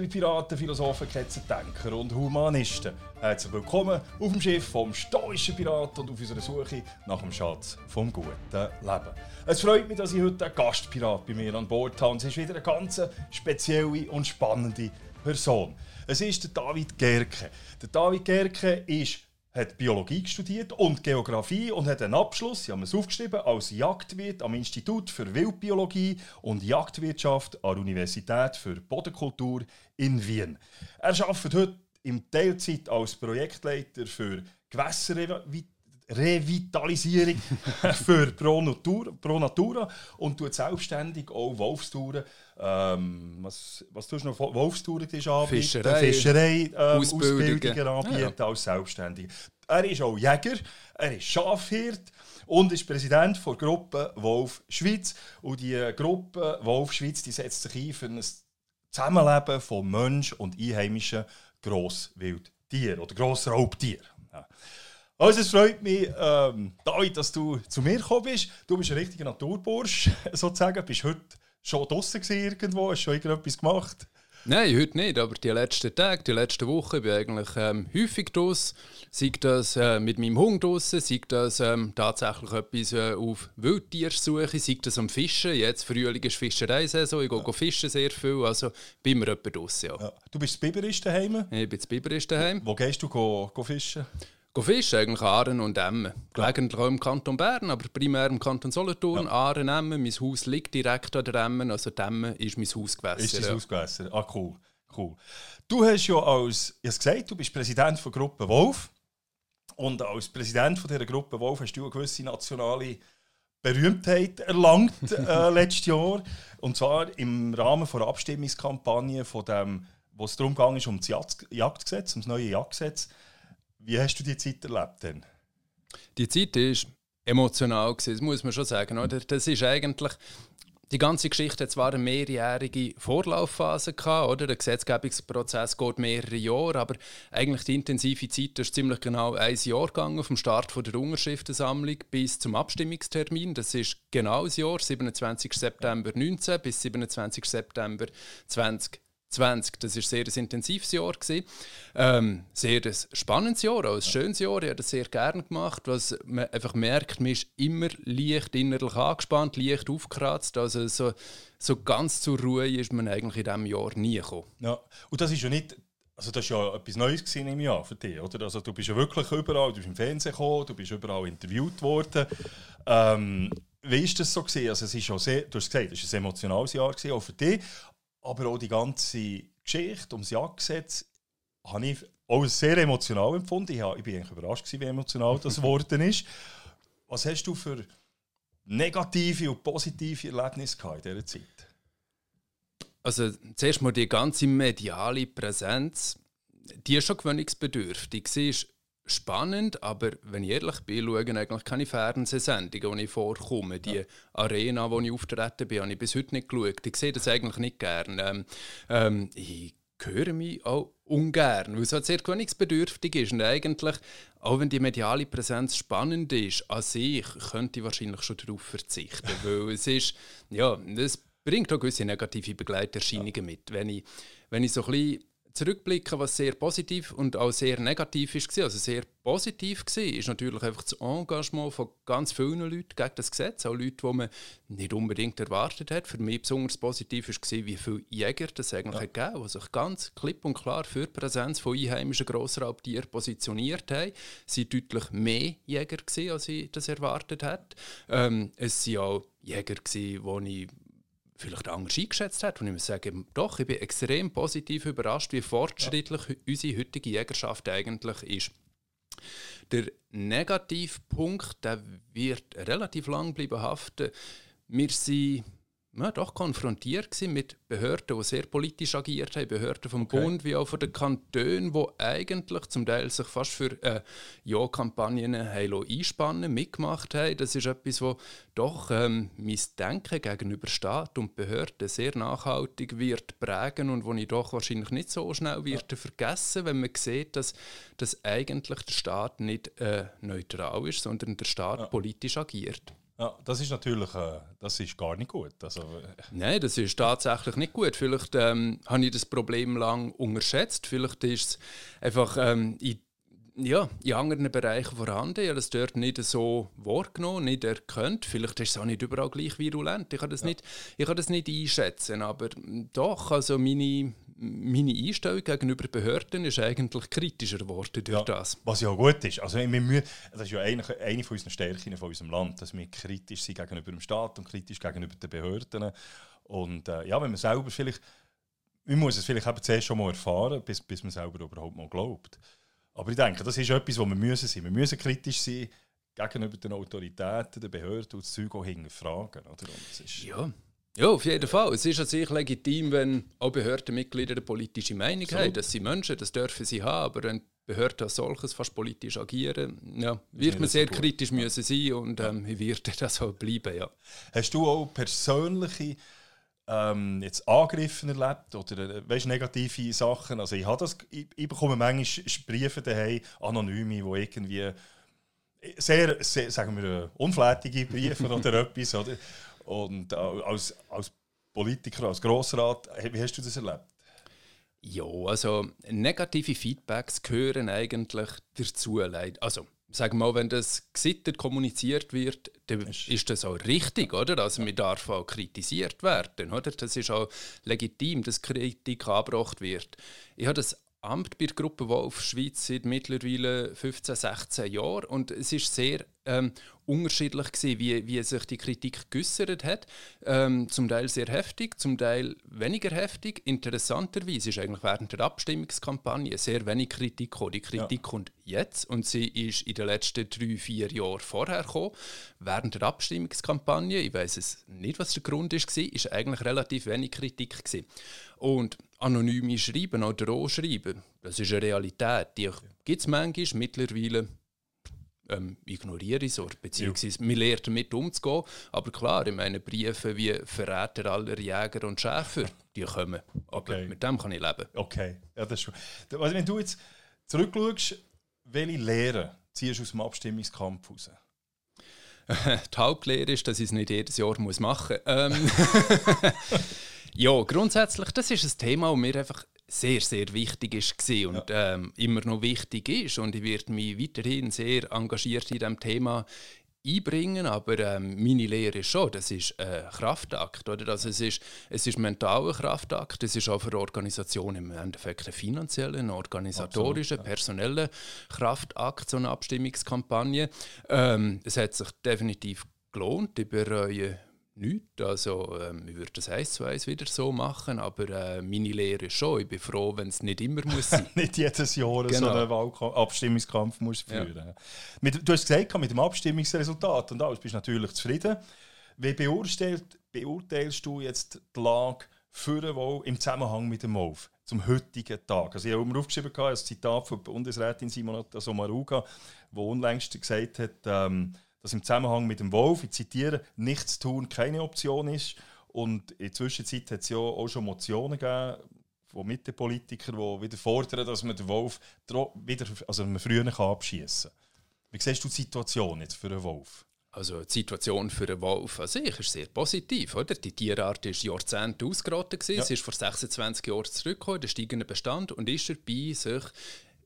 Liebe Piraten, Philosophen, Ketzendenker und Humanisten, herzlich willkommen auf dem Schiff vom stoischen Piraten und auf unserer Suche nach dem Schatz vom guten Leben. Es freut mich, dass ich heute einen Gastpirat bei mir an Bord habe. Es ist wieder eine ganz spezielle und spannende Person. Es ist der David Gerke. Der David Gerke ist hat Biologie studiert und Geografie und hat einen Abschluss, ich habe es aufgeschrieben, als Jagdwirt am Institut für Wildbiologie und Jagdwirtschaft an der Universität für Bodenkultur in Wien. Er arbeitet heute im Teilzeit als Projektleiter für Gewässerrevitalisierung für Pro Natura, Pro Natura und tut selbstständig auch Wolfstouren ähm, was, was tust du noch? Wolfstouren anbieten, Fischerei, Fischerei ähm, Ausbildungen, Ausbildungen anbieten ja. als Selbstständiger. Er ist auch Jäger, er ist Schafhirt und ist Präsident der Gruppe Wolf Schweiz. Und die Gruppe Wolf Schweiz die setzt sich ein für ein Zusammenleben von Mensch und einheimischen Grosswildtieren oder Grossraubtieren. Ja. Also es freut mich, ähm, David, dass du zu mir gekommen bist. Du bist ein richtiger Naturbursch, sozusagen. Bist heute schon draußen irgendwo? Hast du schon irgendetwas gemacht? Nein, heute nicht, aber die letzten Tage, die letzten Wochen bin ich eigentlich ähm, häufig draußen. Sei das äh, mit meinem Hund draußen, sei das ähm, tatsächlich etwas äh, auf Wildtiersuche, sei das am Fischen. Jetzt Frühling ist Fischereisaison, ich ja. gehe fischen sehr viel, also bin immer etwa draußen. Ja. ja. Du bist Biberist daheim? Ich bin Biberist daheim. Wo gehst du go, go fischen? Fischen, eigentlich Aaren und Emmen. Gelegentlich auch im Kanton Bern, aber primär im Kanton Solothurn. Ja. Aaren, Emmen. Mein Haus liegt direkt an der Emmen, also die Emmen ist mein Hausgewässer. Ist dein ja. Hausgewässer? Ah, cool. cool. Du hast ja als, ich gesagt, du bist Präsident der Gruppe Wolf. Und als Präsident von dieser Gruppe Wolf hast du eine gewisse nationale Berühmtheit erlangt äh, letztes Jahr. Und zwar im Rahmen der Abstimmungskampagne, von dem, wo es darum ging, um das Jagdgesetz, um das neue Jagdgesetz. Wie hast du die Zeit erlebt denn? Die Zeit ist emotional gewesen, das muss man schon sagen. Oder? Das ist eigentlich die ganze Geschichte hat zwar eine mehrjährige Vorlaufphase gehabt, oder? Der Gesetzgebungsprozess geht mehrere Jahre, aber eigentlich die intensive Zeit ist ziemlich genau ein Jahr gegangen, vom Start der Unterschriftensammlung bis zum Abstimmungstermin. Das ist genau ein Jahr, 27. September 19 bis 27. September 20. 20. Das war sehr ein intensives Jahr. Ähm, sehr ein spannendes Jahr, auch ein schönes Jahr. Ich habe das sehr gerne gemacht, was man einfach merkt, man ist immer leicht innerlich angespannt, leicht aufgekratzt. Also so, so ganz zur Ruhe ist man eigentlich in diesem Jahr nie gekommen. Ja, und das ist ja nicht also das war ja etwas Neues im Jahr für dich, oder? Also du bist ja wirklich überall, du bist im Fernsehen gekommen, du bist überall interviewt worden. Ähm, wie war das so gewesen? Also es ist schon sehr, du hast gesagt, es war ein emotionales Jahr gewesen, auch für dich, aber auch die ganze Geschichte ums Jagdgesetz habe ich auch sehr emotional empfunden. Ich, bin eigentlich überrascht, wie emotional das geworden ist. Was hast du für negative und positive Erlebnisse in dieser Zeit? Also zuerst mal die ganze mediale Präsenz, die ist schon gewöhnungsbedürftig. Sie ist spannend, aber wenn ich ehrlich bin, schaue ich eigentlich keine Fernsehsendungen, die ich vorkomme. Die ja. Arena, wo ich auftreten bin, habe ich bis heute nicht geschaut. Ich sehe das eigentlich nicht gerne. Ähm, ähm, ich höre mich auch ungern, weil es halt sehr gewöhnungsbedürftig ist. Und eigentlich, auch wenn die mediale Präsenz spannend ist, an sich könnte ich wahrscheinlich schon darauf verzichten. weil es ist, ja, das bringt auch gewisse negative Begleiterscheinungen ja. mit. Wenn ich, wenn ich so ein bisschen zurückblicken, was sehr positiv und auch sehr negativ war. Also sehr positiv war, ist natürlich einfach das Engagement von ganz vielen Leuten gegen das Gesetz, auch Leute, die man nicht unbedingt erwartet hat. Für mich besonders positiv war, wie viele Jäger das eigentlich ja. gegeben die sich ganz klipp und klar für die Präsenz von einheimischen Grossraubtieren positioniert haben. Es waren deutlich mehr Jäger, gewesen, als ich das erwartet hätte. Ähm, es waren auch Jäger, die ich vielleicht anders eingeschätzt hat. Und ich muss sagen, doch, ich bin extrem positiv überrascht, wie fortschrittlich ja. unsere heutige Jägerschaft eigentlich ist. Der Negativpunkt der wird relativ lang bleiben haften. Wir sind ja, doch konfrontiert mit Behörden, die sehr politisch agiert haben, Behörden vom okay. Bund wie auch von den Kantonen, die eigentlich zum Teil sich fast für äh, Ja-Kampagnen einspannen, mitgemacht haben. Das ist etwas, wo doch ähm, mein Denken gegenüber Staat und Behörden sehr nachhaltig wird prägen und wo ich doch wahrscheinlich nicht so schnell wird ja. vergessen, wenn man sieht, dass, dass eigentlich der Staat nicht äh, neutral ist, sondern der Staat ja. politisch agiert. Ja, das ist natürlich äh, das ist gar nicht gut. Also, äh. Nein, das ist tatsächlich nicht gut. Vielleicht ähm, habe ich das Problem lang unterschätzt. Vielleicht ist es einfach ähm, in, ja, in anderen Bereichen vorhanden. Habe das dort nicht so wahrgenommen, nicht erkannt. Vielleicht ist es auch nicht überall gleich virulent. Ich kann das, ja. nicht, ich kann das nicht einschätzen. Aber doch, also meine, meine Einstellung gegenüber Behörden ist eigentlich kritischer geworden durch ja, das. Was ja gut ist. Also, wir müssen, das ist ja eine, eine von unseren Stärken von unserem Land, dass wir kritisch sind gegenüber dem Staat und kritisch gegenüber den Behörden. Und äh, ja, wenn man selber vielleicht, man muss es vielleicht eben zuerst schon mal erfahren, bis, bis man selber überhaupt mal glaubt. Aber ich denke, das ist etwas, wo wir müssen sein. Wir müssen kritisch sein gegenüber den Autoritäten, den Behörden und das Zeug auch hinterfragen. Oder? Ja. Ja, auf jeden Fall. Es ist an sich legitim, wenn auch Behördenmitglieder eine politische Meinung so. haben. Das sind Menschen, das dürfen sie haben. Aber wenn Behörden als solches fast politisch agieren, ja, wird man sehr so kritisch müssen sein und ähm, wird das auch bleiben. Ja. Hast du auch persönliche ähm, jetzt Angriffe erlebt oder äh, weißt, negative Sachen? Also ich, habe das, ich, ich bekomme manchmal Briefe daheim, anonyme, die irgendwie sehr, sehr sagen wir, unflätige Briefe oder etwas. Oder? Und als, als Politiker, als Grossrat, wie hast du das erlebt? Ja, also negative Feedbacks gehören eigentlich dazu. Also, sag mal, wenn das gesittet kommuniziert wird, dann ist das auch richtig, oder? Also, man darf auch kritisiert werden, oder? Das ist auch legitim, dass Kritik angebracht wird. Ich habe das Amt bei der Gruppe Wolf Schweiz seit mittlerweile 15, 16 Jahren und es ist sehr ähm, unterschiedlich gewesen, wie, wie sich die Kritik geäußert hat. Ähm, zum Teil sehr heftig, zum Teil weniger heftig. Interessanterweise ist eigentlich während der Abstimmungskampagne sehr wenig Kritik gekommen. Die Kritik ja. kommt jetzt und sie ist in den letzten drei, vier Jahren vorher gekommen. Während der Abstimmungskampagne, ich weiß es nicht, was der Grund ist, war, ist eigentlich relativ wenig Kritik gewesen. Und anonyme Schreiben oder Rohschreiben, das ist eine Realität. Die gibt es manchmal, mittlerweile ähm, ignoriere ich so, beziehungsweise ja. man lernt damit umzugehen. Aber klar, in meinen Briefen wie Verräter aller Jäger und Schäfer, die kommen. Aber okay. mit dem kann ich leben. Okay, ja, das ist schon. Also wenn du jetzt zurückschaust, welche Lehren ziehst du aus dem Abstimmungskampf raus? die Hauptlehre ist, dass ich es nicht jedes Jahr muss machen muss. Ähm ja, grundsätzlich, das ist ein Thema, das mir einfach sehr, sehr wichtig ist und ja. ähm, immer noch wichtig ist. Und ich werde mich weiterhin sehr engagiert in diesem Thema einbringen, aber ähm, meine Lehre ist schon, das ist ein Kraftakt. Oder? Also es, ist, es ist mental ein Kraftakt, es ist auch für Organisationen im Endeffekt ein finanzieller, organisatorischer, ja. personeller Kraftakt, so eine Abstimmungskampagne. Ähm, es hat sich definitiv gelohnt. Ich bereue nichts. Also, ähm, ich würde das eins zu eins wieder so machen, aber äh, meine Lehre schon. Ich bin froh, wenn es nicht immer muss sein. nicht jedes Jahr genau. so einen Wahlkampf, Abstimmungskampf muss führen. Ja. Mit, du hast gesagt, mit dem Abstimmungsresultat und alles bist du natürlich zufrieden. Wie beurteilst, beurteilst du jetzt die Lage für den Wolf im Zusammenhang mit dem Wolf zum heutigen Tag? Also ich habe mir aufgeschrieben, ein Zitat von Bundesrätin Simonetta Sommaruga, die unlängst gesagt hat, ähm, dass im Zusammenhang mit dem Wolf, ich zitiere, nichts tun keine Option ist. Und in der Zwischenzeit hat es ja auch schon Motionen gegeben von Mittepolitikern, die wieder fordern, dass man den Wolf wieder, also man früher abschießen kann. Wie siehst du die Situation jetzt für den Wolf? Also die Situation für den Wolf an sich ist sehr positiv. Oder? Die Tierart ist Jahrzehnte ausgerottet. Ja. Sie ist vor 26 Jahren zurückgekommen, der steigende Bestand, und ist dabei, sich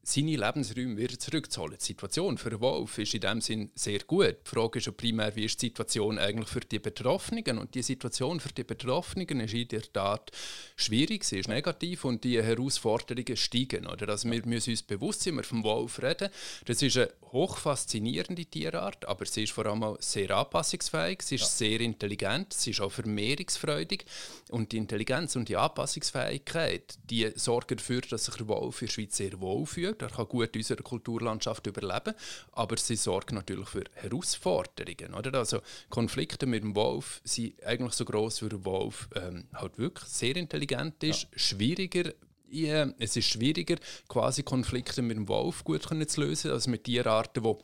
seine Lebensräume wieder zurückzuholen. Die Situation für den Wolf ist in dem Sinn sehr gut. Die Frage ist ja primär, wie ist die Situation eigentlich für die Betroffenen? Und die Situation für die Betroffenen ist in der Tat schwierig, sie ist negativ und die Herausforderungen steigen. Oder? Also wir müssen uns bewusst sein, wenn wir vom Wolf reden. Das ist eine hochfaszinierende Tierart, aber sie ist vor allem auch sehr anpassungsfähig, sie ist ja. sehr intelligent, sie ist auch vermehrungsfreudig. Und die Intelligenz und die Anpassungsfähigkeit, die sorgen dafür, dass sich der Wolf in der Schweiz sehr wohl fühlt er kann gut in unserer Kulturlandschaft überleben, aber sie sorgen natürlich für Herausforderungen. Oder? Also Konflikte mit dem Wolf sind eigentlich so groß, wie der Wolf ähm, halt wirklich sehr intelligent ist, ja. schwieriger ja, es ist schwieriger, quasi Konflikte mit dem Wolf gut zu lösen, als mit Tierarten, die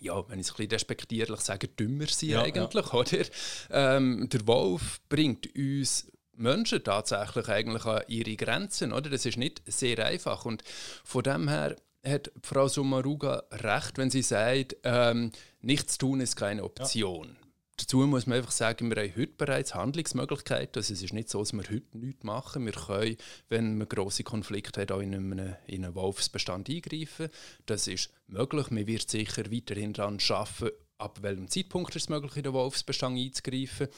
ja, wenn ich es ein bisschen respektierlich sage, dümmer sind ja, eigentlich, ja. oder? Ähm, der Wolf bringt uns Menschen tatsächlich eigentlich an ihre Grenzen. Oder? Das ist nicht sehr einfach. Und von dem her hat Frau Sommaruga recht, wenn sie sagt, ähm, nichts tun ist keine Option. Ja. Dazu muss man einfach sagen, wir haben heute bereits Handlungsmöglichkeiten. Also es ist nicht so, dass wir heute nichts machen. Wir können, wenn wir grosse Konflikte haben, auch in einen, in einen Wolfsbestand eingreifen. Das ist möglich. Man wird sicher weiterhin daran arbeiten, ab welchem Zeitpunkt ist es möglich, in den Wolfsbestand einzugreifen.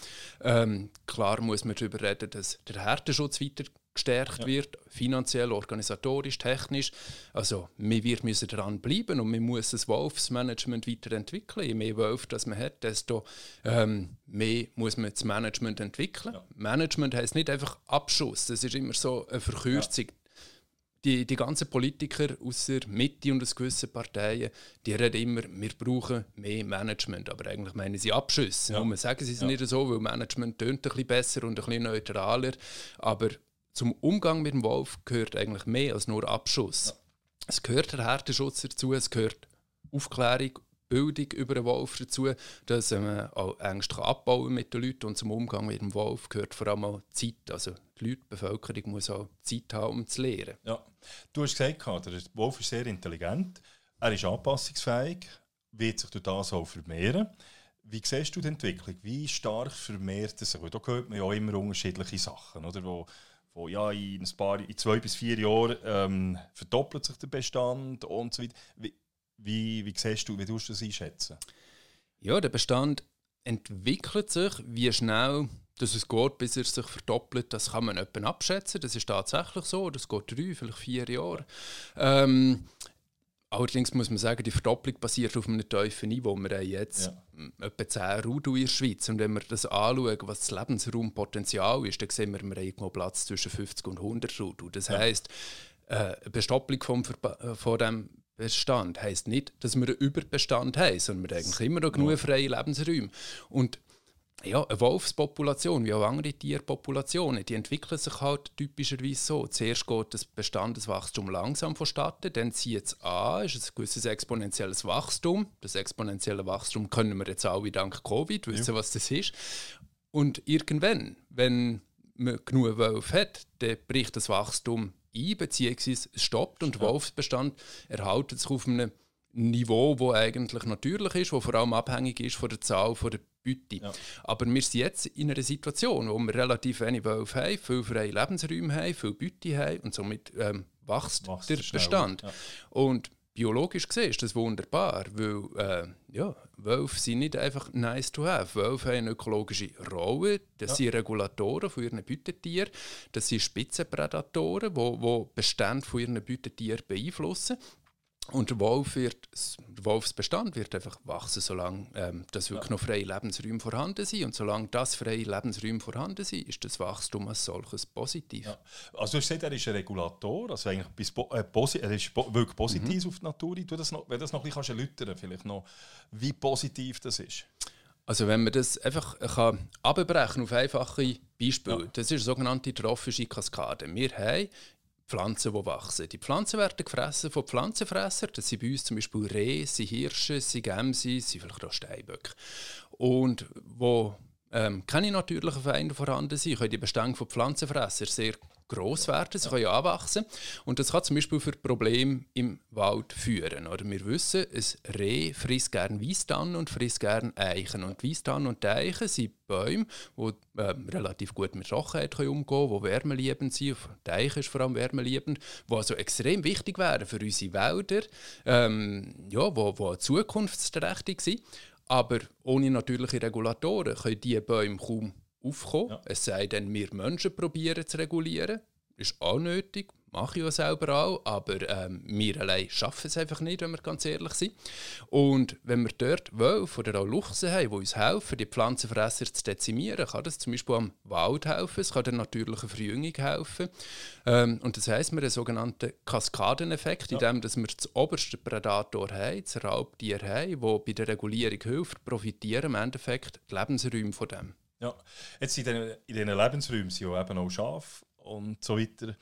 Ähm, klar muss man darüber reden, dass der Härteschutz weiter gestärkt ja. wird, finanziell, organisatorisch, technisch. Also wir müssen daran bleiben und man muss das Wolfsmanagement weiterentwickeln. Je mehr Wölfe das man hat, desto ähm, mehr muss man das Management entwickeln. Ja. Management heißt nicht einfach Abschuss, das ist immer so eine Verkürzung. Ja. Die, die ganzen Politiker aus der Mitte und aus gewissen Parteien, die reden immer, wir brauchen mehr Management. Aber eigentlich meinen sie Abschüsse. Ja. Und sagen sie es nicht so, weil Management tönt ein bisschen besser und ein bisschen neutraler. Aber zum Umgang mit dem Wolf gehört eigentlich mehr als nur Abschuss. Ja. Es gehört der Härteschutz dazu, es gehört Aufklärung, Bildung über den Wolf dazu, dass man auch Ängste abbauen mit den Leuten und zum Umgang mit dem Wolf gehört vor allem auch Zeit. Also die Leute, die Bevölkerung muss auch Zeit haben, um zu lernen. Ja. Du hast gesagt, der Wolf ist sehr intelligent, er ist anpassungsfähig, wird sich durch das auch vermehren. Wie siehst du die Entwicklung? Wie stark vermehrt er sich? Da hört man ja immer unterschiedliche Sachen, oder? Wo wo ja, in, ein paar, in zwei bis vier Jahren ähm, verdoppelt sich der Bestand und so weiter. Wie, wie, wie siehst du, wie tust du das einschätzen? Ja, der Bestand entwickelt sich, wie schnell dass es geht, bis er sich verdoppelt, das kann man etwa abschätzen. Das ist tatsächlich so. Das geht drei, vielleicht vier Jahre. Ähm, Allerdings muss man sagen, die Verdopplung basiert auf einem tiefen Niveau. Wir haben jetzt ja. etwa 10 Rudu in der Schweiz. Und wenn wir das anschauen, was das Lebensraumpotenzial ist, dann sehen wir, wir haben Platz zwischen 50 und 100 Rudu. Das ja. heisst, äh, eine Bestopplung vom äh, von dem Bestand heisst nicht, dass wir einen Überbestand haben, sondern wir haben eigentlich immer noch genug freie Lebensräume. Und ja, eine Wolfspopulation, wie auch andere Tierpopulationen, die entwickeln sich halt typischerweise so. Zuerst geht das Bestandeswachstum langsam vonstatten, dann zieht es an, ist ein gewisses exponentielles Wachstum. Das exponentielle Wachstum können wir jetzt alle dank Covid wissen, ja. was das ist. Und irgendwann, wenn man genug Wölfe hat, dann bricht das Wachstum ein, beziehungsweise es stoppt und der Wolfsbestand erhält sich auf einem Niveau, wo eigentlich natürlich ist, wo vor allem abhängig ist von der Zahl der Beute. Ja. Aber wir sind jetzt in einer Situation, wo wir relativ wenig Wölfe haben, viele freie Lebensräume haben, viel Beute haben und somit ähm, wächst, wächst der Bestand. Ja. Und biologisch gesehen ist das wunderbar, weil äh, ja, Wölfe sind nicht einfach nice to have. Wölfe haben eine ökologische Rolle, das ja. sind Regulatoren von ihren Beutetieren, das sind Spitzenprädatoren, die, die Bestände von ihren Beutetieren beeinflussen. Und der, Wolf wird, der Wolfsbestand wird einfach wachsen, solange ähm, das wirklich ja. noch freie Lebensräume vorhanden sind. Und solange das freie Lebensräume vorhanden sind, ist das Wachstum als solches positiv. Ja. Also du hast gesagt, er ist ein Regulator, also eigentlich bis, äh, er ist wirklich positiv mhm. auf die Natur. Du das noch, wenn du das noch ein bisschen erläutern vielleicht noch, wie positiv das ist. Also wenn man das einfach kann abbrechen auf einfache Beispiele, ja. das ist eine sogenannte trophische Kaskade. Wir haben Pflanzen, die wachsen. Die Pflanzen werden gefressen von Pflanzenfressern. Das sind bei uns zum Beispiel Rehe, sind Hirsche, sind Gämse, sind vielleicht auch Steinböcke. Und wo ähm, keine natürlichen Feinde vorhanden sind, können die Bestände von Pflanzenfressern sehr gross werden, sie können anwachsen. Und das kann zum Beispiel für Probleme im Wald führen. Oder wir wissen, ein Reh frisst gerne Weißtannen und frisst gerne Eichen. Und Weißtannen und Eichen sind Bäume, die äh, relativ gut mit Trockenheit umgehen können, die wärmeliebend sind. Die Eiche ist vor allem wärmeliebend, die also extrem wichtig wären für unsere Wälder, ähm, ja, die, die zukunftsträchtig sind. Aber ohne natürliche Regulatoren können diese Bäume kaum aufkommen. Ja. Es sei denn, wir Menschen probieren zu regulieren. Ist auch nötig, mache ich ja selber auch, aber ähm, wir allein schaffen es einfach nicht, wenn wir ganz ehrlich sind. Und wenn wir dort Wölfe oder auch Luchse haben, die uns helfen, die Pflanzenfresser zu dezimieren, kann das zum Beispiel am Wald helfen, es kann der natürlichen Verjüngung helfen. Ähm, und das heisst, wir einen sogenannten Kaskadeneffekt, ja. indem dass wir das oberste Prädator haben, das Raubtier haben, das bei der Regulierung hilft, profitieren im Endeffekt die Lebensräume von dem. Ja, jetzt in diesen Lebensräumen sind ja eben auch Schafe und so weiter.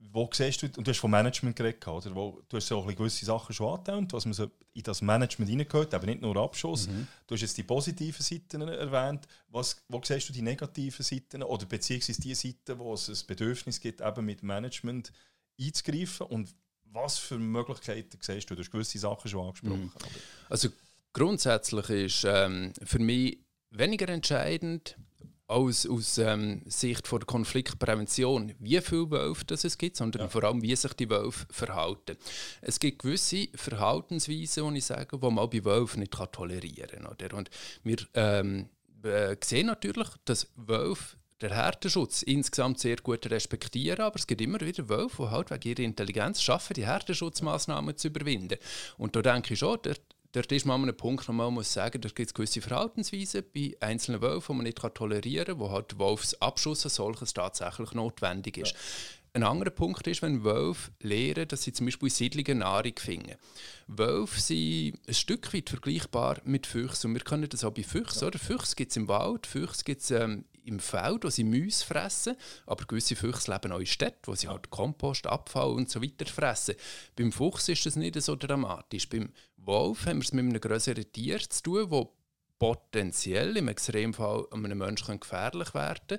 Wo siehst du, und du hast vom Management geredet, oder? Wo, du hast ja auch gewisse Sachen schon angetönt, was man so in das Management hineingehört, aber nicht nur Abschuss. Mhm. Du hast jetzt die positiven Seiten erwähnt. Was, wo siehst du die negativen Seiten oder beziehungsweise die Seiten, wo es ein Bedürfnis gibt, eben mit Management einzugreifen und was für Möglichkeiten siehst du? Du hast gewisse Sachen schon angesprochen. Mhm. Also grundsätzlich ist ähm, für mich weniger entscheidend aus, aus ähm, Sicht von der Konfliktprävention, wie viele Wölfe das es gibt, sondern ja. vor allem, wie sich die Wölfe verhalten. Es gibt gewisse Verhaltensweisen, die ich sage, die man bei Wölfen nicht tolerieren kann. Und wir ähm, äh, sehen natürlich, dass Wölfe der Härteschutz insgesamt sehr gut respektieren, aber es gibt immer wieder Wölfe, die halt wegen ihrer Intelligenz schaffen, die Härteschutzmaßnahmen zu überwinden. Und da denke ich schon, dort, dort ist man an einem Punkt, wo man muss sagen, da gibt es gewisse Verhaltensweisen bei einzelnen Wölfen, die man nicht tolerieren kann, wo halt Wolfsabschuss als solches tatsächlich notwendig ist. Ja. Ein anderer Punkt ist, wenn Wölfe lernen, dass sie zum Beispiel in Siedlungen Nahrung finden. Wölfe sind ein Stück weit vergleichbar mit Füchsen. Und wir können das auch bei Füchsen. Ja. Oder? Füchse gibt es im Wald, Füchse gibt es ähm, im Feld, wo sie Mäuse fressen. Aber gewisse Füchse leben auch in Städten, wo sie halt Kompost, Abfall und so weiter fressen. Beim Fuchs ist das nicht so dramatisch. Beim Wolf haben wir es mit einem größeren Tier zu tun, das potenziell im Extremfall einem Menschen gefährlich werden kann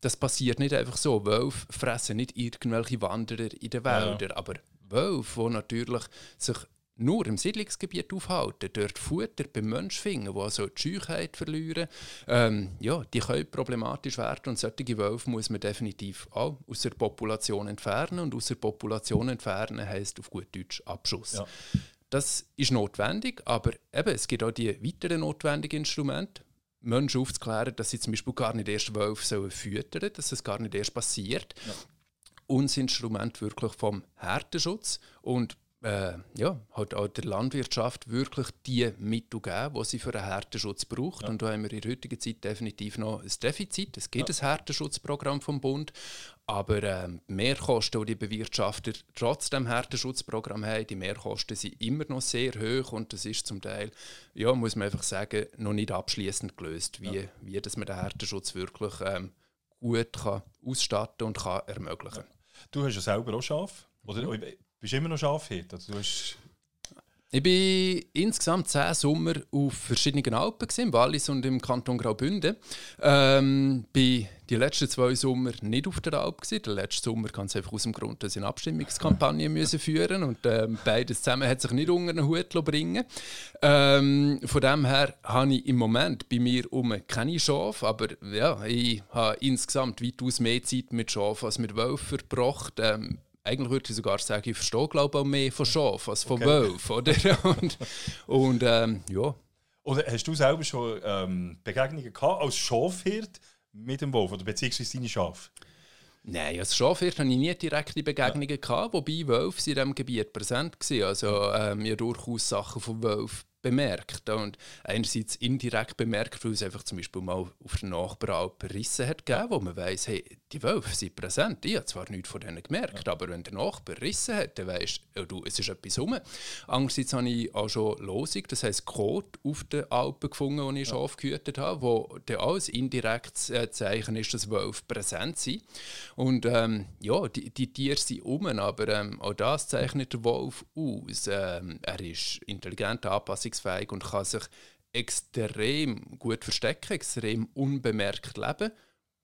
das passiert nicht einfach so. Wölfe fressen nicht irgendwelche Wanderer in den Wäldern, ja. aber Wölfe, die natürlich sich nur im Siedlungsgebiet aufhalten, dort Futter beim Menschen finden, die also die Scheuchheit verlieren, ähm, ja, die können problematisch werden und solche Wölfe muss man definitiv auch aus der Population entfernen und aus der Population entfernen heisst auf gut Deutsch Abschuss. Ja. Das ist notwendig, aber eben, es gibt auch die weiteren notwendigen Instrumente, Menschen aufzuklären, dass sie zum Beispiel gar nicht erst Wölfe sollen füttern dass es gar nicht erst passiert. Ja. Und das Instrument wirklich vom Härteschutz und äh, ja, halt auch der Landwirtschaft wirklich die Mittel geben, die sie für einen Härteschutz braucht. Ja. Und da haben wir in der heutigen Zeit definitiv noch ein Defizit. Es gibt ja. ein Härteschutzprogramm vom Bund, aber äh, die Mehrkosten, die die Bewirtschafter trotz dem Härteschutzprogramm haben, die Mehrkosten sind immer noch sehr hoch und das ist zum Teil, ja, muss man einfach sagen, noch nicht abschließend gelöst, wie, ja. wie dass man den Härteschutz wirklich ähm, gut kann ausstatten und kann ermöglichen. Du hast ja selber auch Schaf, oder? Bist du immer noch Schafhirt? Also du hast ich war insgesamt zehn Sommer auf verschiedenen Alpen, im Wallis und im Kanton Graubünden. Ähm, bin die letzten zwei Sommer nicht auf der Alp. Gewesen. Der letzte Sommer ganz einfach aus dem Grund, dass ich eine Abstimmungskampagne müssen führen und ähm, beides zusammen hat sich nicht unter den Hut bringen ähm, Von dem her habe ich im Moment bei mir um keine Schafe, aber ja, ich habe insgesamt weitaus mehr Zeit mit Schafen als mit Wölfen verbracht. Ähm, eigentlich würde ich sogar sagen, ich verstehe glaube ich auch mehr von Schaf als von okay. Wolf, oder? und, und ähm, ja. Oder hast du selber schon ähm, Begegnungen gehabt als Schafhirt mit dem Wolf oder beziehungsweise deine Schafe? Nein, als Schafhirt hatte ich nie direkte Begegnungen, ja. gehabt, wobei Wölfe in diesem Gebiet präsent waren. Also ähm, ja durchaus Sachen von Wölfen bemerkt. Und einerseits indirekt bemerkt, weil es einfach zum Beispiel mal auf der Nachbaralp Risse hat gegeben, wo man weiss, hey, die Wölfe sind präsent. Ich habe zwar nichts von denen gemerkt, ja. aber wenn der Nachbar Risse hat, dann weisst ja, du, es ist etwas rum. Andererseits habe ich auch schon Losung, das heisst Code auf den Alpen gefunden, die ich ja. schon aufgehütet habe, wo dann alles indirektes äh, Zeichen ist, dass Wölfe präsent sind. Und ähm, ja, die, die Tiere sind um, aber ähm, auch das zeichnet der Wolf aus. Ähm, er ist intelligent, anpassungsfähig, anpassungsfähig und kann sich extrem gut verstecken, extrem unbemerkt leben.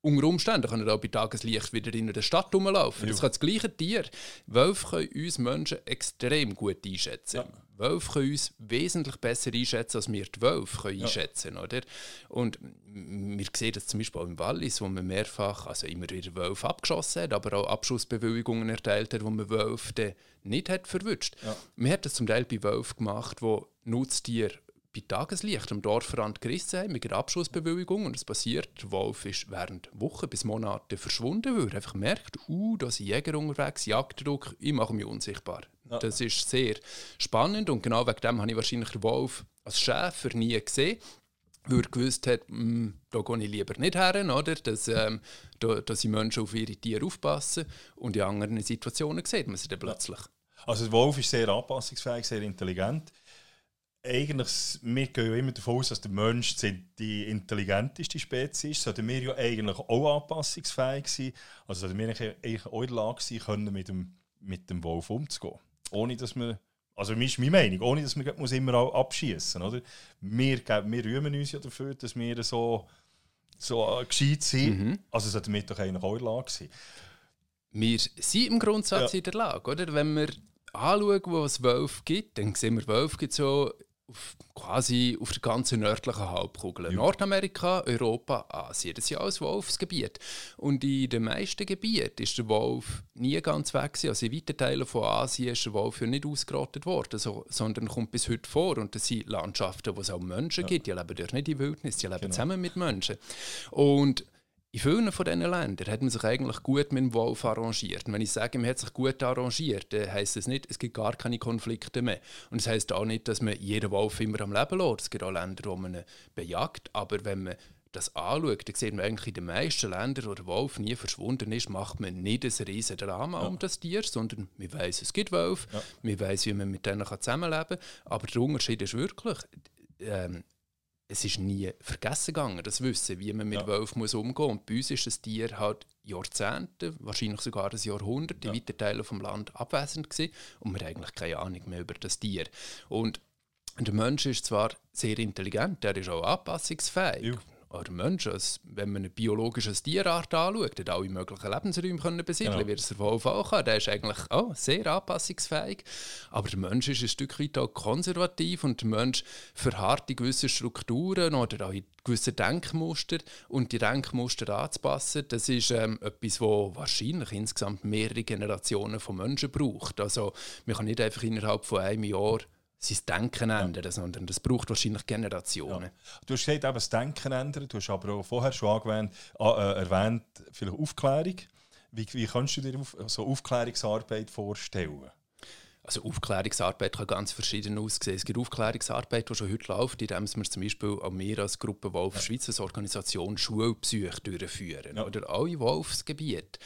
Unter Umständen kann er auch bei Tageslicht wieder in der Stadt rumlaufen. Ja. Das kann das gleiche Tier. Wölfe können uns Menschen extrem gut einschätzen. Ja. Wölfe können uns wesentlich besser einschätzen, als wir die Wölfe können ja. einschätzen können. Und wir sehen das zum Beispiel auch im Wallis, wo man mehrfach, also immer wieder Wölfe abgeschossen hat, aber auch Abschussbewilligungen erteilt hat, wo man Wölfe nicht hat verwünscht. Ja. Man hat das zum Teil bei Wölfen gemacht, wo Nutztiere bei Tageslicht am Dorfrand gerissen haben mit einer Abschussbewilligung und es passiert, der Wolf ist während Wochen bis Monaten verschwunden, weil er einfach merkt, uh, da sind Jäger unterwegs, Jagddruck, ich mache mich unsichtbar. Ja. Das ist sehr spannend und genau wegen dem habe ich wahrscheinlich den Wolf als Schäfer nie gesehen, weil er gewusst hat, hm, da gehe ich lieber nicht her, oder? Dass, ähm, da, dass die Menschen auf ihre Tiere aufpassen und in anderen Situationen sieht man sie dann plötzlich. Also der Wolf ist sehr anpassungsfähig, sehr intelligent eigentlich, wir gehen ja immer davon aus, dass der Mensch die intelligenteste Spezies ist. Sollten wir ja eigentlich auch anpassungsfähig sein. Also sollten wir eigentlich auch in der Lage sein, können mit dem, mit dem Wolf umzugehen. Ohne dass wir, also das ist meine Meinung, ohne dass man muss immer auch abschießen muss. Wir, wir rühmen uns ja dafür, dass wir so, so gescheit sind. Mhm. Also sollten wir doch eigentlich auch in der Lage sein. Wir sind im Grundsatz ja. in der Lage, oder? Wenn wir anschauen, wo es Wölfe gibt, dann sehen wir, Wölfe gibt so auf, quasi auf der ganzen nördlichen Halbkugel. Ja. Nordamerika, Europa, Asien. Das sind alles Wolfsgebiete. Und in den meisten Gebieten ist der Wolf nie ganz weg. Gewesen. Also in weiten Teilen von Asien ist der Wolf ja nicht ausgerottet worden, so, sondern kommt bis heute vor. Und das sind Landschaften, wo es auch Menschen ja. gibt. Die leben dort nicht in Wildnis, die leben genau. zusammen mit Menschen. Und in vielen von diesen Ländern hat man sich eigentlich gut mit dem Wolf arrangiert. Und wenn ich sage, man hat sich gut arrangiert, dann heisst das nicht, es gibt gar keine Konflikte mehr. Und es das heisst auch nicht, dass man jeden Wolf immer am Leben lässt. Es gibt auch Länder, wo man ihn bejagt. Aber wenn man das anschaut, dann sieht man eigentlich in den meisten Ländern, wo der Wolf nie verschwunden ist, macht man nicht ein riesiges Drama ja. um das Tier, sondern man weiß, es gibt Wölfe, ja. man weiß, wie man mit denen zusammenleben kann. Aber der Unterschied ist wirklich, ähm, es ist nie vergessen gegangen, das Wissen, wie man mit ja. Wölfen muss umgehen muss. Und bei uns ist das Tier halt Jahrzehnte, wahrscheinlich sogar ein Jahrhundert, in ja. weiten Teilen des Landes abwesend gewesen und wir haben eigentlich keine Ahnung mehr über das Tier. Und der Mensch ist zwar sehr intelligent, er ist auch anpassungsfähig. Ja oder Menschen, wenn man ein biologisches Tierart anschaut, hat alle möglichen Lebensräume können besiedeln, genau. wie es der Wolf auch kann. Der ist eigentlich auch sehr anpassungsfähig. Aber der Mensch ist ein Stück weit auch konservativ und der Mensch verharrt in gewissen Strukturen oder auch in gewissen Denkmuster und die Denkmuster anzupassen, das ist ähm, etwas, wo wahrscheinlich insgesamt mehrere Generationen von Menschen braucht. Also man kann nicht einfach innerhalb von einem Jahr sein Denken ändern, ja. sondern das braucht wahrscheinlich Generationen. Ja. Du hast gesagt, eben das Denken ändern, du hast aber auch vorher schon angewähnt, äh, erwähnt, vielleicht Aufklärung. Wie, wie kannst du dir auf, so Aufklärungsarbeit vorstellen? Also Aufklärungsarbeit kann ganz verschieden aussehen. Es gibt Aufklärungsarbeit, die schon heute läuft, indem wir zum Beispiel auch wir als Gruppe Wolf ja. Schweiz als Organisation Schulpsych durchführen. Ja. Oder alle Wolfsgebiete,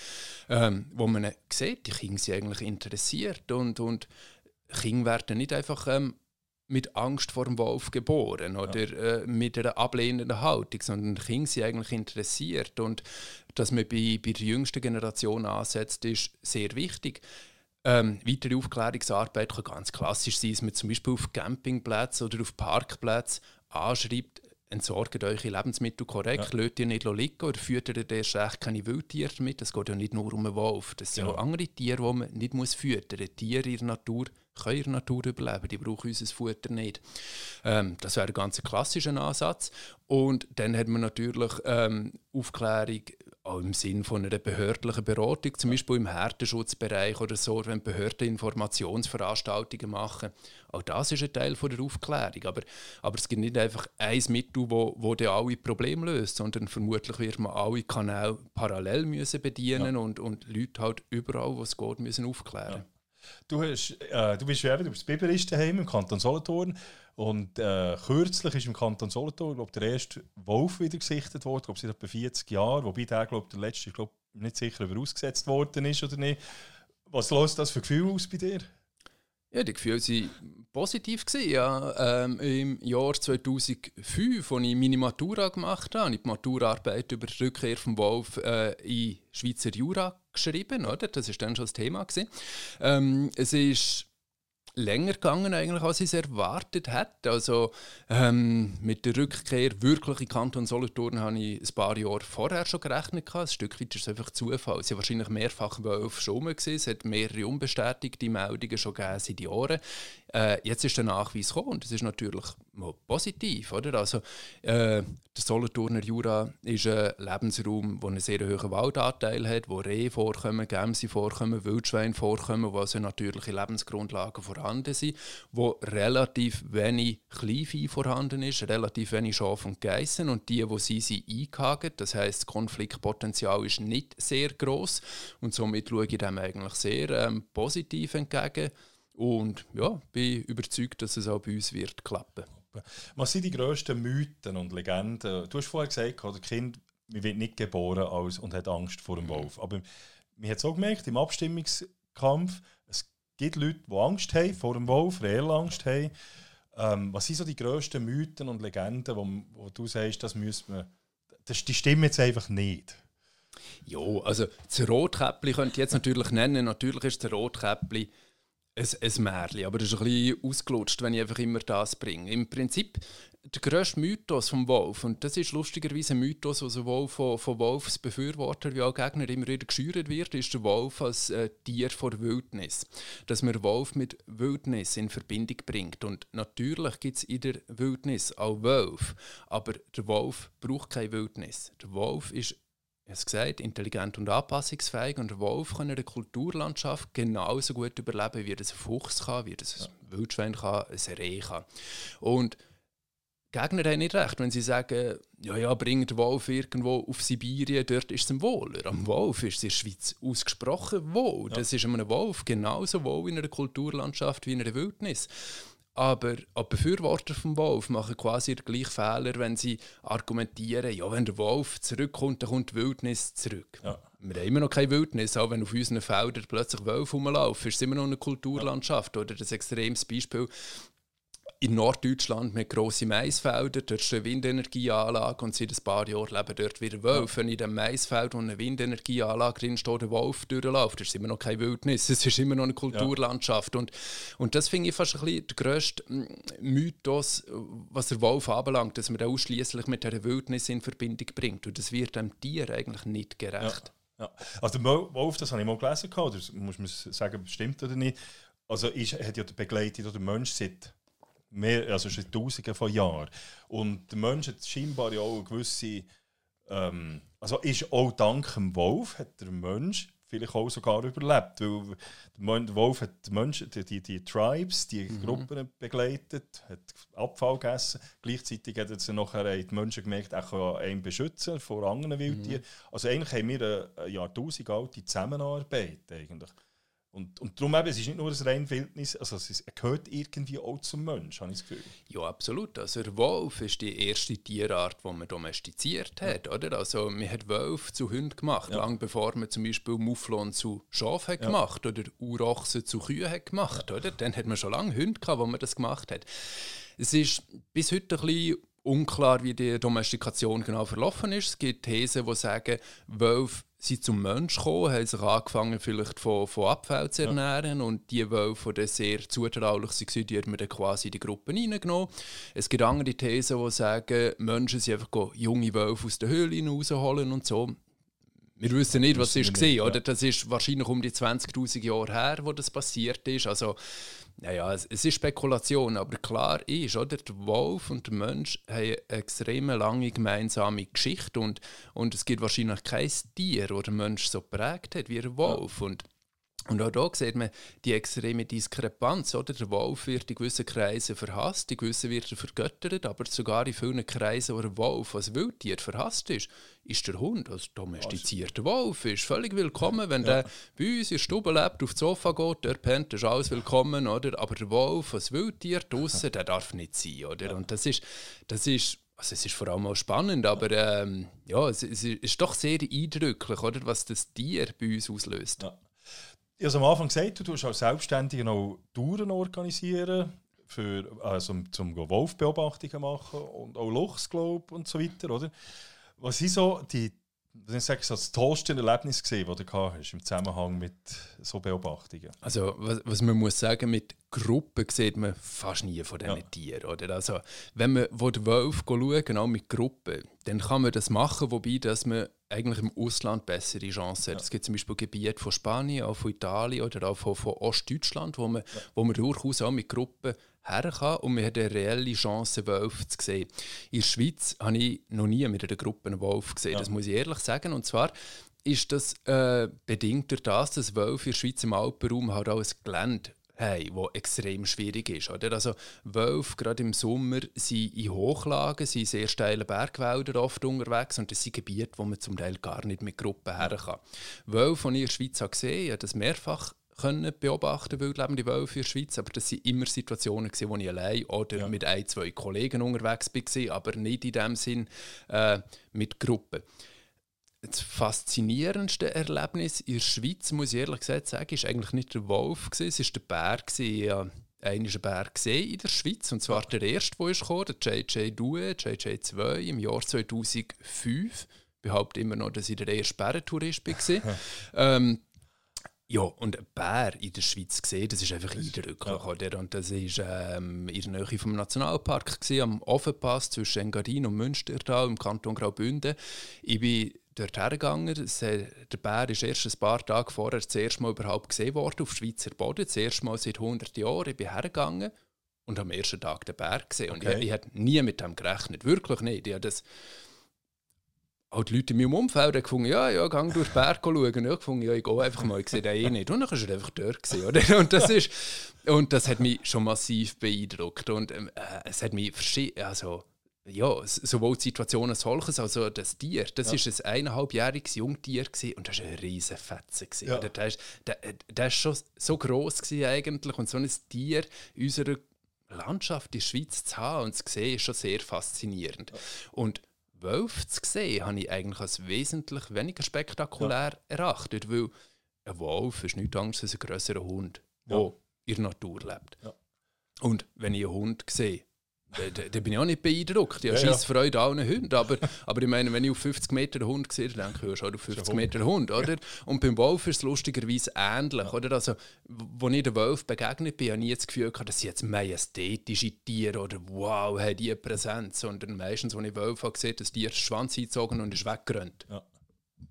ähm, wo man sieht, die Kinder sind eigentlich interessiert und, und Kinder werden nicht einfach ähm, mit Angst vor dem Wolf geboren oder ja. äh, mit einer ablehnenden Haltung, sondern Kinder sind eigentlich interessiert. Und dass man bei, bei der jüngsten Generation ansetzt, ist sehr wichtig. Ähm, weitere Aufklärungsarbeit kann ganz klassisch sein, dass man zum Beispiel auf Campingplätzen oder auf Parkplätzen anschreibt, entsorgt eure Lebensmittel korrekt, ja. lasst ihr nicht liegen oder führt ihr erst recht keine Wildtiere mit. Es geht ja nicht nur um einen Wolf, das sind ja. auch andere Tiere, die man nicht muss füttern muss. Tiere in der Natur können in der Natur überleben, die brauchen unser Futter nicht. Ähm, das wäre ein ganz klassischer Ansatz. Und dann hat man natürlich ähm, Aufklärung auch im Sinne von einer behördlichen Beratung, zum Beispiel im Härtenschutzbereich oder so, wenn Behörden Informationsveranstaltungen machen. Auch das ist ein Teil von der Aufklärung. Aber, aber es gibt nicht einfach ein Mittel, wo, wo alle Probleme löst, sondern vermutlich wird man alle Kanäle parallel müssen bedienen ja. und, und Leute halt überall, wo es geht, müssen aufklären. Ja. Du, hast, äh, du bist ja eben, du bist Biberist daheim im Kanton Solothurn und äh, kürzlich ist im Kanton Solothurn glaub, der erste Wolf wieder gesichtet worden, glaub, seit etwa 40 Jahren, wobei der, glaub, der letzte glaub, nicht sicher, ob er ausgesetzt worden ist oder nicht. Was löst das für Gefühl aus bei dir? Ja, die Gefühle waren positiv. Ja. Ähm, Im Jahr 2005, als ich meine Matura gemacht habe, habe ich die Maturaarbeit über die Rückkehr vom Wolf äh, in Schweizer Jura geschrieben. Oder? Das war dann schon das Thema. Gewesen. Ähm, es ist länger gegangen, eigentlich, als ich es erwartet hätte. Also ähm, mit der Rückkehr wirklich in Kanton Solothurn habe ich ein paar Jahre vorher schon gerechnet. Ein Stück weit ist es einfach Zufall. Es waren wahrscheinlich mehrfach schon gewesen. Es hat mehrere unbestätigte Meldungen schon gegeben seit Jahren. Äh, jetzt ist der Nachweis gekommen und das ist natürlich positiv. Oder? Also, äh, der Solothurner Jura ist ein Lebensraum, der einen sehr hohen Waldanteil hat, wo Rehe vorkommen, Gämse vorkommen, Wildschweine vorkommen, wo also natürliche Lebensgrundlagen vorhanden sind, wo relativ wenig Kleinvieh vorhanden ist, relativ wenig Schafe und Geissen und die, wo sie sind, eingehagen. Das heißt, das Konfliktpotenzial ist nicht sehr groß und somit schaue ich dem eigentlich sehr ähm, positiv entgegen. Und ja, bin überzeugt, dass es auch bei uns wird klappen. Was sind die grössten Mythen und Legenden? Du hast vorher gesagt, das Kind wird nicht geboren als, und hat Angst vor dem mhm. Wolf. Aber man hat es auch gemerkt, im Abstimmungskampf, es gibt Leute, die Angst haben vor dem Wolf, reell Angst haben. Ähm, was sind so die grössten Mythen und Legenden, wo, wo du sagst, das müssen wir, das, die stimmen jetzt einfach nicht? Ja, also das Rotkäppli könnte ich jetzt natürlich nennen. Natürlich ist das Rotkäppli ein, ein Märchen, aber das ist ein bisschen ausgelutscht, wenn ich einfach immer das bringe. Im Prinzip der grösste Mythos vom Wolf, und das ist lustigerweise ein Mythos, der sowohl von, von Wolfsbefürwortern wie auch Gegner immer wieder geschürt wird, ist der Wolf als äh, Tier vor Wildnis. Dass man Wolf mit Wildnis in Verbindung bringt. Und natürlich gibt es in der Wildnis auch Wolf, aber der Wolf braucht keine Wildnis. Der Wolf ist ich habe gesagt, intelligent und anpassungsfähig und der Wolf kann in der Kulturlandschaft genauso gut überleben, wie das ein Fuchs kann, wie das ein ja. Wildschwein kann, ein Reh kann. Und Gegner haben nicht recht, wenn sie sagen, ja, ja, bringt Wolf irgendwo auf Sibirien, dort ist es ein Wohler. Am Wolf ist es in der Schweiz ausgesprochen wohl. Ja. Das ist einem Wolf genauso wohl in einer Kulturlandschaft wie in einer Wildnis. Aber auch Befürworter vom Wolf machen quasi den gleichen Fehler, wenn sie argumentieren, ja, wenn der Wolf zurückkommt, dann kommt die Wildnis zurück. Ja. Wir haben immer noch keine Wildnis, auch wenn auf unseren Feldern plötzlich Wölfe rumlaufen, ist es immer noch eine Kulturlandschaft. Ja. Oder das extremes Beispiel, in Norddeutschland mit grossen Maisfeldern, dort ist eine Windenergieanlage und seit ein paar Jahren leben dort wieder Wölfe. Wenn in dem Maisfeld, wo eine Windenergieanlage drin steht, der Wolf durchläuft, ist immer noch keine Wildnis, es ist immer noch eine Kulturlandschaft. Ja. Und, und das finde ich fast ein bisschen der grösste mm, Mythos, was der Wolf anbelangt, dass man den ausschließlich mit dieser Wildnis in Verbindung bringt. Und das wird dem Tier eigentlich nicht gerecht. Ja. Ja. Also der Wolf, das habe ich mal gelesen, oder muss man sagen, stimmt oder nicht. Also ist, hat ja begleitet oder der Mensch seit mehr, also schon Tausende von Jahren. Und der Mensch hat scheinbar ja auch eine gewisse, ähm, also ist auch dank dem Wolf hat der Mensch vielleicht auch sogar überlebt, weil der Wolf hat die Menschen, die, die, die Tribes, die mhm. Gruppen begleitet, hat Abfall gegessen. Gleichzeitig hat er nachher die Menschen gemerkt, er kann einen beschützen vor anderen Wildtieren. Mhm. Also eigentlich haben wir eine Jahrtausend alte Zusammenarbeit eigentlich. Und, und darum eben, es ist nicht nur ein rein Wildnis, also es, ist, gehört irgendwie auch zum Mensch, habe ich das Gefühl. Ja, absolut. Also der Wolf ist die erste Tierart, die man domestiziert hat, ja. oder? Also man hat Wölfe zu Hunden gemacht, ja. lang bevor man zum Beispiel Mufflon zu Schafen hat ja. gemacht oder Urochsen zu Kühen hat gemacht, oder? Dann hat man schon lange Hunde gehabt, wo man das gemacht hat. Es ist bis heute ein bisschen unklar, wie die Domestikation genau verlaufen ist. Es gibt Thesen, die sagen, Wölfe sind zum Mensch gekommen, haben sich angefangen vielleicht von, von Abfall zu ernähren ja. und die Wölfe, die sehr zutraulich waren, die haben wir dann quasi in die Gruppe reingenommen. Es gibt andere Thesen, die sagen, Menschen sind einfach junge Wölfe aus der Höhle rausholen und so. Wir wissen nicht, was es war, ja. oder? Das ist wahrscheinlich um die 20'000 Jahre her, wo das passiert ist. Also naja, es, es ist Spekulation, aber klar ist, oder, der Wolf und der Mensch haben eine extrem lange gemeinsame Geschichte und, und es gibt wahrscheinlich kein Tier, das der Mensch so prägt hat wie der Wolf. Ja. Und und auch hier sieht man die extreme Diskrepanz. Oder? Der Wolf wird in gewissen Kreisen verhasst, in gewissen wird er vergöttert, aber sogar in vielen Kreisen, wo der Wolf als Wildtier verhasst ist, ist der Hund, als domestizierter Wolf, ist völlig willkommen. Wenn ja. der bei uns in der Stube lebt, auf das Sofa geht, der pennt, ist alles willkommen. Oder? Aber der Wolf als Wildtier draußen, der darf nicht sein. Oder? Ja. Und das ist, das ist also es ist vor allem auch spannend, aber ähm, ja, es, es, ist doch sehr eindrücklich, oder, was das Tier bei uns auslöst. Ja. Ich habe am Anfang gesagt, du tust als Selbstständiger noch Touren organisieren, für, also zum Wolfbeobachtungen machen und auch Luchs, glaube und so weiter, oder? Was sind so die, was ich so das tollste Erlebnis gesehen, das du gehabt hast im Zusammenhang mit so Beobachtungen? Also was, was man muss sagen, mit Gruppen sieht man fast nie von diesen ja. Tieren. Oder? Also, wenn man den Wolf schaut, genau mit Gruppen, dann kann man das machen, wobei dass man eigentlich im Ausland bessere Chancen hat. Ja. Es gibt zum Beispiel Gebiete von Spanien, auch von Italien oder auch von, von Ostdeutschland, wo man, ja. wo man durchaus auch mit Gruppen her kann und man hat eine reelle Chance, Wölfe zu sehen. In der Schweiz habe ich noch nie mit einer Gruppe einen Wolf gesehen, ja. das muss ich ehrlich sagen. Und zwar ist das äh, bedingt durch das, dass Wölfe in der Schweiz im Alpenraum halt auch ein Gelände haben, wo extrem schwierig ist. Oder? Also Wölfe, gerade im Sommer, sind in Hochlagen, sind sehr steile Bergwälder oft unterwegs und das sind Gebiete, wo man zum Teil gar nicht mit Gruppen her kann. Wölfe, die ich in der Schweiz habe gesehen habe, das mehrfach können beobachten, wildlebende Wölfe in der Schweiz, aber das sind immer Situationen, wo ich allein oder ja. mit ein, zwei Kollegen unterwegs war, aber nicht in dem Sinn äh, mit Gruppen das faszinierendste Erlebnis in der Schweiz, muss ich ehrlich gesagt sagen, ist eigentlich nicht der Wolf, es war der Bär. Ich habe einen Bär gesehen in der Schweiz, und zwar der erste, der ist gekommen, der JJ Due, JJ2 im Jahr 2005. Ich behaupte immer noch, dass ich der erste Bärentourist war. ähm, Ja, und ein Bär in der Schweiz gesehen, das ist einfach eindrücklich. Oder? Und das war ähm, in der Nähe vom Nationalpark, gewesen, am Offenpass zwischen Engadin und Münstertal im Kanton Graubünden. Ich bin dort hergegangen. Der Bär ist erst ein paar Tage vorher das erste Mal überhaupt gesehen worden auf Schweizer Boden. Das erste Mal seit 100 Jahren. Ich bin hergegangen und am ersten Tag den Bär gesehen. Okay. Und ich, ich hätte nie mit dem gerechnet. Wirklich nicht. Ich das auch die Leute in meinem Umfeld haben gefunden, ja, ja, geh durch den Berg schauen. Ich habe gefunden, ja, ich gehe einfach mal, ich sehe den eh nicht. Und dann war er einfach dort. Gewesen, oder? Und, das ist, und das hat mich schon massiv beeindruckt. Und ähm, äh, es hat mich also ja, sowohl die Situation als solches, also das Tier, das ja. ein eineinhalbjähriges Jungtier gewesen, und das war ein riesen Fetzen. Ja. Der, der, der, der ist schon so gross eigentlich und so ein Tier in unserer Landschaft in der Schweiz zu haben und zu sehen, ist schon sehr faszinierend. Ja. Und Wölfe zu sehen, habe ich eigentlich als wesentlich weniger spektakulär ja. erachtet, weil ein Wolf ist nichts anderes als ein grösserer Hund, der ja. in der Natur lebt. Ja. Und wenn ich einen Hund sehe, da, da, bin ich auch nicht beeindruckt. Ich habe ja, Freude ja. an allen Hunden. Aber, aber ich meine, wenn ich auf 50 Meter Hund sehe, dann denke ich, ja, schon auf 50 Meter Hund. Oder? Und beim Wolf ist es lustigerweise ähnlich. Ja. Oder? Also, als ich dem Wolf begegnet bin, habe ich nie das Gefühl gehabt, das sind jetzt majestätische Tiere oder wow, haben die Präsenz. Sondern meistens, als ich Wolf habe gesehen, das Tier ist Schwanz eingezogen und ist weggerannt. Ja.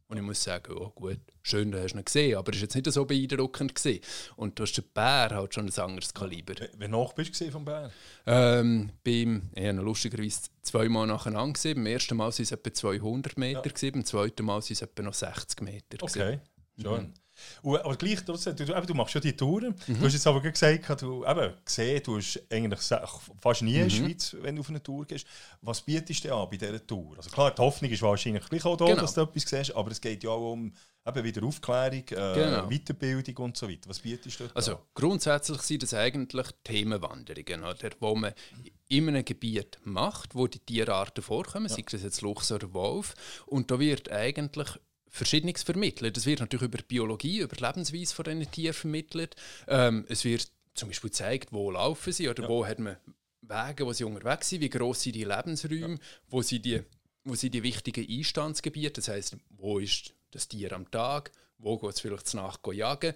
Und ich muss sagen, oh gut, schön, du hast ihn gesehen, aber es war jetzt nicht so beeindruckend. Gewesen. Und du hast den Bär halt schon ein anderes Kaliber. Wie noch bist du vom Bär? Ähm, beim, ich habe lustigerweise zweimal nacheinander gesehen. Beim ersten Mal waren es etwa 200 Meter, ja. gewesen, beim zweiten Mal waren es etwa noch 60 Meter. Okay, schön. Mhm. Aber gleich, du, du, du machst ja die Touren. Mhm. Du hast jetzt aber gesagt, du eben, gesehen, du hast eigentlich fast nie in der mhm. Schweiz, wenn du auf eine Tour gehst. Was bietest du dir an bei dieser Tour? Also klar, die Hoffnung ist wahrscheinlich gleich auch da, genau. dass du etwas siehst, aber es geht ja auch um eben wieder Aufklärung, äh, genau. Weiterbildung und so weiter. Was bietest du dort Also grundsätzlich sind das eigentlich Themenwanderungen, oder, wo man in einem Gebiet macht, wo die Tierarten vorkommen, ja. sei es jetzt Luchs oder Wolf, und da wird eigentlich Verschiedenes vermittelt. Es wird natürlich über Biologie, über die Lebensweise von diesen Tieren vermittelt. Ähm, es wird zum Beispiel gezeigt, wo laufen sie oder ja. wo hat man Wege, wo sie unterwegs sind, wie groß sind die Lebensräume, ja. wo sind die, wo sind die wichtigen Einstandsgebiete, das heißt, wo ist das Tier am Tag, wo geht es vielleicht nach jagen.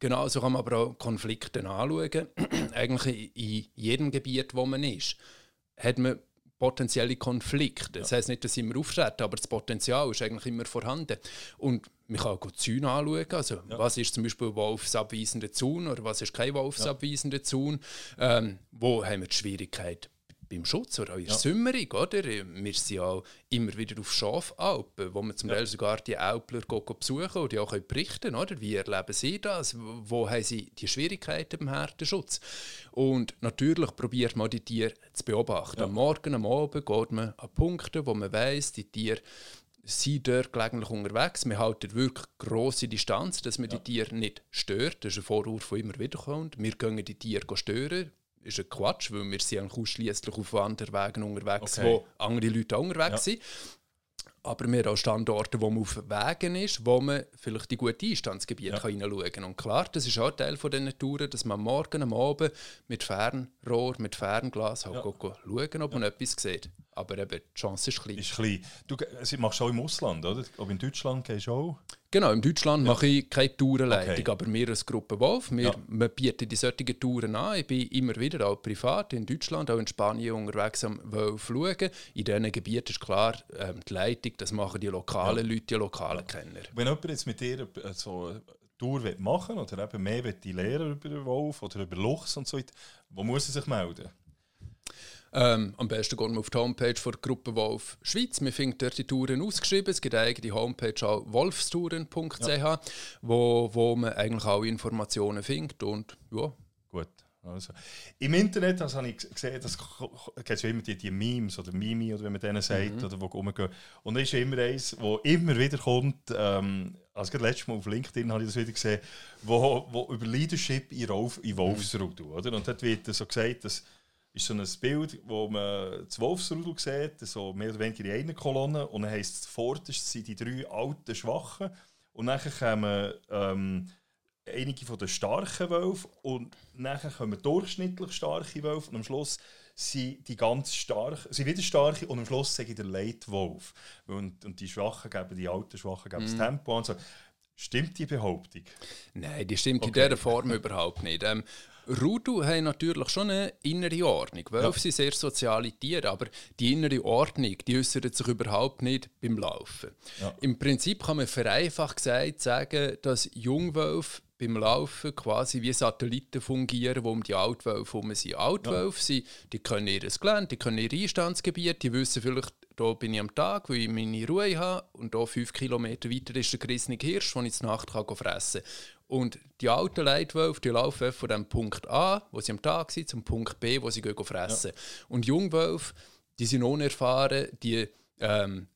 Genau so kann man aber auch Konflikte anschauen. Eigentlich in jedem Gebiet, wo man ist, hat man potenzielle Konflikte. Das heisst nicht, dass sie immer auftreten, aber das Potenzial ist eigentlich immer vorhanden. Und man kann auch Zäune anschauen. Also, ja. Was ist zum Beispiel wolfsabweisender Zaun oder was ist kein wolfsabweisender Zaun? Ähm, wo haben wir die Schwierigkeit? Beim Schutz oder auch in der ja. Sommerung, oder? Wir sind ja immer wieder auf Schafalpen, wo man zum ja. Teil sogar die Alpler besuchen und die auch berichten können, Wie erleben sie das? Wo haben sie die Schwierigkeiten beim Härtenschutz? Und natürlich probiert man die Tiere zu beobachten. Ja. Am Morgen, am Abend geht man an Punkte, wo man weiß, die Tiere sind dort gelegentlich unterwegs. Wir halten wirklich grosse Distanz, dass man ja. die Tiere nicht stört. Das ist ein Vorwurf, der immer wieder kommt. Wir können die Tiere stören ist ein Quatsch, weil wir sind ausschließlich auf Wanderwegen unterwegs, okay. wo andere Leute auch unterwegs ja. sind. Aber wir haben auch Standorte, wo man auf Wegen ist, wo man vielleicht die guten Einstandsgebiete ja. hineinschauen kann. Und klar, das ist auch Teil von diesen Touren, dass man morgen, am Abend mit Fernrohr, mit Fernglas halt ja. schauen, ob man etwas sieht. Aber eben, die Chance ist klein. Ist klein. Du machst auch im Ausland, oder? Aber in Deutschland gehst du auch? Genau, in Deutschland ja. mache ich keine Tourenleitung, okay. aber wir als Gruppe Wolf, wir, ja. wir bieten die solchen Touren an. Ich bin immer wieder auch privat in Deutschland, auch in Spanien unterwegs am Wolf schauen. In diesen Gebieten ist klar, ähm, die Leitung, das machen die lokalen ja. Leute, die lokalen Kenner. Wenn jemand jetzt mit dir so eine Tour machen oder eben mehr die lernen über den Wolf oder über Luchs und so weiter, wo muss er sich melden? Ähm, am besten gehen wir auf die Homepage der Gruppe Wolf Schweiz. Wir finden dort die Touren ausgeschrieben. Es gibt eine eigene Homepage auch wolfstouren.ch, ja. wo, wo man eigentlich alle Informationen findet. Und, ja. Gut. Also, Im Internet also, habe ich gesehen, dass es immer die, die Memes oder Mimi oder wie man denen sagt, mhm. oder wo rumgehen. Und da ist immer eins, wo immer wieder kommt, ähm, also gerade letztes Mal auf LinkedIn habe ich das wieder gesehen, wo, wo über Leadership in, Wolf, in Wolfsrud, mhm. oder? Und dort wird so gesagt, dass ist so ein Bild, wo man das Wolfsrudel sieht, so mehr oder weniger in einer Kolonne. Und dann heisst es, vorderst sind die drei alten Schwachen. Und dann kommen ähm, einige von den starken Wölfen und dann kommen durchschnittlich starke Wölfe. Und am Schluss sind die ganz stark, sind wieder starke und am Schluss sage ich der Leitwolf. Und, und die Schwachen geben, die alten Schwachen geben mm. das. Tempo. Und so Stimmt die Behauptung? Nein, die stimmt okay. in dieser Form überhaupt nicht. Ähm, Rudu haben natürlich schon eine innere Ordnung. Wölfe ja. sind sehr soziale Tiere, aber die innere Ordnung die äußert sich überhaupt nicht beim Laufen. Ja. Im Prinzip kann man vereinfacht gesagt sagen, dass Jungwölfe beim Laufen quasi wie Satelliten fungieren, die um die Altwölfe herum sind. Altwölfe, ja. sind, die können ihr Gelände, die können ihr Einstandsgebiet, die wissen vielleicht, da bin ich am Tag, weil ich meine Ruhe habe und da fünf Kilometer weiter ist der gerissene Hirsch, den ich zur Nacht kann fressen kann. Und die alten Leitwölfe die laufen von dem Punkt A, wo sie am Tag sind, zum Punkt B, wo sie gehen fressen. Ja. Und Jungwölfe, die sind unerfahren, die ähm,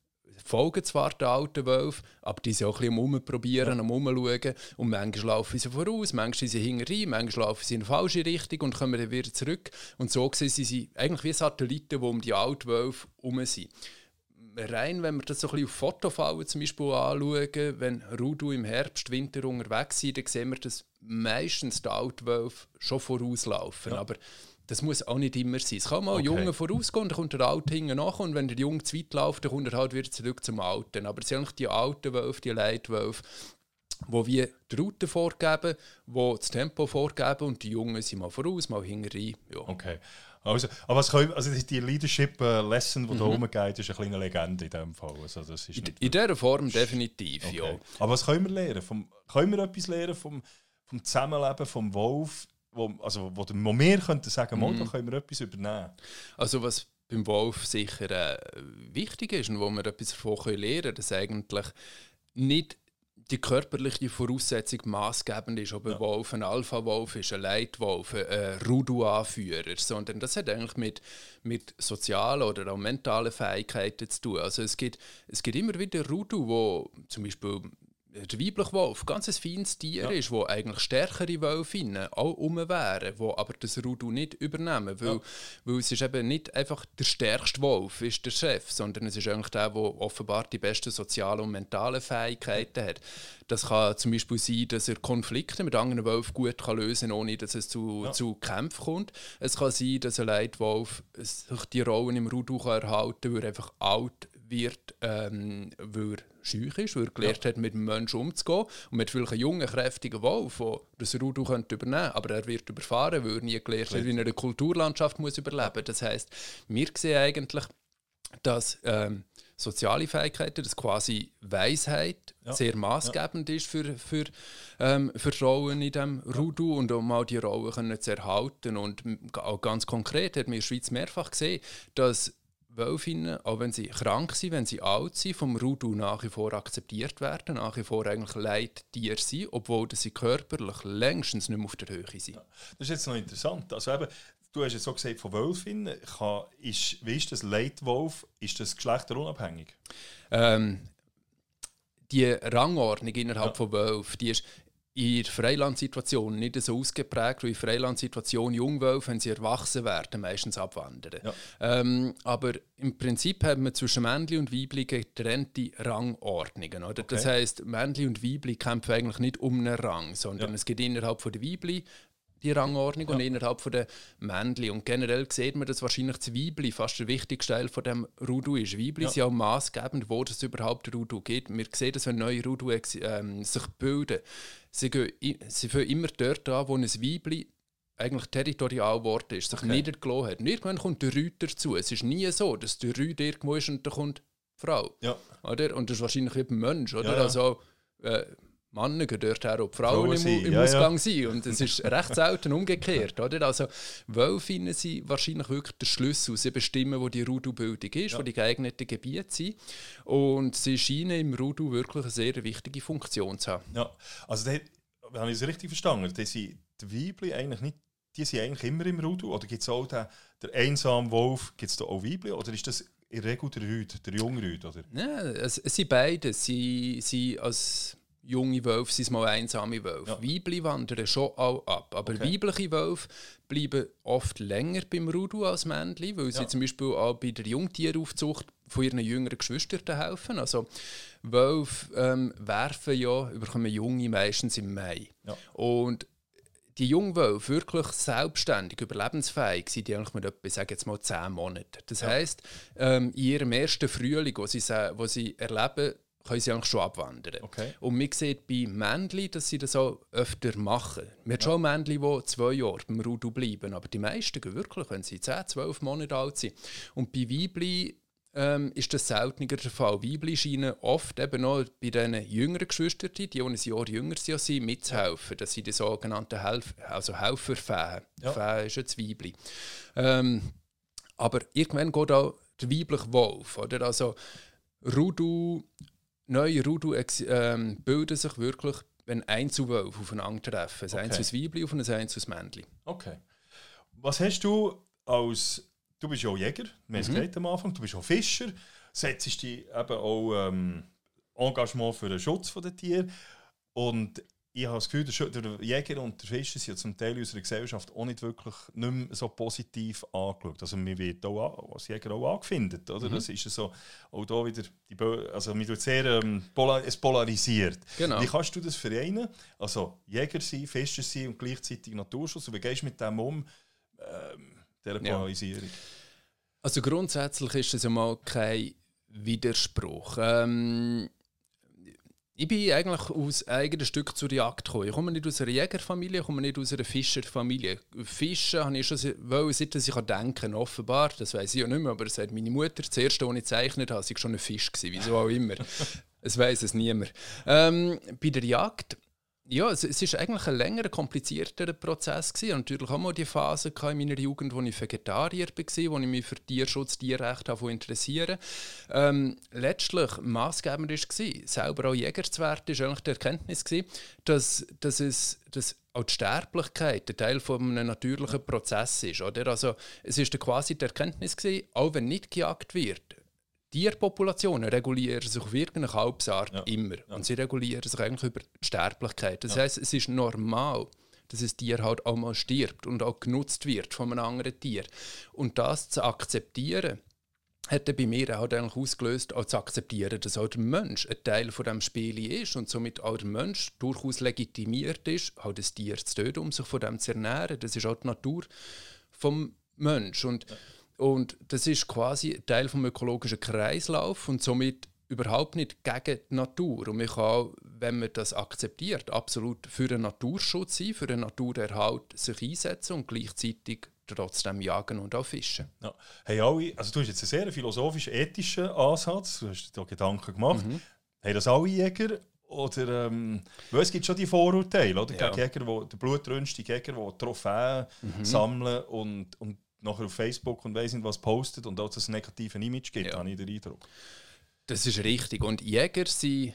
folgen zwar den alten Wölfen, aber die sind auch ein bisschen am Umprobieren, ja. am Umschauen. Und manchmal laufen sie voraus, manchmal sind sie hinterher, manchmal laufen sie in eine falsche Richtung und kommen dann wieder zurück. Und so sehen sie eigentlich wie Satelliten, die um die alten Wölfe herum sind rein, wenn wir das so ein bisschen auf Fotofallen zum Beispiel anschauen, wenn Rudu im Herbst, Winter unterwegs sind, dann sehen wir, dass meistens die Altwölfe schon vorauslaufen. Ja. Aber das muss auch nicht immer sein. Es kann mal okay. ein Junge vorausgehen, dann kommt der Alte hinten nach und wenn der Junge zu weit läuft, dann kommt er halt wieder zurück zum Alten. Aber es sind eigentlich die alten Wölfe, die Leitwölfe, wo wir die Route vorgeben, wo das Tempo vorgeben und die Jungen sind mal voraus, mal hinterher. Ja. Okay. Also, aber können, also die Leadership-Lesson, die mhm. da rumgeht, ist eine kleine Legende in diesem Fall. Also das ist in, in dieser Form definitiv, okay. ja. Aber was können wir lernen? Vom, können wir etwas lernen vom, vom Zusammenleben vom Wolf? Wo, also, wo, wo wir könnten sagen, mhm. da können wir etwas übernehmen. Also was beim Wolf sicher äh, wichtig ist und wo wir etwas davon lernen können, dass eigentlich nicht die körperliche Voraussetzung maßgebend ist, ob ein ja. Wolf ein Alpha-Wolf ist, ein Leitwolf, ein Rudu-Anführer, sondern das hat eigentlich mit, mit sozialen oder auch mentalen Fähigkeiten zu tun. Also es gibt, es gibt immer wieder Rudu, wo zum Beispiel der weibliche Wolf ganz ein feines Tier ja. ist, wo eigentlich stärkere Wölfinnen auch um wären, wo aber das Rudu nicht übernehmen, weil, ja. weil es ist eben nicht einfach der stärkste Wolf ist der Chef, sondern es ist eigentlich der, der offenbar die besten sozialen und mentalen Fähigkeiten hat. Das kann zum Beispiel sein, dass er Konflikte mit anderen Wölfen gut kann lösen kann, ohne dass es zu, ja. zu Kämpfen kommt. Es kann sein, dass ein Leitwolf sich die Rollen im Rudu kann erhalten kann, weil er einfach alt wird, ähm, weil er schüch ist, weil er gelernt ja. hat, mit dem Menschen umzugehen. Und mit vielleicht einen jungen, kräftigen Wolf, der das Rudu könnte übernehmen könnte. Aber er wird überfahren, weil er nie gelernt hat, wie er eine Kulturlandschaft muss überleben muss. Das heisst, wir sehen eigentlich, dass ähm, soziale Fähigkeiten, dass quasi Weisheit ja. sehr maßgebend ja. ist für, für, ähm, für in diesem Rudu und um auch die Rollen zu erhalten. Und auch ganz konkret hat man in der Schweiz mehrfach gesehen, dass Wölfinnen, auch wenn sie krank sind, wenn sie alt sind, vom Rudu nach wie vor akzeptiert werden, nach wie vor eigentlich Leittier sind, obwohl sie körperlich längstens nicht mehr auf der Höhe sind. Ja, das ist jetzt noch interessant. Also eben, du hast jetzt so gesagt, von Wölfinnen, kann, ist, wie ist das Leitwolf, ist das geschlechterunabhängig? Ähm, die Rangordnung innerhalb ja. von Wölfen, die ist in der Freilandsituation nicht so ausgeprägt, wie in Freilandsituation Jungwölfe, wenn sie erwachsen werden, meistens abwandern. Ja. Ähm, aber im Prinzip haben wir zwischen Männli und Weibli getrennte Rangordnungen. Oder? Okay. Das heißt, Männli und Weibli kämpfen eigentlich nicht um einen Rang, sondern ja. es geht innerhalb von der Weibli die Rangordnung ja. und innerhalb von der Männli. Und generell sieht man, dass wahrscheinlich das Weibli fast der wichtigste Teil von dem Rudu ist. Weibli ja. sind auch maßgebend, wo es überhaupt Rudu geht. Wir sehen das, wenn neue Rudu ähm, sich bilden. Sie, gehen, sie fangen immer dort an, wo ein Weibli eigentlich territorial geworden ist, sich okay. niedergelassen hat. Und irgendwann kommt der Rüter dazu. Es ist nie so, dass der Rüter irgendwo ist und dann kommt die Frau. Ja. Oder? Und das ist wahrscheinlich wie ein Mensch. Oder? Ja, also, äh, Männer gehen dort her, ob Frauen, im, im ja, Ausgang ja. sind. Und es ist recht selten umgekehrt. Oder? Also Wölfinnen sind wahrscheinlich wirklich der Schlüssel. Sie bestimmen, wo die Rudu-Bildung ist, ja. wo die geeigneten Gebiete sind. Und sie scheinen im Rudu wirklich eine sehr wichtige Funktion zu haben. Ja, also da habe ich es richtig verstanden. Die, sind, die Weibli eigentlich nicht, die sind eigentlich immer im Rudu? Oder gibt es auch den, der einsame Wolf, gibt es da auch Weibli? Oder ist das in der Regel der Rüd, der junge Rüd? Oder? Ja, es, es sind beide. Sie, sie als junge Wölfe sind mal einsame Wölfe. Ja. Weibli wandern schon auch ab. Aber okay. weibliche Wölfe bleiben oft länger beim Rudu als Männchen, weil sie zum Beispiel auch bei der Jungtieraufzucht von ihren jüngeren Geschwistern helfen. Also Wölfe ähm, werfen ja, überkommen Junge meistens im Mai. Ja. Und die Jungwölfe wirklich selbstständig, überlebensfähig sind die eigentlich mit etwa, sage jetzt mal, zehn Monaten. Das ja. heisst, ähm, in ihrem ersten Frühling, wo sie, wo sie erleben, können sie eigentlich schon abwandern. Okay. Und man sieht bei Männchen, dass sie das auch öfter machen. Wir haben schon Männchen, die zwei Jahre beim Rudu bleiben, aber die meisten gehen wirklich, wenn sie 10, 12 Monate alt sind. Und bei Weibli ähm, ist das seltener der Fall. Weibli scheinen oft eben noch bei den jüngeren Geschwistern, die, ein Jahr jünger sind, mitzuhelfen. Das sind die sogenannten Helf also Helferfähe. Ja. Fähe ist jetzt Weibli. Ähm, aber irgendwann geht auch der weibliche Wolf. Oder? Also Rudu, neue Rudu ähm, bilden sich wirklich, wenn Einzelwölfe aufeinandertreffen. Ein Okay. einzelnes Weibli auf ein einzelnes Männchen. Okay. Was hast du als. Du bist ja auch Jäger, wir haben Mhm. am Anfang, du bist auch Fischer, setzt dich eben auch ähm, Engagement für den Schutz der Tiere. Und ich habe das Gefühl, der, Jäger und der Fischer sind ja zum Teil in unserer Gesellschaft auch nicht wirklich nicht mehr so positiv angeschaut. Also man wird auch als Jäger auch angefindet, oder? Mhm. Das ist ja so, auch da wieder, die Bö also man tut sehr, ähm, polar es polarisiert. Genau. Wie kannst du das vereinen? Also Jäger sein, Fischer sein und gleichzeitig Naturschutz. Und wie gehst du mit dem um, ähm, dieser Ja. Polarisierung? Also grundsätzlich ist es einmal kein Widerspruch. Ähm, ich bin eigentlich aus eigenem Stück zur Jagd gekommen. Ich komme nicht aus einer Jägerfamilie, ich komme nicht aus einer Fischerfamilie. Fischen habe ich schon wollen, seit ich kann denken offenbar. Das weiß ich ja nicht mehr, aber sagt meine Mutter. Das erste, was ich gezeichnet habe, war schon ein Fisch. Gewesen, wieso auch immer. es weiß es niemand. Ähm, bei der Jagd ja, es, es ist eigentlich ein länger, komplizierterer Prozess gewesen. Und natürlich auch mal die Phase in meiner Jugend, wo ich Vegetarier war, wo ich mich für Tierschutz, Tierrecht habe interessieren. Ähm, letztlich maßgebend war, selber auch Jäger zu werden, ist eigentlich die Erkenntnis gewesen, dass, dass es dass auch die Sterblichkeit ein Teil von einem natürlichen Prozess ist. Oder? Also, es ist dann quasi die Erkenntnis gewesen, auch wenn nicht gejagt wird, Tierpopulationen regulieren sich auf irgendeine Halbsart Ja. immer. Und sie regulieren sich eigentlich über die Sterblichkeit. Das heisst, es ist normal, dass ein Tier halt auch mal stirbt und auch genutzt wird von einem anderen Tier. Und das zu akzeptieren, hat dann bei mir halt eigentlich ausgelöst, auch zu akzeptieren, dass auch der Mensch ein Teil von dem Spiel ist und somit auch der Mensch durchaus legitimiert ist, halt ein Tier zu töten, um sich von dem zu ernähren. Das ist auch die Natur vom Mensch. Und, und das ist quasi Teil vom ökologischen Kreislauf und somit überhaupt nicht gegen die Natur. Und man kann, auch, wenn man das akzeptiert, absolut für den Naturschutz sein, für den Naturerhalt sich einsetzen und gleichzeitig trotzdem jagen und auch fischen. Ja. Hey, alle, also du hast jetzt einen sehr philosophischen, ethischen Ansatz, du hast dir da Gedanken gemacht. Mhm. Haben das alle Jäger? Oder, ähm, es gibt schon die Vorurteile, oder? Ja. Gegen Jäger, wo, der blutrünstige Jäger, die Trophäen Mhm. sammeln und, und nachher auf Facebook und weiss nicht was postet und auch das negative Image gibt, Ja. habe ich den Eindruck. Das ist richtig. Und Jäger sind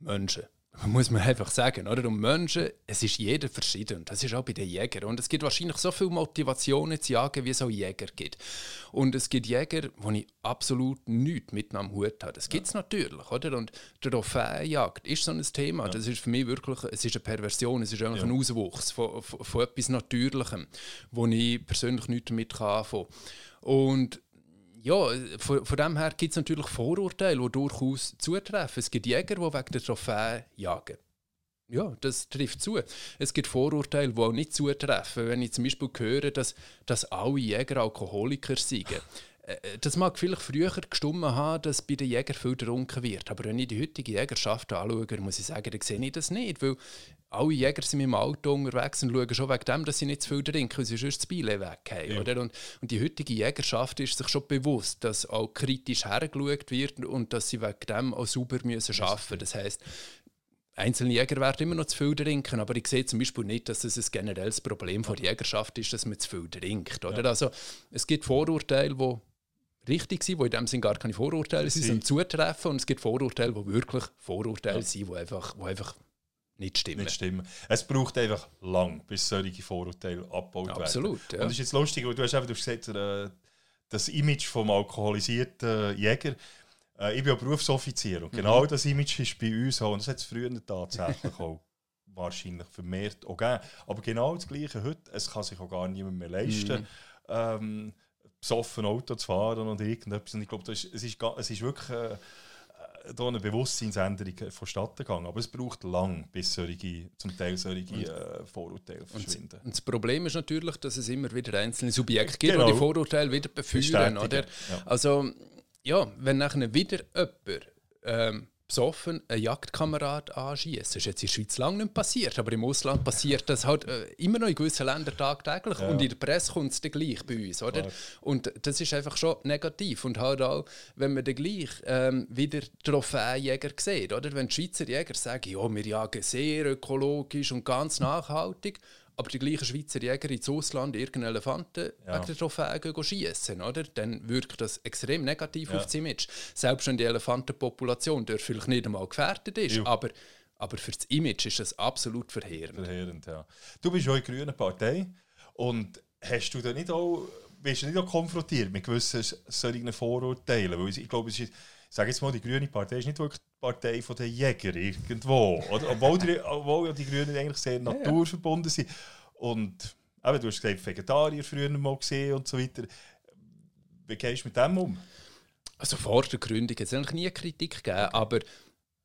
Menschen. Muss man einfach sagen, oder? Und Menschen, es ist jeder verschieden. Das ist auch bei den Jägern. Und es gibt wahrscheinlich so viele Motivationen zu jagen, wie es auch Jäger gibt. Und es gibt Jäger, wo ich absolut nichts mit am Hut habe. Das gibt es natürlich, oder? Und die Trophäenjagd ist so ein Thema. Das ist für mich wirklich, es ist eine Perversion, es ist einfach Ja. ein Auswuchs von, von, von etwas Natürlichem, wo ich persönlich nichts damit anfangen kann. Und ja, von, von dem her gibt es natürlich Vorurteile, die durchaus zutreffen. Es gibt Jäger, die wegen der Trophäe jagen. Ja, das trifft zu. Es gibt Vorurteile, die auch nicht zutreffen. Wenn ich zum Beispiel höre, dass, dass alle Jäger Alkoholiker sind. Äh, Das mag vielleicht früher gestummen haben, dass bei den Jägern viel getrunken wird. Aber wenn ich die heutige Jägerschaft anschaue, muss ich sagen, dann sehe ich das nicht. Weil alle Jäger sind mit dem Auto unterwegs und schauen schon wegen dem, dass sie nicht zu viel trinken, weil sie sonst das Beile weghaben. Ja. Oder? Und, und die heutige Jägerschaft ist sich schon bewusst, dass auch kritisch hergeschaut wird und dass sie wegen dem auch sauber müssen arbeiten müssen. Das heisst, Einzelne Jäger werden immer noch zu viel trinken, aber ich sehe zum Beispiel nicht, dass es ein generelles Problem von der Jägerschaft ist, dass man zu viel trinkt. Oder? Also, es gibt Vorurteile, die richtig sind, die in dem Sinne gar keine Vorurteile sind, sondern zutreffen. Und es gibt Vorurteile, die wirklich Vorurteile sind, die einfach, die einfach nicht stimmen. Nicht stimmen. Es braucht einfach lang, bis solche Vorurteile abgebaut werden. Absolut, ja. Und das ist jetzt lustig, weil du hast, du hast gesagt, äh, das Image vom alkoholisierten Jäger. Äh, ich bin ja Berufsoffizier und Mhm. genau das Image ist bei uns auch. Und das hat es früher tatsächlich auch wahrscheinlich vermehrt auch gegeben. Aber genau das Gleiche heute. Es kann sich auch gar niemand mehr leisten, Mhm. ähm, besoffen Auto zu fahren und irgendetwas. Und ich glaube, ist, es, ist, es ist wirklich äh, äh, da eine Bewusstseinsänderung vonstatten gegangen. Aber es braucht lang, bis solche, zum Teil solche äh, Vorurteile verschwinden. Und das Problem ist natürlich, dass es immer wieder einzelne Subjekte gibt, Genau. die die Vorurteile wieder beführen. Oder? ja. Also, ja, wenn nachher wieder jemand ähm, besoffen einen Jagdkamerad anschießen. Das ist jetzt in der Schweiz lange nicht passiert, aber im Ausland passiert das halt äh, immer noch in gewissen Ländern tagtäglich. Ja. Und in der Presse kommt es dann gleich bei uns, oder? Und das ist einfach schon negativ. Und halt auch, wenn man dann gleich ähm, wieder Trophäenjäger sieht, oder? Wenn die Schweizer Jäger sagen, ja, wir jagen sehr ökologisch und ganz nachhaltig, aber die gleichen Schweizer Jäger ins Ausland irgendeinen Elefanten ja. wegen der Trophäen schießen, oder? Dann wirkt das extrem negativ ja. auf das Image. Selbst wenn die Elefantenpopulation dort vielleicht nicht einmal gefährdet ist, aber, aber für das Image ist das absolut verheerend. Verheerend, ja. Du bist ja in der Grünen Partei und hast du da nicht auch, bist du nicht auch konfrontiert mit gewissen solchen Vorurteilen? Weil ich glaube, es ist sage jetzt mal, die Grüne Partei ist nicht wirklich die Partei der Jäger irgendwo. Oder? Obwohl, die, obwohl die Grünen eigentlich sehr naturverbunden sind. Und eben, du hast gesagt, Vegetarier früher mal gesehen und so weiter. Wie gehst du mit dem um? Also vor der Gründung hat es eigentlich nie Kritik gegeben, okay. aber,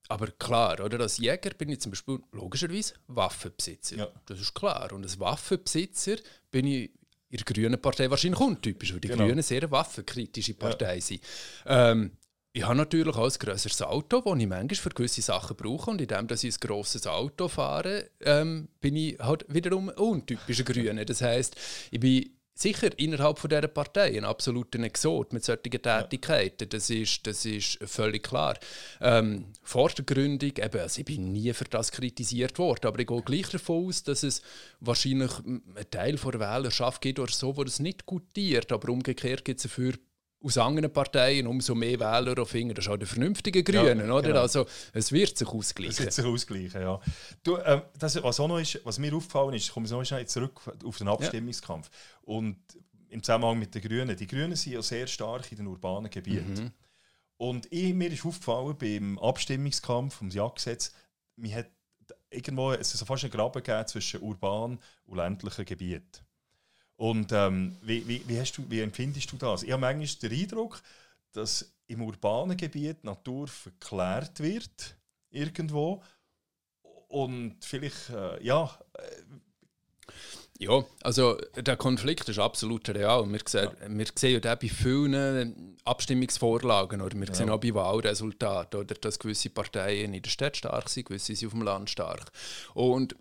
aber klar, oder? als Jäger bin ich zum Beispiel logischerweise Waffenbesitzer. Ja. Das ist klar. Und als Waffenbesitzer bin ich in der Grünen Partei wahrscheinlich untypisch, weil die genau. Grünen sehr eine waffenkritische Partei ja. sind. Ähm, ich habe natürlich auch ein grösseres Auto, das ich manchmal für gewisse Sachen brauche. Und indem dass ich ein grosses Auto fahre, ähm, bin ich halt wiederum untypischer Grüne. Das heisst, ich bin sicher innerhalb von dieser Partei ein absoluter Exot mit solchen Tätigkeiten. Das ist, das ist völlig klar. Ähm, vor der Gründung, eben, also ich bin nie für das kritisiert worden, aber ich gehe gleich davon aus, dass es wahrscheinlich einen Teil der Wählerschaft gibt oder so, wo das nicht gutiert, aber umgekehrt gibt es dafür aus anderen Parteien umso mehr Wähler auf finden. Das ist auch der vernünftige Grünen, ja, oder? Genau. Also es wird sich ausgleichen. Es wird sich ausgleichen, ja. Du, ähm, das, was, auch noch ist, was mir aufgefallen ist, komme ich noch schnell zurück auf den Abstimmungskampf. Ja. Und im Zusammenhang mit den Grünen. Die Grünen sind ja sehr stark in den urbanen Gebieten. Mhm. Und ich, mir ist aufgefallen beim Abstimmungskampf ums Jagdgesetz, mir hat irgendwo es ist fast einen Graben gegeben zwischen urban und ländlichen Gebieten. Und ähm, wie, wie, wie, hast du, wie empfindest du das? Ich habe manchmal den Eindruck, dass im urbanen Gebiet Natur verklärt wird, irgendwo. Und vielleicht, äh, ja. Äh, ja, also der Konflikt ist absolut real. Wir sehen, ja. wir sehen ja bei vielen Abstimmungsvorlagen oder wir ja. sehen auch bei Wahlresultaten, oder, dass gewisse Parteien in der Stadt stark sind, gewisse sind auf dem Land stark. Und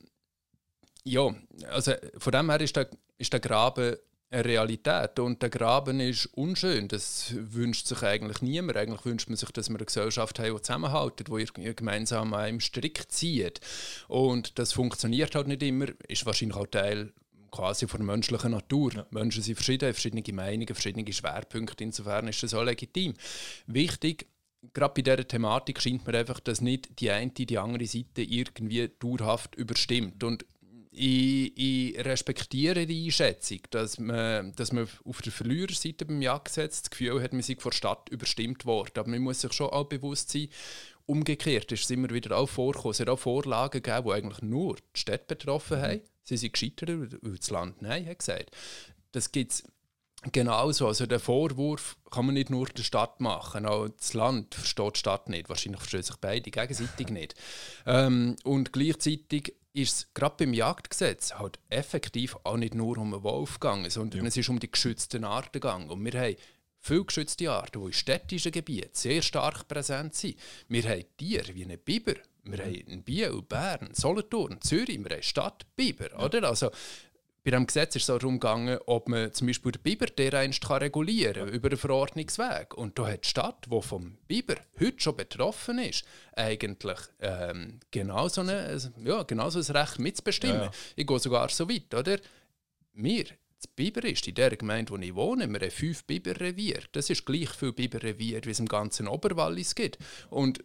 ja, also von dem her ist der, ist der Graben eine Realität und der Graben ist unschön. Das wünscht sich eigentlich niemand. Eigentlich wünscht man sich, dass wir eine Gesellschaft haben, die zusammenhaltet, die gemeinsam an einem Strick zieht. Und das funktioniert halt nicht immer, ist wahrscheinlich auch Teil quasi von der menschlichen Natur. Ja. Menschen sind verschieden, verschiedene Meinungen, verschiedene Schwerpunkte. Insofern ist das auch legitim. Wichtig gerade bei dieser Thematik scheint mir einfach, dass nicht die eine die andere Seite irgendwie dauerhaft überstimmt. Und ich, ich, respektiere die Einschätzung, dass man, dass man auf der Verliererseite beim Jagdgesetz das Gefühl hat, man sei vor der Stadt überstimmt worden. Aber man muss sich schon auch bewusst sein, umgekehrt ist es immer wieder auch vorgekommen. Es hat auch Vorlagen gegeben, die eigentlich nur die Städte betroffen haben. Sie sind gescheitert, weil das Land Nein hat gesagt. Das gibt genauso. Also den Vorwurf kann man nicht nur der Stadt machen. Auch das Land versteht die Stadt nicht. Wahrscheinlich verstehen sich beide gegenseitig nicht. Ähm, und gleichzeitig ist es gerade beim Jagdgesetz halt effektiv auch nicht nur um einen Wolf gegangen, sondern ja. es ist um die geschützten Arten gegangen. Und wir haben viele geschützte Arten, die in städtischen Gebieten sehr stark präsent sind. Wir haben Tiere wie einen Biber, wir haben einen Biel, Bern, Solothurn, Zürich, wir haben Stadtbiber. Ja. Oder? Also, bei diesem Gesetz ist es auch darum gegangen, ob man zum Beispiel den Biber dereinst regulieren kann über einen Verordnungsweg. Und da hat die Stadt, die vom Biber heute schon betroffen ist, eigentlich ähm, genau, so eine, ja, genau so ein Recht mitzubestimmen. Ja, ja. Ich gehe sogar so weit, oder? Wir, das Biber ist in der Gemeinde, wo ich wohne, wir haben fünf Biberrevier. Das ist gleich viel Biberrevier, wie es im ganzen Oberwallis gibt. Und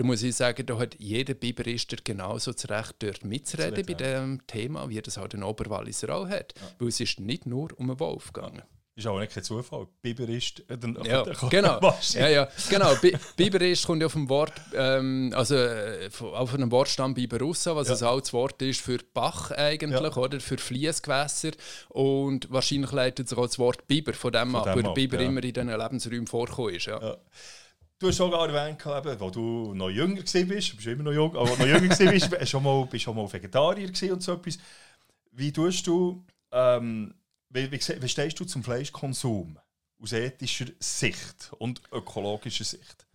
da muss ich sagen, da hat jeder Biberister genauso das Recht, dort mitzureden bei dem Thema, wie das auch der Oberwalliser auch hat. Ja. Weil es ist nicht nur um einen Wolf gegangen. Ist auch nicht kein Zufall. Biberist. Äh, ja, genau. ja, ja, genau. Biberist kommt ja vom Wort, ähm, also äh, auf einem Wortstamm Biberussa, was ja. ein altes Wort ist für Bach eigentlich, ja. oder für Fließgewässer. Und wahrscheinlich leitet sich auch das Wort Biber von dem von ab, weil Biber ja. immer in diesen Lebensräumen vorkommt. Ist, ja. Du hast sogar erwähnt, eben, als du noch jünger warst, bist immer noch jung, aber noch jünger warst, bist schon mal, bist schon mal Vegetarier und so etwas. Wie tust du, ähm, wie, wie, wie stehst du zum Fleischkonsum aus ethischer Sicht und ökologischer Sicht?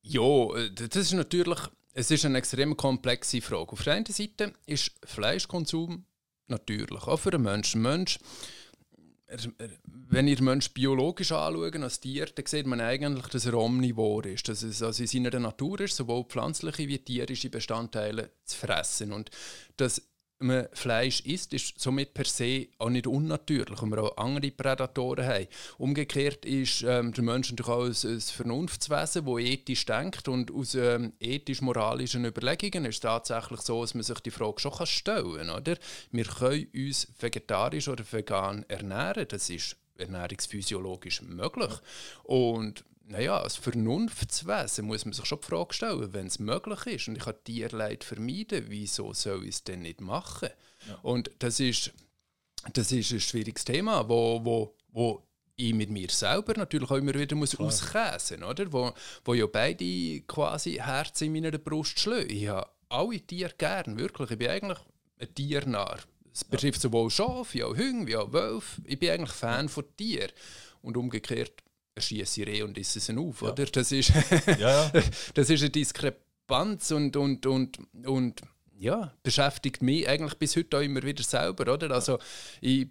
Ja, äh, das ist natürlich es ist eine extrem komplexe Frage. Auf der einen Seite ist Fleischkonsum natürlich auch für einen Menschen. Mensch, wenn ihr den Menschen biologisch anschaut, als Tier, dann sieht man eigentlich, dass er omnivor ist. Dass es also in seiner Natur ist, sowohl pflanzliche wie tierische Bestandteile zu fressen. Und dass man Fleisch isst, ist somit per se auch nicht unnatürlich und wir auch andere Prädatoren haben. Umgekehrt ist ähm, der Mensch natürlich auch ein, ein Vernunftswesen, das ethisch denkt und aus ähm, ethisch-moralischen Überlegungen ist es tatsächlich so, dass man sich die Frage schon stellen kann. Oder? Wir können uns vegetarisch oder vegan ernähren, das ist ernährungsphysiologisch möglich. Und naja, als Vernunftswesen muss man sich schon die Frage stellen, wenn es möglich ist und ich kann Tierleid vermeiden, wieso soll ich es denn nicht machen? Ja. Und das ist, das ist ein schwieriges Thema, wo, wo, wo ich mit mir selber natürlich auch immer wieder muss auskäsen muss, Wo, wo ja beide quasi Herz in meiner Brust schlagen. Ich habe alle Tiere gern, wirklich. Ich bin eigentlich ein Tiernah. Es betrifft ja. sowohl Schafe, wie auch Hunde, wie auch Wölfe. Ich bin eigentlich Fan von Tieren. Und umgekehrt schieße ich Reh und esse es auf, ja. oder? Das ist, ja, ja. das ist eine Diskrepanz und, und, und, und ja, beschäftigt mich eigentlich bis heute auch immer wieder selber, oder? Also ich,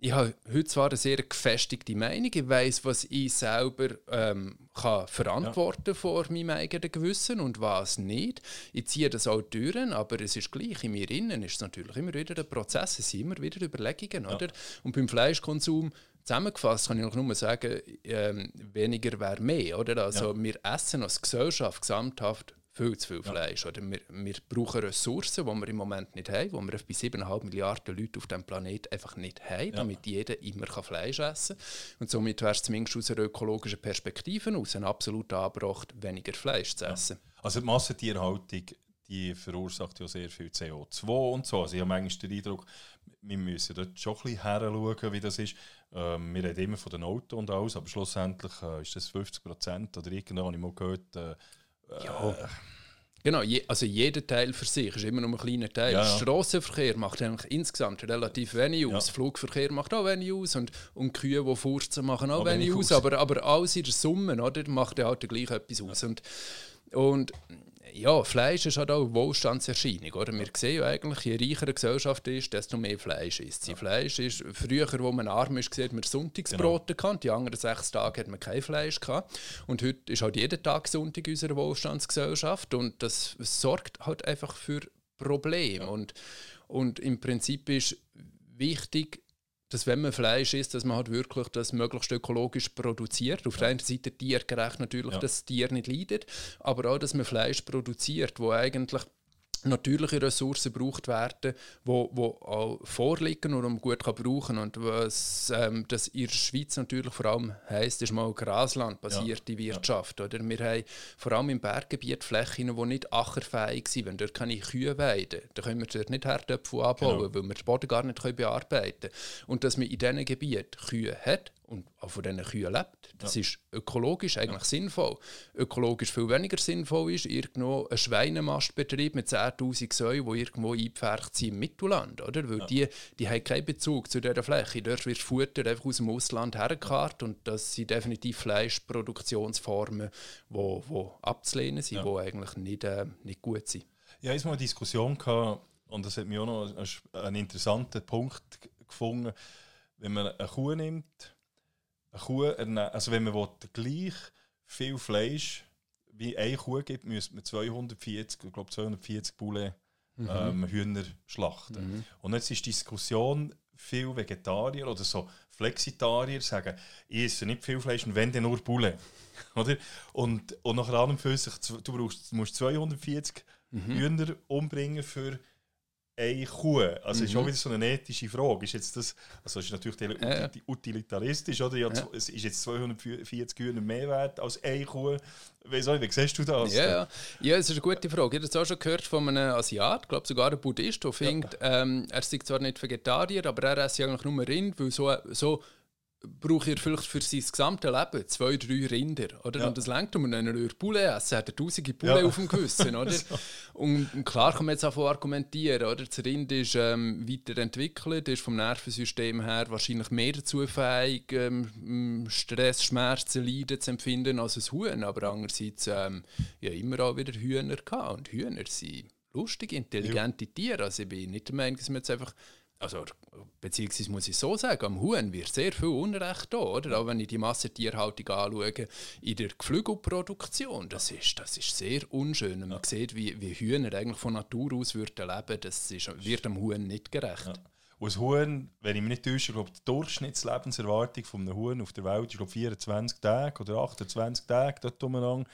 ich habe heute zwar eine sehr gefestigte Meinung, ich weiß, was ich selber ähm, kann verantworten ja. vor meinem eigenen Gewissen und was nicht. Ich ziehe das auch durch, aber es ist gleich, in mir innen ist es natürlich immer wieder ein Prozess, es sind immer wieder Überlegungen, ja. oder? Und beim Fleischkonsum Zusammengefasst kann ich nur sagen, ähm, weniger wäre mehr. Oder? Also ja. Wir essen als Gesellschaft gesamthaft viel zu viel Fleisch. Oder? Wir, wir brauchen Ressourcen, die wir im Moment nicht haben, die wir bei 7,5 Milliarden Leuten auf diesem Planeten einfach nicht haben, ja. damit jeder immer Fleisch essen kann. Und somit wäre es zumindest aus einer ökologischen Perspektive aus ein absoluter Anbruch, weniger Fleisch zu essen. Ja. Also die Massentierhaltung die verursacht ja sehr viel CO2 und so. Also ich habe manchmal den Eindruck, wir müssen dort schon ein bisschen heranschauen, wie das ist. Ähm, wir reden immer von den Autos und alles, aber schlussendlich äh, ist das 50 Prozent oder irgendwann habe ich mal gehört. Äh, ja. Äh, Genau, je, also jeder Teil für sich ist immer nur ein kleiner Teil. Ja, ja. Strassenverkehr macht eigentlich insgesamt relativ wenig aus. Ja. Flugverkehr macht auch wenig aus und, und Kühe, die furzen, machen auch, auch wenig aus. Aber, aber alles in der Summe oder, macht ja halt gleich etwas aus. Und, und ja, Fleisch ist halt auch eine Wohlstandserscheinung. Oder? Wir sehen ja eigentlich, je reicher eine Gesellschaft ist, desto mehr Fleisch ist sie. Ja. Fleisch ist, früher, wo man arm ist, hat man Sonntagsbrote genau. Die anderen sechs Tage hat man kein Fleisch gehabt. Und heute ist halt jeden Tag Sonntag in unserer Wohlstandsgesellschaft. Und das sorgt halt einfach für Probleme. Ja. Und, und im Prinzip ist wichtig, dass wenn man Fleisch isst, dass man halt wirklich das möglichst ökologisch produziert. Auf ja. der einen Seite tiergerecht natürlich, ja. dass das Tier nicht leidet, aber auch, dass man Fleisch produziert, wo eigentlich natürliche Ressourcen gebraucht werden, wo, wo auch vorliegen und man gut kann brauchen und was ähm, das in der Schweiz natürlich vor allem heisst, ist mal graslandbasierte ja. Wirtschaft. Oder? Wir haben vor allem im Berggebiet Flächen, die nicht ackerfähig sind. Wenn dort keine Kühe weiden, dann können wir dort nicht Herdöpfel anbauen, genau. weil wir den Boden gar nicht bearbeiten können. Und dass man in diesen Gebieten Kühe hat und auch von diesen Kühen lebt. Das ja. ist ökologisch eigentlich ja. sinnvoll. Ökologisch viel weniger sinnvoll ist irgendwo ein Schweinemastbetrieb mit 10'000 Säuen, die irgendwo eingepfercht sind im Mittelland. Oder? Weil ja. die, die haben keinen Bezug zu dieser Fläche. Dort wird Futter einfach aus dem Ausland hergekarrt und das sind definitiv Fleischproduktionsformen, die wo, wo abzulehnen sind, die eigentlich nicht, äh, nicht gut sind. Ja, ich hatte mal eine Diskussion gehabt, und das hat mir auch noch einen interessanten Punkt gefunden. Wenn man eine Kuh nimmt, eine Kuh also wenn man will, gleich viel Fleisch wie eine Kuh gibt, müsste man 240, ich glaube 240 Bulle mhm. ähm, Hühner schlachten. Mhm. Und jetzt ist die Diskussion, viele Vegetarier oder so Flexitarier sagen, ich esse nicht viel Fleisch und wenn dann nur Bulle. oder? Und, und nach allem für sich, du brauchst, musst 240 mhm. Hühner umbringen für eine Kuh. Also mhm. ist auch wieder so eine ethische Frage. Ist jetzt das, also ist natürlich ja. utilitaristisch, oder? Ja, ja. Es ist jetzt 240 Kühe mehr wert als eine Kuh. Weiss auch, wie siehst du das? Ja, ja. ja, es ist eine gute Frage. Ich habe das auch schon gehört von einem Asiat, ich glaube sogar ein Buddhist, der findet, ja. ähm, er ist zwar nicht Vegetarier, aber er isst eigentlich nur Rind, weil so, so braucht er vielleicht für sein gesamtes Leben zwei, drei Rinder. Oder? Ja. Und das lenkt um einen Röhr Poulet essen, hat er tausende Poulet ja. auf dem Gewissen. Oder? so. und, klar kann man jetzt auch argumentieren, oder? das Rind ist ähm, weiterentwickelt, ist vom Nervensystem her wahrscheinlich mehr dazu fähig, ähm, Stress, Schmerzen, Leiden zu empfinden als ein Huhn. Aber andererseits ähm, ja immer auch wieder Hühner gehabt. Und Hühner sind lustige, intelligente ja. Tiere. Also ich bin nicht der Meinung, dass man jetzt einfach also beziehungsweise muss ich so sagen, am Huhn wird sehr viel Unrecht da, oder? Auch wenn ich die Massentierhaltung anschaue, in der Geflügelproduktion, das ist, das ist sehr unschön. Und man ja. sieht, wie, wie Hühner eigentlich von Natur aus würden leben, das ist, wird dem Huhn nicht gerecht. Ja. Und Huhn, wenn ich mich nicht täusche, glaube die Durchschnittslebenserwartung von einem Huhn auf der Welt ist glaube 24 Tage oder 28 Tage dort umeinander.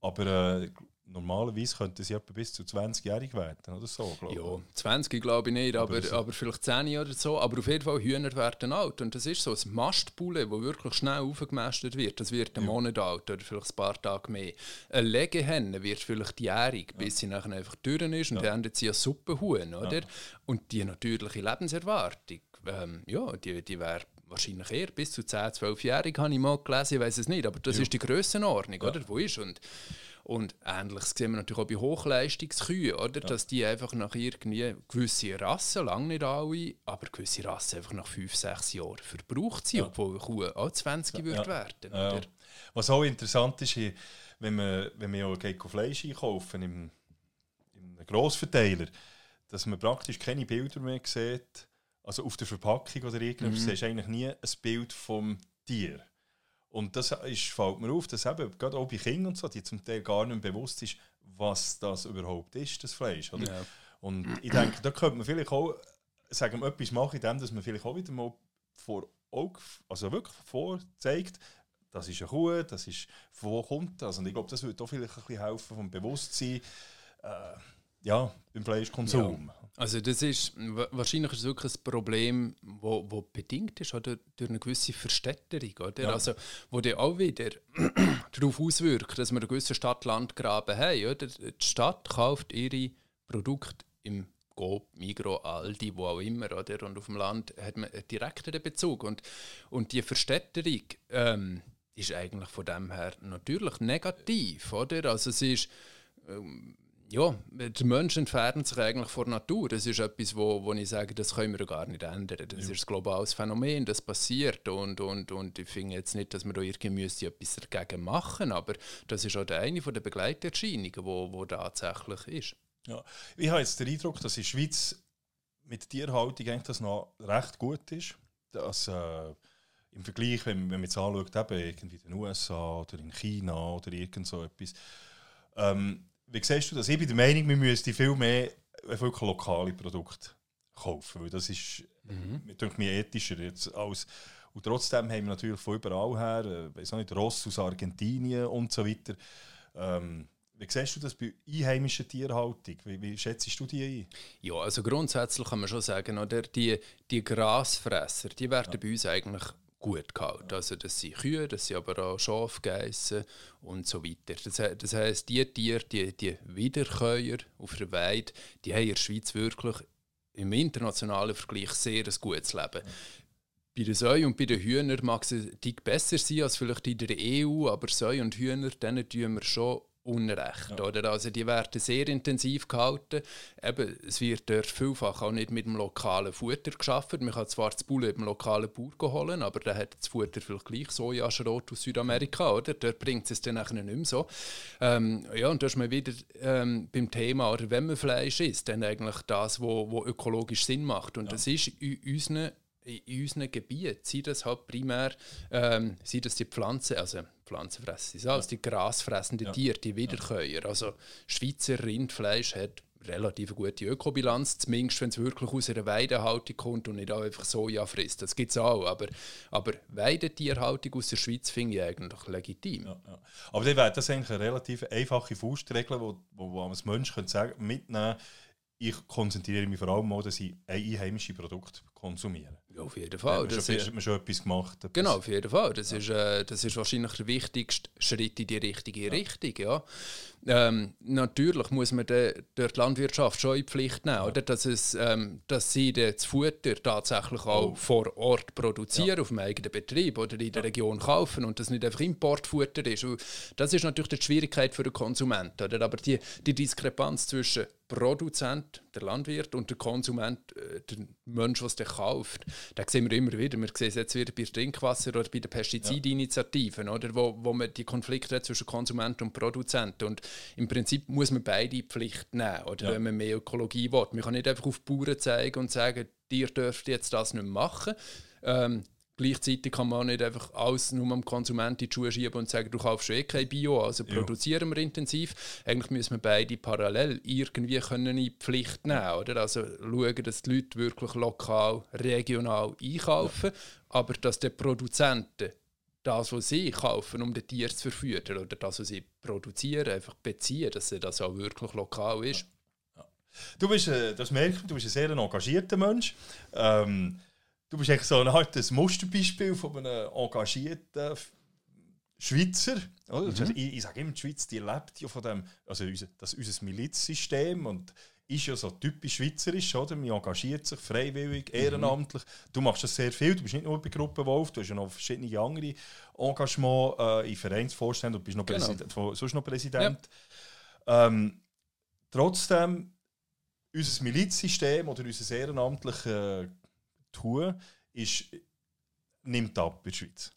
Aber äh, normalerweise könnte sie etwa bis zu 20-jährig werden oder so, glaube Ja, 20 glaube ich nicht, aber, aber, aber vielleicht 10 oder so. Aber auf jeden Fall, Hühner werden alt. Und das ist so ein Mastbulle, das wirklich schnell aufgemästet wird. Das wird ein ja. Monat alt oder vielleicht ein paar Tage mehr. Eine Legehenne wird vielleicht jährig, ja. bis sie nachher einfach durch ist und ja. dann endet sie ein Suppenhuhn, oder? Ja. Und die natürliche Lebenserwartung, ähm, ja, die, die wäre wahrscheinlich eher bis zu 10, 12-jährig, habe ich mal gelesen, ich weiß es nicht, aber das ja. ist die Grössenordnung, oder? Wo ist und und ähnliches sehen wir natürlich auch bei Hochleistungskühen, oder? Ja. dass die einfach nach irgendwie gewisse Rassen, lange nicht alle, aber gewisse Rassen einfach nach 5, 6 Jahren verbraucht sind, ja. obwohl eine Kuh auch 20 ja. wird werden. Oder? Was auch interessant ist, wenn man, wenn man ja Fleisch einkaufen im, im Grossverteiler, dass man praktisch keine Bilder mehr sieht, also auf der Verpackung oder irgendwas, mhm. siehst eigentlich nie ein Bild vom Tier. Und das ist, fällt mir auf, dass eben, gerade auch bei Kindern und so, die zum Teil gar nicht bewusst ist, was das überhaupt ist, das Fleisch. Oder? Ja. Und ich denke, da könnte man vielleicht auch sagen, etwas machen, indem dass man vielleicht auch wieder mal vor Augen, also wirklich vorzeigt, das ist eine Kuh, das ist, von wo kommt das? Und ich glaube, das würde auch vielleicht ein bisschen helfen vom Bewusstsein, äh, ja, beim Fleischkonsum. Ja. Also das ist wahrscheinlich ist es wirklich ein Problem, wo, wo bedingt ist oder durch eine gewisse Verstädterung, oder? Ja. Also wo der auch wieder darauf auswirkt, dass wir einen gewissen Stadt-Land-Graben haben, oder? Die Stadt kauft ihre Produkte im Coop, Migro, Aldi, wo auch immer, oder? Und auf dem Land hat man einen direkteren Bezug und und die Verstädterung ähm, ist eigentlich von dem her natürlich negativ, oder? Also es ist ähm, ja, die Menschen entfernen sich eigentlich von der Natur. Das ist etwas, wo, wo ich sage, das können wir gar nicht ändern. Das ja. ist ein globales Phänomen, das passiert. Und, und, und ich finde jetzt nicht, dass wir da irgendwie etwas dagegen machen aber das ist auch eine der Begleiterscheinungen, die wo, wo tatsächlich ist. Ja. Ich habe jetzt den Eindruck, dass in der Schweiz mit Tierhaltung eigentlich das noch recht gut ist. Dass, äh, Im Vergleich, wenn, wenn man jetzt anschaut, eben irgendwie in den USA oder in China oder irgend so etwas, ähm, wie siehst du das? Ich bin der Meinung, wir müssten viel mehr wirklich lokale Produkte kaufen, weil das ist mhm. mir ethischer jetzt als und trotzdem haben wir natürlich von überall her, äh, weiß nicht, Ross aus Argentinien und so weiter. Ähm, wie siehst du das bei einheimischer Tierhaltung? Wie, wie schätzt du die ein? Ja, also grundsätzlich kann man schon sagen, oder, die, die Grasfresser, die werden ja. bei uns eigentlich gut gehalten. Also das sind Kühe, das sind aber auch Schafgeissen und so weiter. Das, das heisst, die Tiere, die, die Wiederkäuer auf der Weide, die haben in der Schweiz wirklich im internationalen Vergleich sehr ein gutes Leben. Bei den Säuen und bei den Hühnern mag es ein besser sein als vielleicht in der EU, aber Säue und Hühner, denen tun wir schon Unrecht. Ja. Oder? Also die werden sehr intensiv gehalten. Eben, es wird dort vielfach auch nicht mit dem lokalen Futter geschaffen. Man kann zwar das Bulle im lokalen Bauer holen, aber der hat das Futter vielleicht gleich Sojaschrot aus Südamerika. Oder? Dort bringt es dann nicht mehr so. Ähm, ja, und da ist man wieder ähm, beim Thema, oder wenn man Fleisch isst, dann eigentlich das, was wo, wo ökologisch Sinn macht. Und ja. das ist in unseren in unseren Gebieten, sei das halt primär, ähm, sei das die Pflanzen, also Pflanzenfresser, ja. also die grasfressenden ja. Tiere, die Wiederkäuer. Also Schweizer Rindfleisch hat relativ gute Ökobilanz, zumindest wenn es wirklich aus einer Weidehaltung kommt und nicht auch einfach Soja frisst. Das gibt es auch, aber, aber Weidetierhaltung aus der Schweiz finde ich eigentlich legitim. Ja, ja. Aber dann wäre das eigentlich eine relativ einfache Faustregel, wo, wo, wo man als Mensch könnte sagen, mitnehmen ich konzentriere mich vor allem mal, dass ich einheimische Produkte konsumieren. Ja, auf jeden Fall. Da das schon, ist, hat man schon etwas gemacht. Etwas. Genau, auf jeden Fall. Das, ist, äh, das ist wahrscheinlich der wichtigste Schritt in die richtige Richtung. Ja. Ähm, natürlich muss man de, durch die Landwirtschaft schon in die Pflicht nehmen, oder? Dass, es, ähm, dass sie das Futter tatsächlich auch Oh. vor Ort produzieren, auf dem eigenen Betrieb oder in der Region kaufen und das nicht einfach Importfutter ist. Und das ist natürlich die Schwierigkeit für den Konsumenten. Oder? Aber die, die Diskrepanz zwischen Produzent, der Landwirt, und der Konsument, äh, der Mensch, der es kauft, da sehen wir immer wieder. Wir sehen es jetzt wieder bei Trinkwasser oder bei den Pestizidinitiativen, oder? Wo, wo man die Konflikte hat zwischen Konsument und Produzent. Und im Prinzip muss man beide in die Pflicht nehmen, oder? Ja. wenn man mehr Ökologie will. Man kann nicht einfach auf die Bauern zeigen und sagen, ihr dürft jetzt das nicht mehr machen. Ähm, Gleichzeitig kann man auch nicht einfach alles nur am Konsumenten in die Schuhe schieben und sagen, du kaufst eh kein Bio, also Ja. produzieren wir intensiv. Eigentlich müssen wir beide parallel irgendwie können in die Pflicht nehmen, oder? Also schauen, dass die Leute wirklich lokal, regional einkaufen, aber dass die Produzenten das, was sie kaufen, um die Tiere zu verfüttern oder das, was sie produzieren, einfach beziehen, dass das auch wirklich lokal ist. Du bist, äh, das merkt man, du bist ein sehr engagierter Mensch. Ähm, du bist echt so ein Musterbeispiel von einem engagierten Schweizer. Oder? Mhm. Ich, ich sage immer, die Schweiz die lebt ja von dem, also unser, das unser Milizsystem und ist ja so typisch schweizerisch, oder? Man engagiert sich freiwillig, Mhm. ehrenamtlich. Du machst das sehr viel, du bist nicht nur bei Gruppe Wolf, du hast ja noch verschiedene andere Engagements äh, in Vereinsvorständen und bist noch, Genau. Präsident, sonst noch Präsident. Ähm, trotzdem, unser Milizsystem oder unser ehrenamtliches Tun ist, nimmt ab in der Schweiz.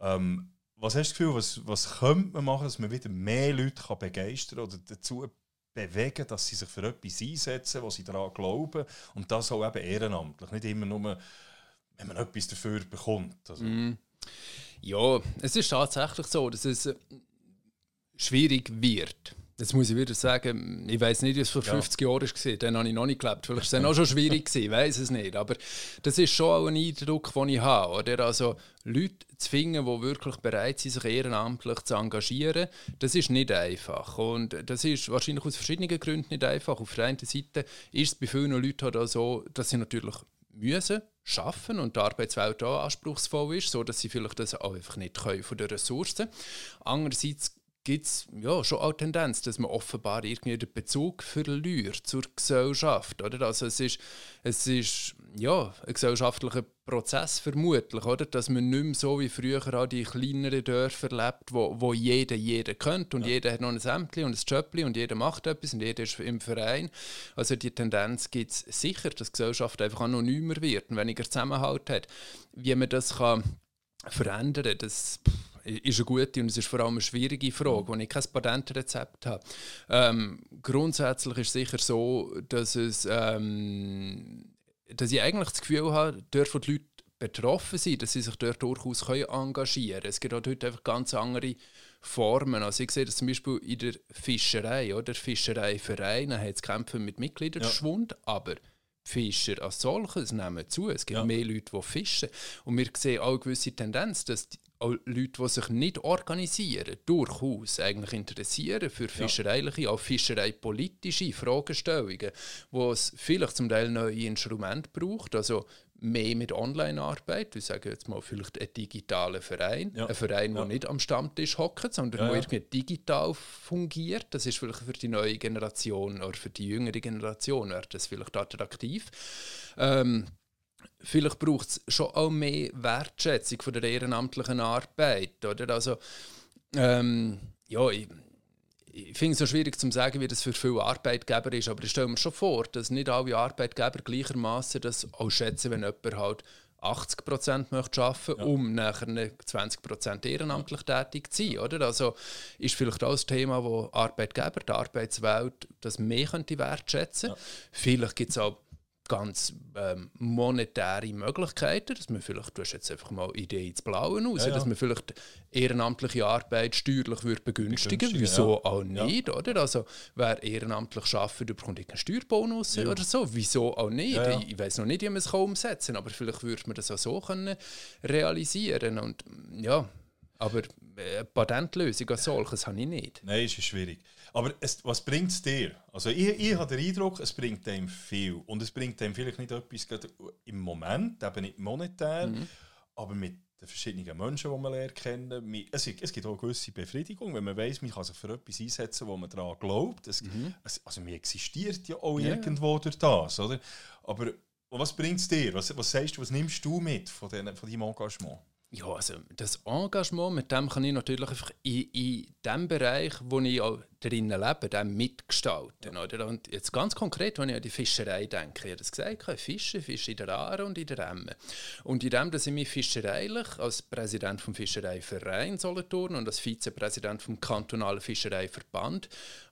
Ähm, was hast du das Gefühl, was, was könnte man machen, dass man wieder mehr Leute kann begeistern oder dazu bewegen, dass sie sich für etwas einsetzen, was sie daran glauben und das auch eben ehrenamtlich, nicht immer nur, wenn man etwas dafür bekommt. Also, Mm. Ja, es ist tatsächlich so, dass es äh, schwierig wird. Jetzt muss ich wieder sagen, ich weiß nicht, wie es vor Ja. 50 Jahren war. Dann habe ich noch nicht gelebt. Vielleicht war es dann auch schon schwierig, gewesen, ich weiß es nicht. Aber das ist schon auch ein Eindruck, den ich habe. Oder? Also, Leute zu finden, die wirklich bereit sind, sich ehrenamtlich zu engagieren, das ist nicht einfach. Und das ist wahrscheinlich aus verschiedenen Gründen nicht einfach. Auf der einen Seite ist es bei vielen Leuten halt auch so, dass sie natürlich müssen schaffen und die Arbeitswelt auch anspruchsvoll ist, so dass sie vielleicht das auch einfach nicht können von den Ressourcen. Andererseits gibt es ja, schon auch Tendenz, dass man offenbar irgendwie den Bezug verliert zur Gesellschaft. Oder? Also es ist, es ist ja, ein gesellschaftlicher Prozess vermutlich, oder? dass man nicht mehr so wie früher auch die kleineren Dörfer lebt, wo, wo jeder jeder kennt und jeder hat noch ein Ämtchen und ein Jobli und jeder macht etwas und jeder ist im Verein. Also die Tendenz gibt es sicher, dass die Gesellschaft einfach anonymer wird und weniger Zusammenhalt hat. Wie man das kann verändern, das ist eine gute und es ist vor allem eine schwierige Frage, wo ich kein Patentrezept habe. Ähm, grundsätzlich ist es sicher so, dass, es, ähm, dass ich eigentlich das Gefühl habe, wo die Leute betroffen sind, dass sie sich dort durchaus können engagieren können. Es gibt auch heute einfach ganz andere Formen. Also ich sehe das zum Beispiel in der Fischerei, oder? Fischereivereine haben jetzt Kämpfen mit Mitgliederschwund, aber die Fischer als solches nehmen zu. Es gibt Ja. mehr Leute, die fischen. Und wir sehen auch eine gewisse Tendenz, dass die, auch Leute, die sich nicht organisieren, durchaus eigentlich interessieren für fischereiliche, auch fischereipolitische Fragestellungen, wo es vielleicht zum Teil neue Instrumente braucht, also mehr mit Online-Arbeit, wir sagen jetzt mal vielleicht einen digitalen Verein, Ja. ein Verein, der Ja. nicht am Stammtisch hockt, sondern Ja, irgendwie digital fungiert. Das ist vielleicht für die neue Generation oder für die jüngere Generation wäre das vielleicht attraktiv. Ähm, vielleicht braucht es schon auch mehr Wertschätzung von der ehrenamtlichen Arbeit. Oder? Also, ähm, ja, ich, ich finde es so schwierig zu sagen, wie das für viele Arbeitgeber ist, aber ich stelle mir schon vor, dass nicht alle Arbeitgeber gleichermaßen das auch schätzen, wenn jemand halt 80% möchte arbeiten, Ja. um nachher 20% ehrenamtlich tätig zu sein. Oder? Also ist vielleicht auch das Thema, wo Arbeitgeber, die Arbeitswelt das mehr könnte wertschätzen Ja. Vielleicht gibt es auch ganz ähm, monetäre Möglichkeiten, dass man vielleicht, du hast jetzt einfach mal Idee ins Blaue raus, Ja, ja. dass man vielleicht ehrenamtliche Arbeit steuerlich würde begünstigen Begünstigen, Wieso ja. auch nicht, oder? Also wer ehrenamtlich arbeitet, bekommt einen Steuerbonus oder so. Wieso auch nicht? Ich, ich weiß noch nicht, wie man es umsetzen kann, aber vielleicht würde man das auch so können realisieren und ja, Aber eine Patentlösung als solches habe ich nicht. Nein, ist schwierig. Aber es, was bringt es dir? Also ich, ich habe den Eindruck, es bringt dem viel. Und es bringt dem vielleicht nicht etwas im Moment, eben nicht monetär, mhm. aber mit den verschiedenen Menschen, die man lernt kennen. Es, es gibt auch eine gewisse Befriedigung, wenn man weiß, man kann sich für etwas einsetzen, wo man daran glaubt. Es, mhm. also man existiert ja auch ja. irgendwo durch das, oder? Aber was bringt es dir? Was, was sagst du, was nimmst du mit von, den, von deinem Engagement? Ja, also das Engagement, mit dem kann ich natürlich einfach in, in dem Bereich, wo ich auch drinnen lebe, dem mitgestalten. Oder? Und jetzt ganz konkret, wenn ich an die Fischerei denke, ich habe das gesagt, ich fische, fische in der Aare und in der Emme. Und in dem, dass ich mich fischereilich als Präsident vom Fischereiverein Solothurn und als Vizepräsident vom kantonalen Fischereiverband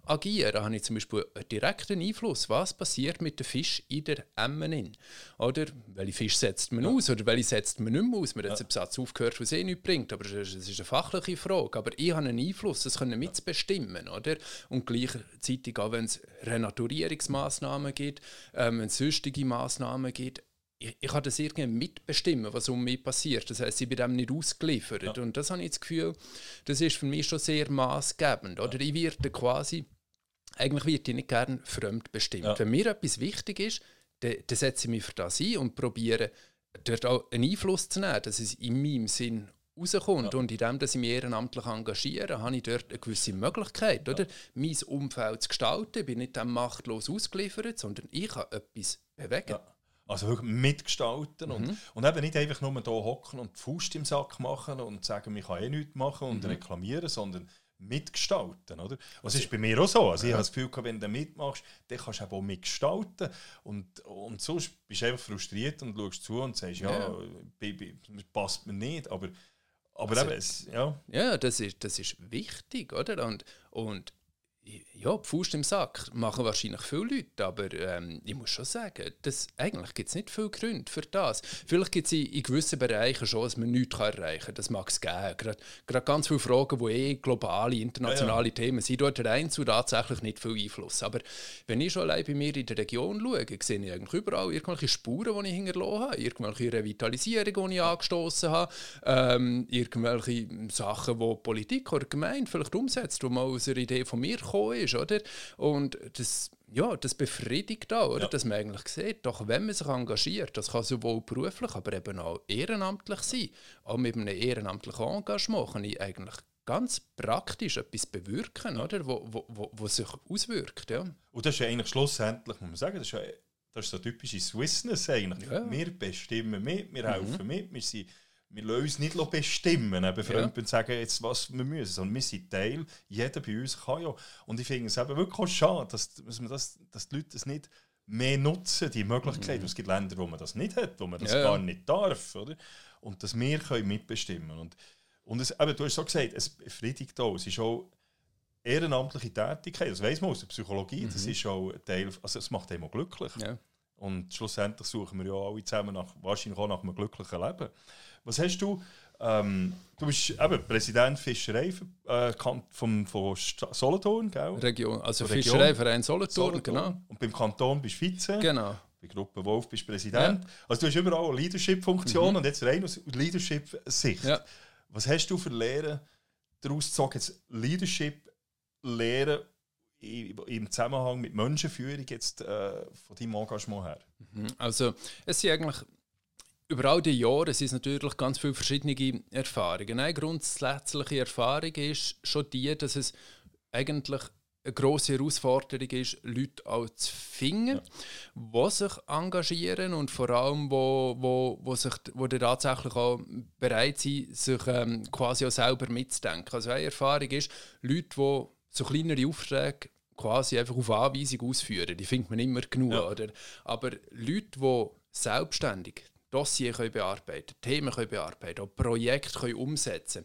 agieren, habe ich zum Beispiel einen direkten Einfluss, was passiert mit dem Fisch in der Emmen. Oder welche Fisch setzt man ja. aus oder welche setzt man nicht mehr aus? Man hat ja. einen Satz aufgehört, es eh nichts bringt, aber es ist eine fachliche Frage. Aber ich habe einen Einfluss, das können mitbestimmen. Oder? Und gleichzeitig auch, wenn es Renaturierungsmaßnahmen gibt, ähm, wenn es sonstige Maßnahmen gibt, ich, ich kann das irgendwie mitbestimmen, was um mich passiert. Das heißt, ich bin dem nicht ausgeliefert. Ja. Und das habe ich das Gefühl, das ist für mich schon sehr maßgebend. Oder ich werde quasi, eigentlich werde ich nicht gerne fremdbestimmt. Ja. Wenn mir etwas wichtig ist, dann, dann setze ich mich für das ein und probiere, dort auch einen Einfluss zu nehmen, dass es in meinem Sinn rauskommt. Ja. Und indem dass ich mich ehrenamtlich engagiere, habe ich dort eine gewisse Möglichkeit, ja. oder? mein Umfeld zu gestalten. Ich bin nicht dem machtlos ausgeliefert, sondern ich kann etwas bewegen. Ja. Also wirklich mitgestalten mhm. und, und eben nicht einfach nur hier hocken und die Faust im Sack machen und sagen, ich kann eh nichts machen und mhm. reklamieren, sondern mitgestalten. Oder? Das ist bei mir auch so. Also ich habe das Gefühl, wenn du mitmachst, dann kannst du auch mitgestalten. Und, und sonst bist du einfach frustriert und schaust zu und sagst, ja, ja passt mir nicht. Aber, aber also, eben, es, ja. Ja, das ist, das ist wichtig, oder? Und, und ja, Faust im Sack machen wahrscheinlich viele Leute, aber ähm, ich muss schon sagen, das, eigentlich gibt es nicht viele Gründe für das. Vielleicht gibt es in, in, gewissen Bereichen schon, dass man nichts erreichen kann. Das mag es geben. Gerade, ganz viele Fragen, die eh globale, internationale ja, ja. Themen sind, dort hat Einzel tatsächlich nicht viel Einfluss. Aber wenn ich schon allein bei mir in der Region schaue, sehe ich eigentlich überall irgendwelche Spuren, die ich hinterlassen habe, irgendwelche Revitalisierungen, die ich angestoßen habe, ähm, irgendwelche Sachen, die Politik oder Gemeinde vielleicht umsetzt, die mal aus einer Idee von mir gekommen ist oder? Und das, ja, das befriedigt auch, oder? Ja. dass man eigentlich sieht, doch wenn man sich engagiert, das kann sowohl beruflich, aber eben auch ehrenamtlich sein. Auch mit einem ehrenamtlichen Engagement kann ich eigentlich ganz praktisch etwas bewirken, oder? Wo, wo, wo, wo sich auswirkt. Ja. Und das ist eigentlich schlussendlich, muss man sagen, das ist, ja, das ist so typische Swissness eigentlich. Ja. Wir bestimmen mit, wir helfen mhm. mit, wir sind wir lassen uns nicht bestimmen, eben Freunde ja. sagen, jetzt, was wir müssen, sondern wir sind Teil, jeder bei uns kann ja. Und ich finde es eben wirklich schade, dass, dass, das, dass die Leute das nicht mehr nutzen, die Möglichkeit. Mhm. Es gibt Länder, wo man das nicht hat, wo man das ja, gar nicht darf. Oder? Und dass wir können mitbestimmen und Und es, eben, du hast so gesagt, es befriedigt auch. Es ist auch ehrenamtliche Tätigkeit, das weiß man aus der Psychologie, mhm. das ist auch Teil, also es macht einem glücklich. Ja. Und schlussendlich suchen wir ja alle zusammen nach, wahrscheinlich auch nach einem glücklichen Leben. Was hast du? Ähm, du bist eben Präsident Fischerei äh, vom, von Solothurn, gell? Region, also Region. Fischereiverein Solothurn, Solothurn, genau. Und beim Kanton bist du Vize. Genau. Bei Gruppe Wolf bist du Präsident. Ja. Also du hast überall eine Leadership-Funktion mhm. und jetzt rein aus Leadership-Sicht. Ja. Was hast du für Lehren daraus gezogen, jetzt Leadership-Lehren im Zusammenhang mit Menschenführung jetzt äh, von deinem Engagement her? Mhm. Also es sind eigentlich über all die Jahre sind es natürlich ganz viele verschiedene Erfahrungen. Eine grundsätzliche Erfahrung ist schon die, dass es eigentlich eine grosse Herausforderung ist, Leute auch zu finden, ja. die sich engagieren und vor allem, wo, wo, wo, sich, wo tatsächlich auch bereit sind, sich ähm, quasi auch selber mitzudenken. Also eine Erfahrung ist, Leute, die so kleinere Aufträge quasi einfach auf Anweisung ausführen, die findet man immer genug. Ja. Oder? Aber Leute, die selbstständig Dossier können bearbeiten Themen können bearbeiten auch Projekte können umsetzen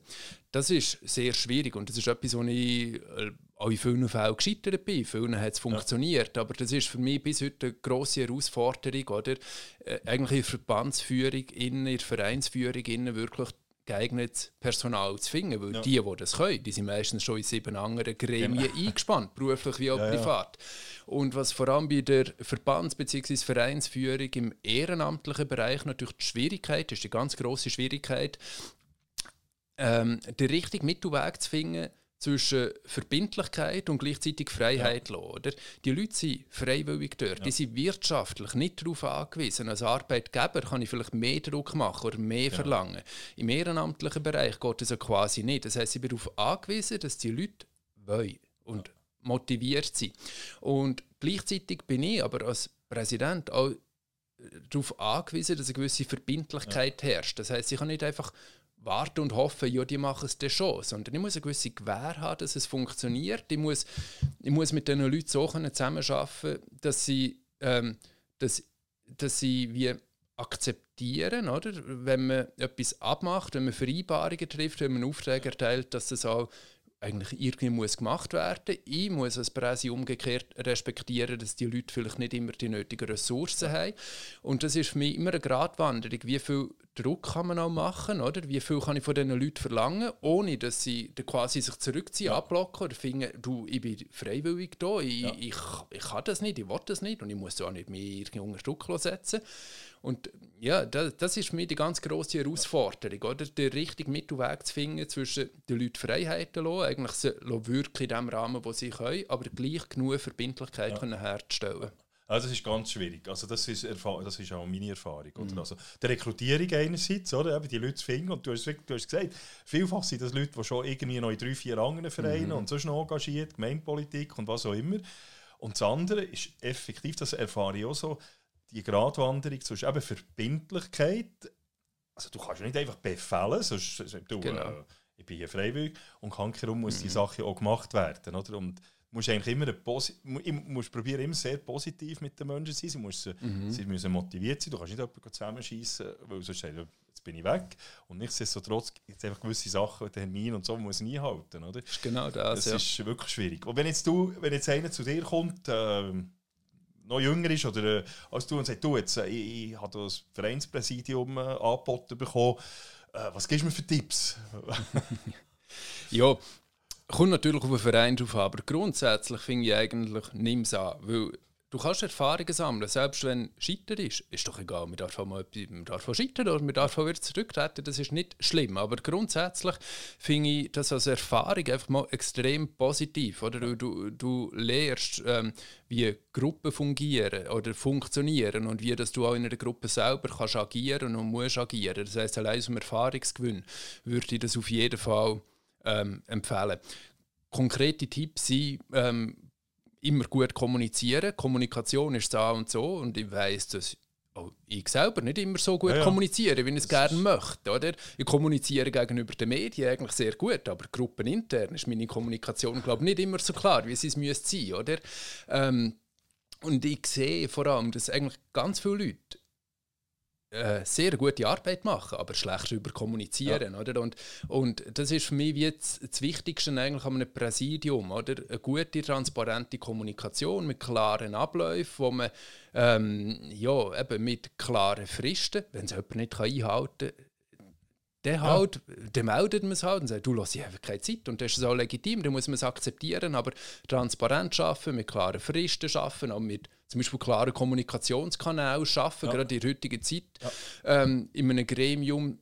Das ist sehr schwierig und das ist etwas, wo ich äh, auch in vielen Fällen gescheitert bin. In vielen hat es funktioniert, ja. aber das ist für mich bis heute eine grosse Herausforderung, oder? Äh, eigentlich in der Verbandsführung, in der Vereinsführung in wirklich geeignetes Personal zu finden, weil ja. die, die das können, die sind meistens schon in sieben anderen Gremien genau. eingespannt, beruflich wie auch ja, privat. Ja. Und was vor allem bei der Verbands- bzw. Vereinsführung im ehrenamtlichen Bereich natürlich die Schwierigkeit ist, die ganz große Schwierigkeit, ähm, den richtigen Mittelweg zu finden zwischen Verbindlichkeit und gleichzeitig Freiheit ja. oder? Die Leute sind freiwillig dort, ja. die sind wirtschaftlich nicht darauf angewiesen. Als Arbeitgeber kann ich vielleicht mehr Druck machen oder mehr ja. verlangen. Im ehrenamtlichen Bereich geht das ja quasi nicht. Das heißt, ich bin darauf angewiesen, dass die Leute wollen und motiviert sind. Und gleichzeitig bin ich aber als Präsident auch darauf angewiesen, dass eine gewisse Verbindlichkeit herrscht. Das heißt, ich kann nicht einfach warten und hoffen, ja, die machen es dann schon, sondern ich muss eine gewisse Gewähr haben, dass es funktioniert. Ich muss, ich muss mit diesen Leuten so zusammenarbeiten, dass sie, ähm, dass, dass sie wie akzeptieren, oder? wenn man etwas abmacht, wenn man Vereinbarungen trifft, wenn man Aufträge erteilt, dass das auch eigentlich irgendwie muss gemacht werden. Ich muss als Presse umgekehrt respektieren, dass die Leute vielleicht nicht immer die nötigen Ressourcen haben. Und das ist für mich immer eine Gratwanderung. Wie viel Druck kann man auch machen, oder? Wie viel kann ich von diesen Leuten verlangen, ohne dass sie quasi sich zurückziehen, ja. abblocken oder finden, du, ich bin freiwillig da, ich, ja. ich, ich, kann das nicht, ich will das nicht und ich muss auch nicht mehr irgendwie unter Druck setzen. Und ja, das, das ist mich die ganz grosse Herausforderung, oder? den richtigen Mittelweg zu finden zwischen den Leuten Freiheiten lassen, eigentlich sie wirklich in dem Rahmen, wo sie können, aber gleich genug Verbindlichkeit ja. können herzustellen. Also das ist ganz schwierig. Also das ist, das ist auch meine Erfahrung. Oder? Mhm. Also die Rekrutierung einerseits, oder? Eben die Leute zu finden. Und du hast, du hast gesagt, vielfach sind das Leute, die schon irgendwie noch in drei, vier anderen Vereinen mhm. und sonst noch engagiert, Gemeinpolitik und was auch immer. Und das andere ist effektiv, das erfahre ich auch so, die Gratwanderung zwischen eben Verbindlichkeit, also du kannst nicht einfach befehlen, sonst du, genau. äh, ich bin hier freiwillig und herum muss mhm. die Sache auch gemacht werden, oder? Und musst eigentlich immer musst probieren, immer sehr positiv mit den Menschen zu sein. Sie, müssen, mhm. sie müssen motiviert sein. Du kannst nicht jemanden zusammenschießen, weil sonst sagt jetzt bin ich weg. Und nichtsdestotrotz gibt es einfach gewisse Sachen, Termine und so, muss ich einhalten. Oder? Das ist genau das. Das ja. ist wirklich schwierig. Und wenn jetzt, du, wenn jetzt einer zu dir kommt, äh, noch jünger ist oder äh, als du und sagt, du, jetzt, äh, ich, ich habe das Vereinspräsidium äh, angeboten bekommen, äh, was gibst du mir für Tipps? ja, kommt natürlich auf den Verein drauf an, aber grundsätzlich finde ich eigentlich, nimm es an, weil Du kannst Erfahrungen sammeln, selbst wenn Scheitern ist. Ist doch egal, man darf auch mal man darf auch scheitern oder man darf auch wieder zurücktreten, das ist nicht schlimm. Aber grundsätzlich finde ich das als Erfahrung einfach mal extrem positiv. Oder? Du, du, du lernst, ähm, wie Gruppen fungieren oder funktionieren und wie dass du auch in einer Gruppe selber kannst agieren und musst agieren. Das heisst, allein zum Erfahrungsgewinn würde ich das auf jeden Fall ähm, empfehlen. Konkrete Tipps sind, ähm, immer gut kommunizieren. Kommunikation ist da und so und ich weiß, dass auch ich selber nicht immer so gut ja, ja. kommuniziere, wie ich es gerne möchte. Oder? Ich kommuniziere gegenüber den Medien eigentlich sehr gut, aber gruppenintern ist meine Kommunikation glaube nicht immer so klar, wie sie es müsste sein. Oder? Ähm, und ich sehe vor allem, dass eigentlich ganz viele Leute sehr gute Arbeit machen, aber schlecht darüber kommunizieren. Ja. Oder? Und, und das ist für mich wie das, das Wichtigste eigentlich an einem Präsidium. Oder? Eine gute, transparente Kommunikation mit klaren Abläufen, wo man ähm, ja, eben mit klaren Fristen, wenn es jemand nicht einhalten kann, dann, halt, ja. dann meldet man es halt und sagt, du lass ich einfach keine Zeit. Und das ist auch legitim, dann muss man es akzeptieren, aber transparent arbeiten, mit klaren Fristen arbeiten, auch mit zum Beispiel klaren Kommunikationskanälen arbeiten, ja. gerade in der heutigen Zeit. Ja. Ähm, in einem Gremium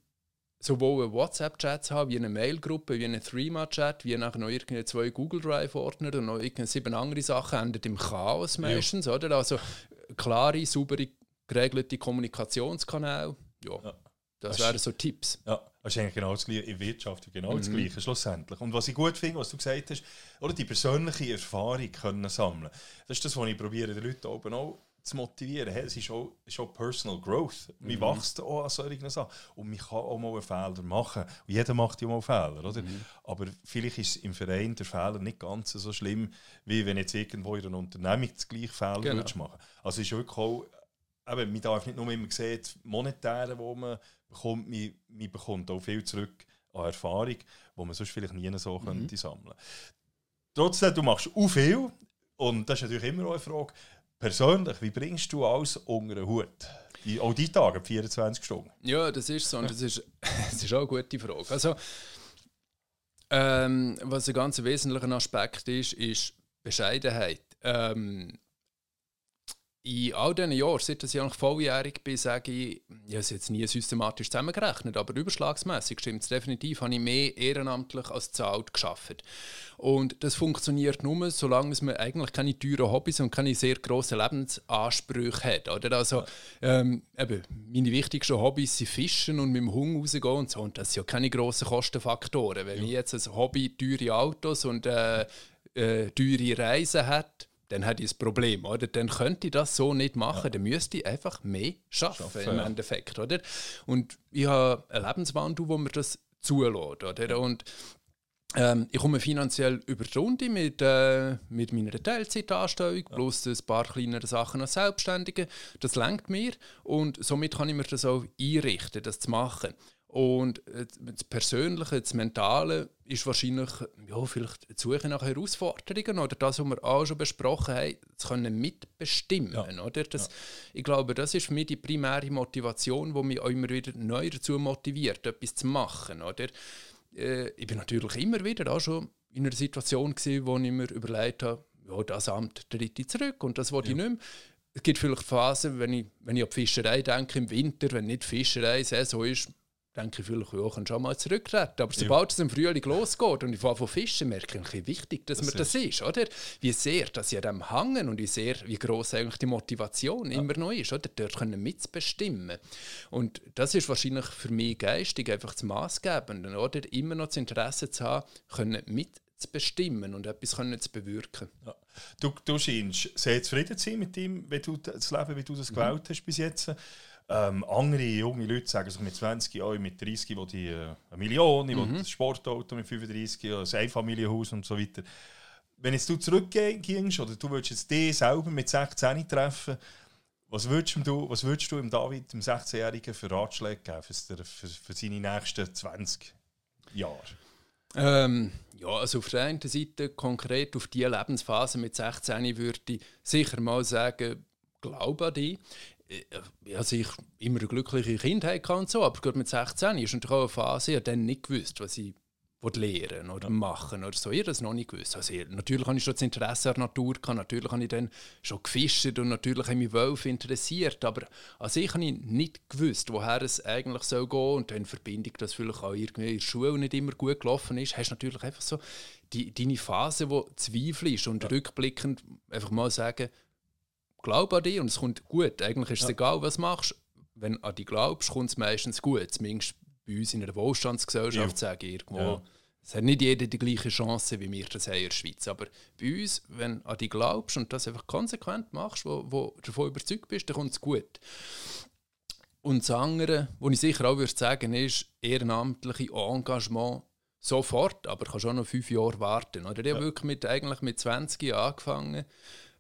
sowohl einen WhatsApp-Chat zu haben, wie eine Mail-Gruppe, wie einen Threema-Chat, wie nachher noch irgendwie zwei Google Drive-Ordner und noch irgendwie sieben andere Sachen, endet im Chaos meistens, ja. oder? Also klare, saubere, geregelte Kommunikationskanäle, ja. ja. Das, wären so Tipps. Ja, das ist eigentlich genau das Gleiche in Wirtschaft, genau mhm. das Gleiche schlussendlich. Und was ich gut finde, was du gesagt hast, oder die persönliche Erfahrung können sammeln. Das ist das, was ich probiere, den Leuten oben auch zu motivieren. Hey, es ist auch, ist auch Personal Growth. Man mhm. wächst auch an solchen Sachen. Und man kann auch mal einen Fehler machen. Und jeder macht ja mal Fehler, oder? Mhm. Aber vielleicht ist im Verein der Fehler nicht ganz so schlimm, wie wenn jetzt irgendwo in einer Unternehmung das gleiche Fehler genau. machen Also es ist wirklich auch, eben, man darf nicht nur immer sehen, das Monetäre, wo man bekommt, man, man bekommt auch viel zurück an Erfahrung, die man sonst vielleicht nie so mhm. könnte sammeln Trotzdem, du machst auch viel und das ist natürlich immer auch eine Frage, persönlich, wie bringst du alles unter den Hut? Die, auch die Tage, 24 Stunden? Ja, das ist so und das ist, das ist auch eine gute Frage. Also, ähm, was ein ganz wesentlicher Aspekt ist, ist Bescheidenheit. Ähm, in all diesen Jahren, seit ich eigentlich volljährig bin, sage ich, ich habe es jetzt nie systematisch zusammengerechnet, aber überschlagsmässig stimmt es definitiv, habe ich mehr ehrenamtlich als zahlt geschafft. Und das funktioniert nur, solange man eigentlich keine teuren Hobbys und keine sehr grossen Lebensansprüche hat. Oder? Also, ähm, eben, meine wichtigsten Hobbys sind Fischen und mit dem Hund rausgehen und so. Und das sind ja keine grossen Kostenfaktoren. Wenn ja. ich jetzt ein Hobby teure Autos und äh, äh, teure Reisen hätte, dann hätte ich ein Problem, oder? Dann könnte ich das so nicht machen, ja. dann müsste ich einfach mehr schaffen, schaffen im Endeffekt, oder? Und ich habe einen Lebenswandel, wo mir das zulässt, oder? Und ähm, ich komme finanziell über die Runde mit, äh, mit meiner Teilzeitanstellung ja. plus ein paar kleinere Sachen als Selbstständige. Das lenkt mir und somit kann ich mir das auch einrichten, das zu machen. Und das Persönliche, das Mentale ist wahrscheinlich ja, vielleicht die Suche nach Herausforderungen oder das, was wir auch schon besprochen haben, zu können mitbestimmen. Ja. Oder? Das, ja. Ich glaube, das ist für mich die primäre Motivation, die mich auch immer wieder neu dazu motiviert, etwas zu machen. Oder? Äh, ich bin natürlich immer wieder auch schon in einer Situation, gewesen, wo ich mir überlegt habe, ja, das Amt tritt ich zurück und das wollte ja. ich nicht mehr. Es gibt vielleicht Phasen, wenn ich, wenn ich an die Fischerei denke, im Winter, wenn nicht Fischerei-Saison ist, denke ich vielleicht, ja, kann schon mal zurücktreten. Aber sobald ja. es im Frühling losgeht und ich fange von Fischen, merke ich, wie wichtig dass das mir das ist, oder? Wie sehr, dass ich an dem hängen und wie sehr, wie groß eigentlich die Motivation ja. immer noch ist, oder? Dort können mitbestimmen. Und das ist wahrscheinlich für mich geistig einfach das Maßgebende, oder? Immer noch das Interesse zu haben, können mitzubestimmen und etwas können zu bewirken. Ja. Du, du scheinst sehr zufrieden zu sein mit dem, wie du das Leben, wie du das mhm. gewählt hast bis jetzt. Ähm, andere junge Leute sagen sich mit 20 Jahren, mit 30 will die äh, eine Million, ich mhm. ein Sportauto mit 35, ein Einfamilienhaus und so weiter. Wenn jetzt du zurückgehst oder du würdest jetzt dich selber mit 16 treffen, was würdest du, was würdest du dem David, dem 16-Jährigen, für Ratschläge geben für, für, für seine nächsten 20 Jahre? Ähm, ja, also auf der einen Seite konkret auf diese Lebensphase mit 16 würde ich sicher mal sagen, glaube an dich. Äh, also ich immer eine glückliche Kindheit und so, aber gerade mit 16 ist natürlich auch eine Phase, ich habe dann nicht gewusst, was ich lernen oder machen oder so. Ich habe das noch nicht gewusst. Also ich, natürlich habe ich schon das Interesse an der Natur gehabt, natürlich habe ich dann schon gefischt und natürlich habe mich Wölfe interessiert, aber also ich habe nicht gewusst, woher es eigentlich soll gehen und dann verbinde ich das vielleicht auch irgendwie in der Schule nicht immer gut gelaufen ist, hast du natürlich einfach so die, deine Phase, wo Zweifel ist und ja. rückblickend einfach mal sagen, glaube an dich und es kommt gut. Eigentlich ist es ja. egal, was du machst. Wenn du an dich glaubst, kommt es meistens gut. Zumindest bei uns in einer Wohlstandsgesellschaft, ja. sage ich irgendwo. Ja. Es hat nicht jeder die gleiche Chance, wie wir das haben in der Schweiz. Aber bei uns, wenn du an dich glaubst und das einfach konsequent machst, wo, wo du davon überzeugt bist, dann kommt es gut. Und das andere, was ich sicher auch würde sagen, ist ehrenamtliche Engagement sofort, aber kannst auch noch fünf Jahre warten. Oder? Ich ja. habe wirklich mit, eigentlich mit 20 angefangen.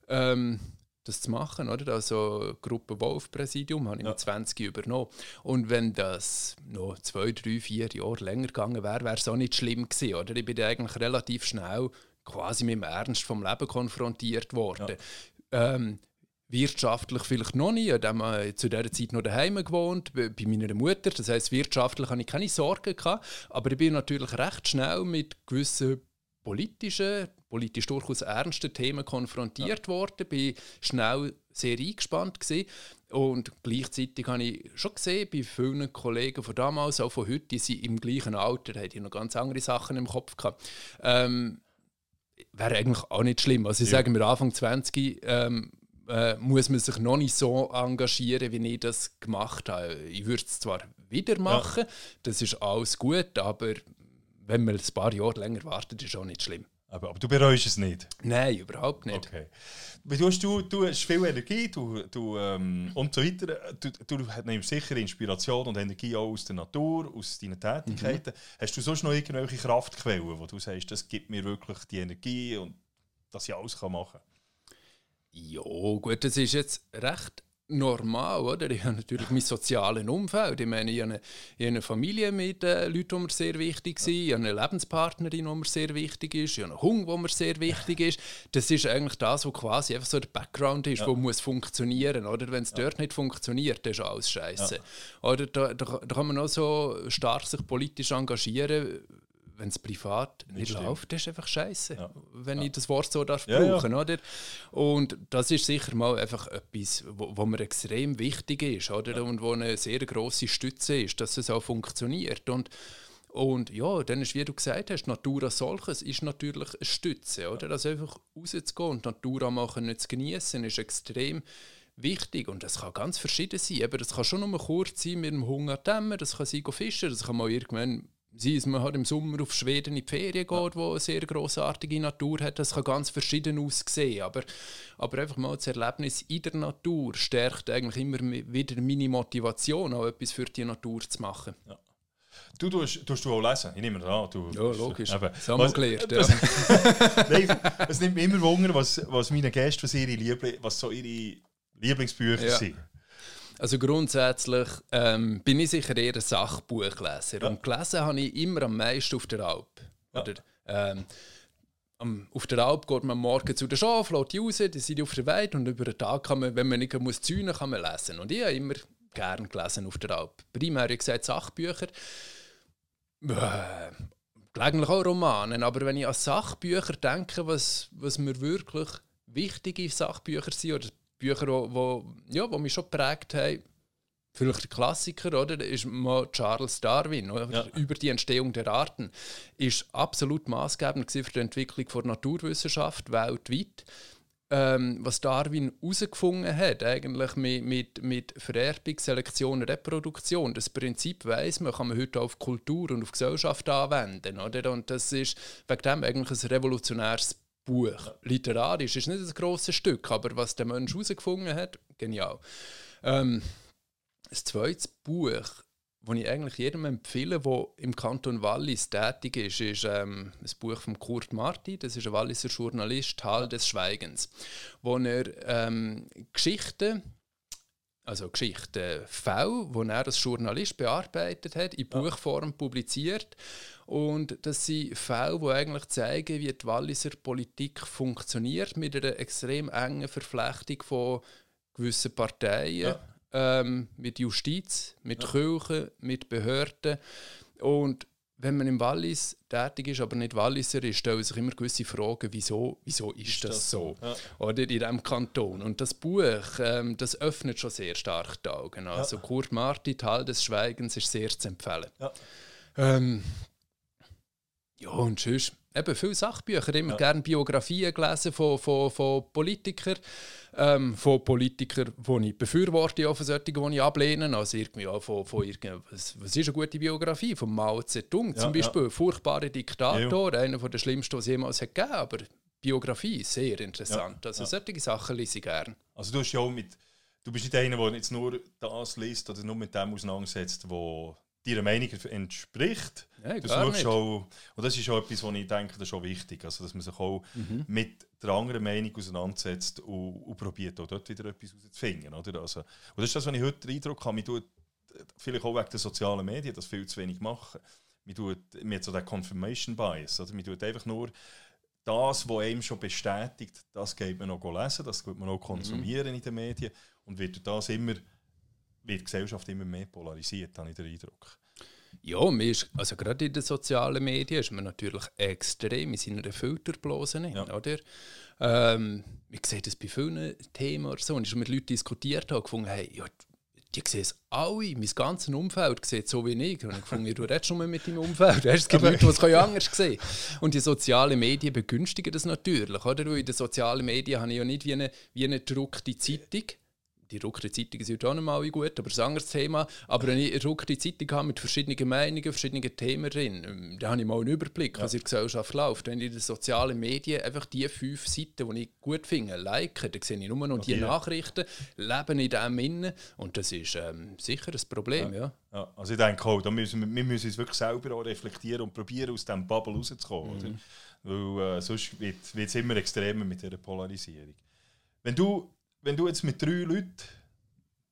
Ähm, das zu machen. Oder? Also Gruppe Wolf-Präsidium habe ich ja. mit 20 übernommen. Und wenn das noch zwei, drei, vier Jahre länger gegangen wäre, wäre es auch nicht schlimm gewesen. Oder? Ich bin eigentlich relativ schnell quasi mit dem Ernst vom Leben konfrontiert worden. Ja. Ähm, wirtschaftlich vielleicht noch nie. Ich habe zu dieser Zeit noch daheim gewohnt, bei meiner Mutter. Das heißt, wirtschaftlich hatte ich keine Sorgen. Gehabt, aber ich bin natürlich recht schnell mit gewissen politischen, politisch durchaus ernsten Themen konfrontiert ja. worden, bin schnell sehr eingespannt gewesen. und gleichzeitig habe ich schon gesehen, bei vielen Kollegen von damals, auch von heute, die sind im gleichen Alter, haben die noch ganz andere Sachen im Kopf gehabt. Ähm, wäre eigentlich auch nicht schlimm. Also ich ja. sage mir Anfang 20 ähm, äh, muss man sich noch nicht so engagieren, wie ich das gemacht habe. Ich würde es zwar wieder machen, ja. das ist alles gut, aber wenn man ein paar Jahre länger wartet, ist auch nicht schlimm. Aber, aber du bereust es nicht? Nein, überhaupt nicht. Okay. Du hast, du, du hast viel Energie du, du, ähm, und so weiter. Du, du nimmst sicher Inspiration und Energie auch aus der Natur, aus deinen Tätigkeiten. Mhm. Hast du sonst noch irgendwelche Kraftquellen, wo du sagst, das gibt mir wirklich die Energie und dass ich alles machen kann? Ja, gut, das ist jetzt recht normal, oder? Ich habe natürlich mein soziales Umfeld. Ich meine, ich habe eine, ich habe eine Familie mit äh, Leuten, die mir sehr wichtig sind. Ich habe eine Lebenspartnerin, die mir sehr wichtig ist. Ich habe einen Hund, der mir sehr wichtig ist. Das ist eigentlich das, was quasi einfach so der Background ist, ja. wo muss funktionieren, oder? Wenn es ja. dort nicht funktioniert, dann ist alles scheiße. Ja. Oder da, da, da, kann man auch so stark sich politisch engagieren, wenn es privat nicht, Nicht läuft, das ist einfach scheiße, Ja. wenn ich das Wort so darf Ja, ja. brauchen, oder? Und das ist sicher mal einfach etwas, wo, wo mir extrem wichtig ist, oder? Und wo eine sehr große Stütze ist, dass es auch funktioniert. Und und ja, dann ist, wie du gesagt hast, Natur als solches ist natürlich eine Stütze. Oder? Also einfach rauszugehen und Natur mal können zu genießen, ist extrem wichtig. Und das kann ganz verschieden sein. Eben, das kann schon nur kurz sein mit dem Hunger dämmen, das kann sein, go fischen, das kann mal irgendwann sein, dass man halt im Sommer auf Schweden in die Ferien geht, wo eine sehr grossartige Natur hat. Das kann ganz verschieden aussehen. Aber, aber einfach mal das Erlebnis in der Natur stärkt eigentlich immer wieder meine Motivation, auch etwas für die Natur zu machen. Du tust, tust du auch lesen? Ich nehme an. Du, Ja, logisch. Eben. Was- gelernt, ja. Nein, es nimmt mich immer Wunder, was, was meine Gäste, was, ihre Liebli was so ihre Lieblingsbücher Ja. sind. Also grundsätzlich ähm, bin ich sicher eher ein Sachbuchleser. Ja. Und gelesen habe ich immer am meisten auf der Alp. Ja. Oder, ähm, auf der Alp geht man morgen zu den Schafen, lässt die raus, die sind auf der Weide und über den Tag kann man, wenn man nicht muss zäunen, kann man lesen. Und ich habe immer gern gelesen auf der Alp. Primär, wie gesagt, Sachbücher. Äh, gelegentlich auch Romanen, aber wenn ich an Sachbücher denke, was, was mir wirklich wichtige Sachbücher sind oder Bücher, wo, wo, ja, wo mich schon geprägt haben, vielleicht der Klassiker, oder, ist mal Charles Darwin Ja. über die Entstehung der Arten, ist absolut maßgebend für die Entwicklung der Naturwissenschaft weltweit. Ähm, was Darwin herausgefunden hat, eigentlich mit, mit, mit Vererbung, Selektion, Reproduktion, das Prinzip weiss man, kann man heute auf Kultur und auf Gesellschaft anwenden. Oder? Und das ist wegen dem eigentlich ein revolutionäres Buch. Literarisch ist nicht ein grosses Stück, aber was der Mensch herausgefunden hat, genial. Ähm, das zweite Buch, das ich eigentlich jedem empfehle, der im Kanton Wallis tätig ist, ist ähm, ein Buch von Kurt Marti. Das ist ein Walliser Journalist, Tal des Schweigens, wo er ähm, Geschichten, also Geschichten, Fälle, die er als Journalist bearbeitet hat, in Buchform publiziert. Und das sind Fälle, die eigentlich zeigen, wie die Walliser Politik funktioniert, mit einer extrem engen Verflechtung von gewissen Parteien, Ja. ähm, mit Justiz, mit Kirche, mit Behörden. Und wenn man im Wallis tätig ist, aber nicht Walliser ist, stellen sich immer gewisse Fragen, wieso, wieso ist, das, so? Ja. Oder in diesem Kanton. Und das Buch, ähm, das öffnet schon sehr stark die Augen. Also Kurt Marti, Teil des Schweigens, ist sehr zu empfehlen. Ja. Ähm, ja, und sonst eben viele Sachbücher, immer Ja. gerne Biografien gelesen von, von, von Politikern, ähm, von Politikern, die ich befürworte, auch von solchen, die ich ablehne. Also irgendwie auch von, von was, was ist eine gute Biografie? Von Mao Zedong Ja, zum Beispiel, furchtbarer Diktator, einer der schlimmsten, die es jemals hat gegeben aber Biografie, sehr interessant. Also ja. solche Sachen lese ich gerne. Also du, hast ja auch mit, du bist nicht einer, der jetzt nur das liest oder nur mit dem auseinandersetzt, wo deiner Meinung entspricht. Nein, Du schaust auch, und das ist auch etwas, was ich denke, das ist auch wichtig, also dass man sich auch Mhm. mit der anderen Meinung auseinandersetzt und, und probiert auch dort wieder etwas herauszufinden. Oder? Also, und das ist das, was ich heute den Eindruck habe, man tut, vielleicht auch wegen der sozialen Medien, das viel zu wenig machen. Man, tut, man hat so den Confirmation Bias, oder? man tut einfach nur das, was einem schon bestätigt, das geht man noch lesen, das geht man auch konsumieren in den Medien und wird das immer, wird die Gesellschaft immer mehr polarisiert, habe ich den Eindruck. Ja, ist, also gerade in den sozialen Medien ist man natürlich extrem in seiner Filterblase drin, Ja. oder? Ähm, ich sehe das bei vielen Themen oder so, und ich schon mit Leuten diskutiert habe, gefunden, hey, ja, die sehen es alle, mein ganzes Umfeld sieht so wie ich. Und ich gefunden, du redest schon mal mit deinem Umfeld. Es gibt Leute, die es anders sehen Und die sozialen Medien begünstigen das natürlich, oder? Weil in den sozialen Medien habe ich ja nicht wie eine, wie eine gedruckte Zeitung, die gedruckte Zeitung sind auch nicht mal gut, aber das ist ein anderes Thema. Aber wenn ich eine gedruckte Zeitung habe mit verschiedenen Meinungen, verschiedenen Themen drin, ähm, dann habe ich mal einen Überblick, was in der Gesellschaft läuft. Wenn ich in den sozialen Medien einfach die fünf Seiten, die ich gut finde, like, dann sehe ich nur noch die die. Nachrichten, leben in dem innen und das ist ähm, sicher ein Problem, ja. Ja, also ich denke auch, da müssen wir, wir müssen uns wirklich selber auch reflektieren und probieren, aus diesem Bubble rauszukommen. Oder? Weil äh, sonst wird es immer extremer mit dieser Polarisierung. Wenn du, wenn du jetzt mit drei Leuten,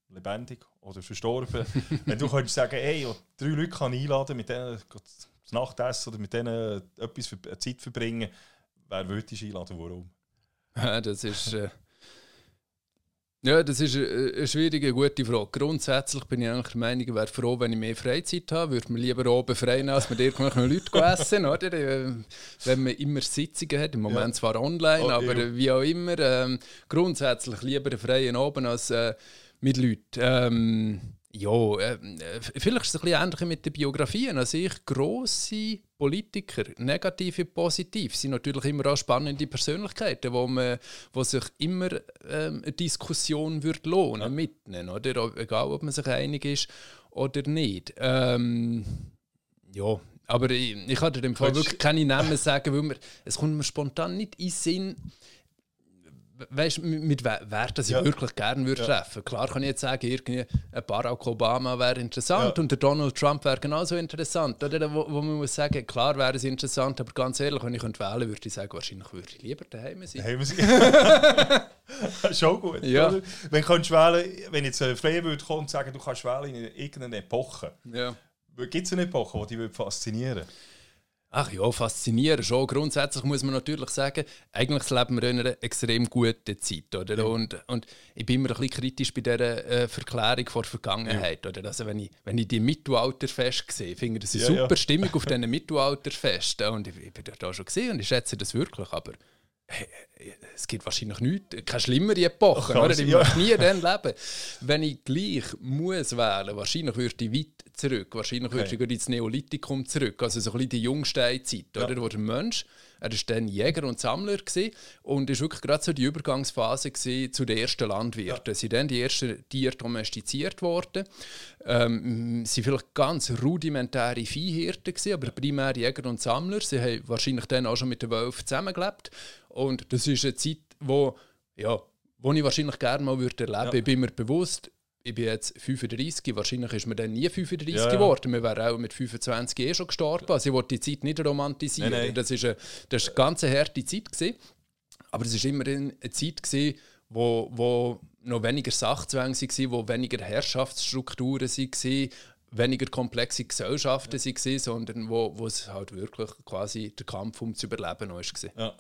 lebendig oder verstorben, wenn du könntest sagen, hey, drei Leute kann ich einladen, mit denen das Nachtessen oder mit denen etwas für, Zeit verbringen, wer würdest du einladen, warum? Ja, Das ist. Äh, Ja, das ist eine schwierige, gute Frage. Grundsätzlich bin ich eigentlich der Meinung, ich wäre froh, wenn ich mehr Freizeit habe. Würde mir lieber oben frei nehmen, als mit irgendwelchen Leuten essen, oder? Äh, wenn man immer Sitzungen hat, im Moment ja. zwar online, oh, aber ja. wie auch immer. Ähm, grundsätzlich lieber einen freien Oben als äh, mit Leuten. Ähm, ja, äh, vielleicht ist es ein bisschen ähnlich mit den Biografien. Also ich, grosse Politiker, negative, positiv, sind natürlich immer auch spannende Persönlichkeiten, wo, man, wo sich immer ähm, eine Diskussion wird lohnen, ja. mitnehmen, oder? Egal, ob man sich einig ist oder nicht. Ähm, ja, aber ich, ich kann dir im Fall wirklich keine Namen sagen, weil mir, es kommt mir spontan nicht in den Sinn, weißt, mit, wer das ich ja. wirklich gerne würde ja. treffen. Klar kann ich jetzt sagen, irgendwie ein Barack Obama wäre interessant ja. und der Donald Trump wäre genauso interessant. Oder wo, wo man muss sagen, klar wäre es interessant, aber ganz ehrlich, wenn ich könnte wählen würde ich sagen, wahrscheinlich würde ich lieber daheim sein. Daheim sein. Schon gut. Ja. Oder? Wenn du wählen, wenn jetzt ein Freier würde kommen und sagen, du kannst wählen in irgendeiner Epoche. Ja. Gibt es eine Epoche, die dich faszinieren würde? Ach ja, faszinierend schon. Grundsätzlich muss man natürlich sagen, eigentlich leben wir in einer extrem guten Zeit. Oder? Ja. Und, und ich bin immer ein bisschen kritisch bei dieser äh, Verklärung vor der Vergangenheit. Ja. Oder? Also wenn, ich, wenn ich die Mittelalterfeste sehe, finde ich das eine ja, super Stimmung auf diesen Mittelalterfesten. Und ich, ich bin da schon gesehen und ich schätze das wirklich. Aber es gibt wahrscheinlich nichts, keine schlimmere Epoche, oder? Ich möchte nie dann leben. Wenn ich gleich muss wählen, wahrscheinlich würde ich weit zurück, wahrscheinlich okay. würde ich ins Neolithikum zurück, also so ein bisschen die Jungsteinzeit, ja. oder? Wo der Mensch, er war dann Jäger und Sammler gewesen, und es war wirklich gerade so die Übergangsphase zu den ersten Landwirten. Ja. sind dann die ersten Tiere domestiziert worden. Ähm, sie waren vielleicht ganz rudimentäre Viehhirten gewesen, aber primär Jäger und Sammler. Sie haben wahrscheinlich dann auch schon mit den Wölfen zusammengelebt und das ist eine Zeit, wo, ja, wo ich wahrscheinlich gerne mal würde erleben würde. Ja. Ich bin mir bewusst, ich bin jetzt 35, wahrscheinlich ist man dann nie 35 ja, geworden. Wir wären auch mit 25 eh schon gestorben. Also ich wollte die Zeit nicht romantisieren. Nein, nein. Das war eine, das eine ganz harte Zeit. Gewesen. Aber es war immerhin eine Zeit, gewesen, wo, wo noch weniger Sachzwänge waren, wo weniger Herrschaftsstrukturen waren, weniger komplexe Gesellschaften ja. waren, sondern wo, wo es halt wirklich quasi der Kampf ums Überleben noch war. Ja.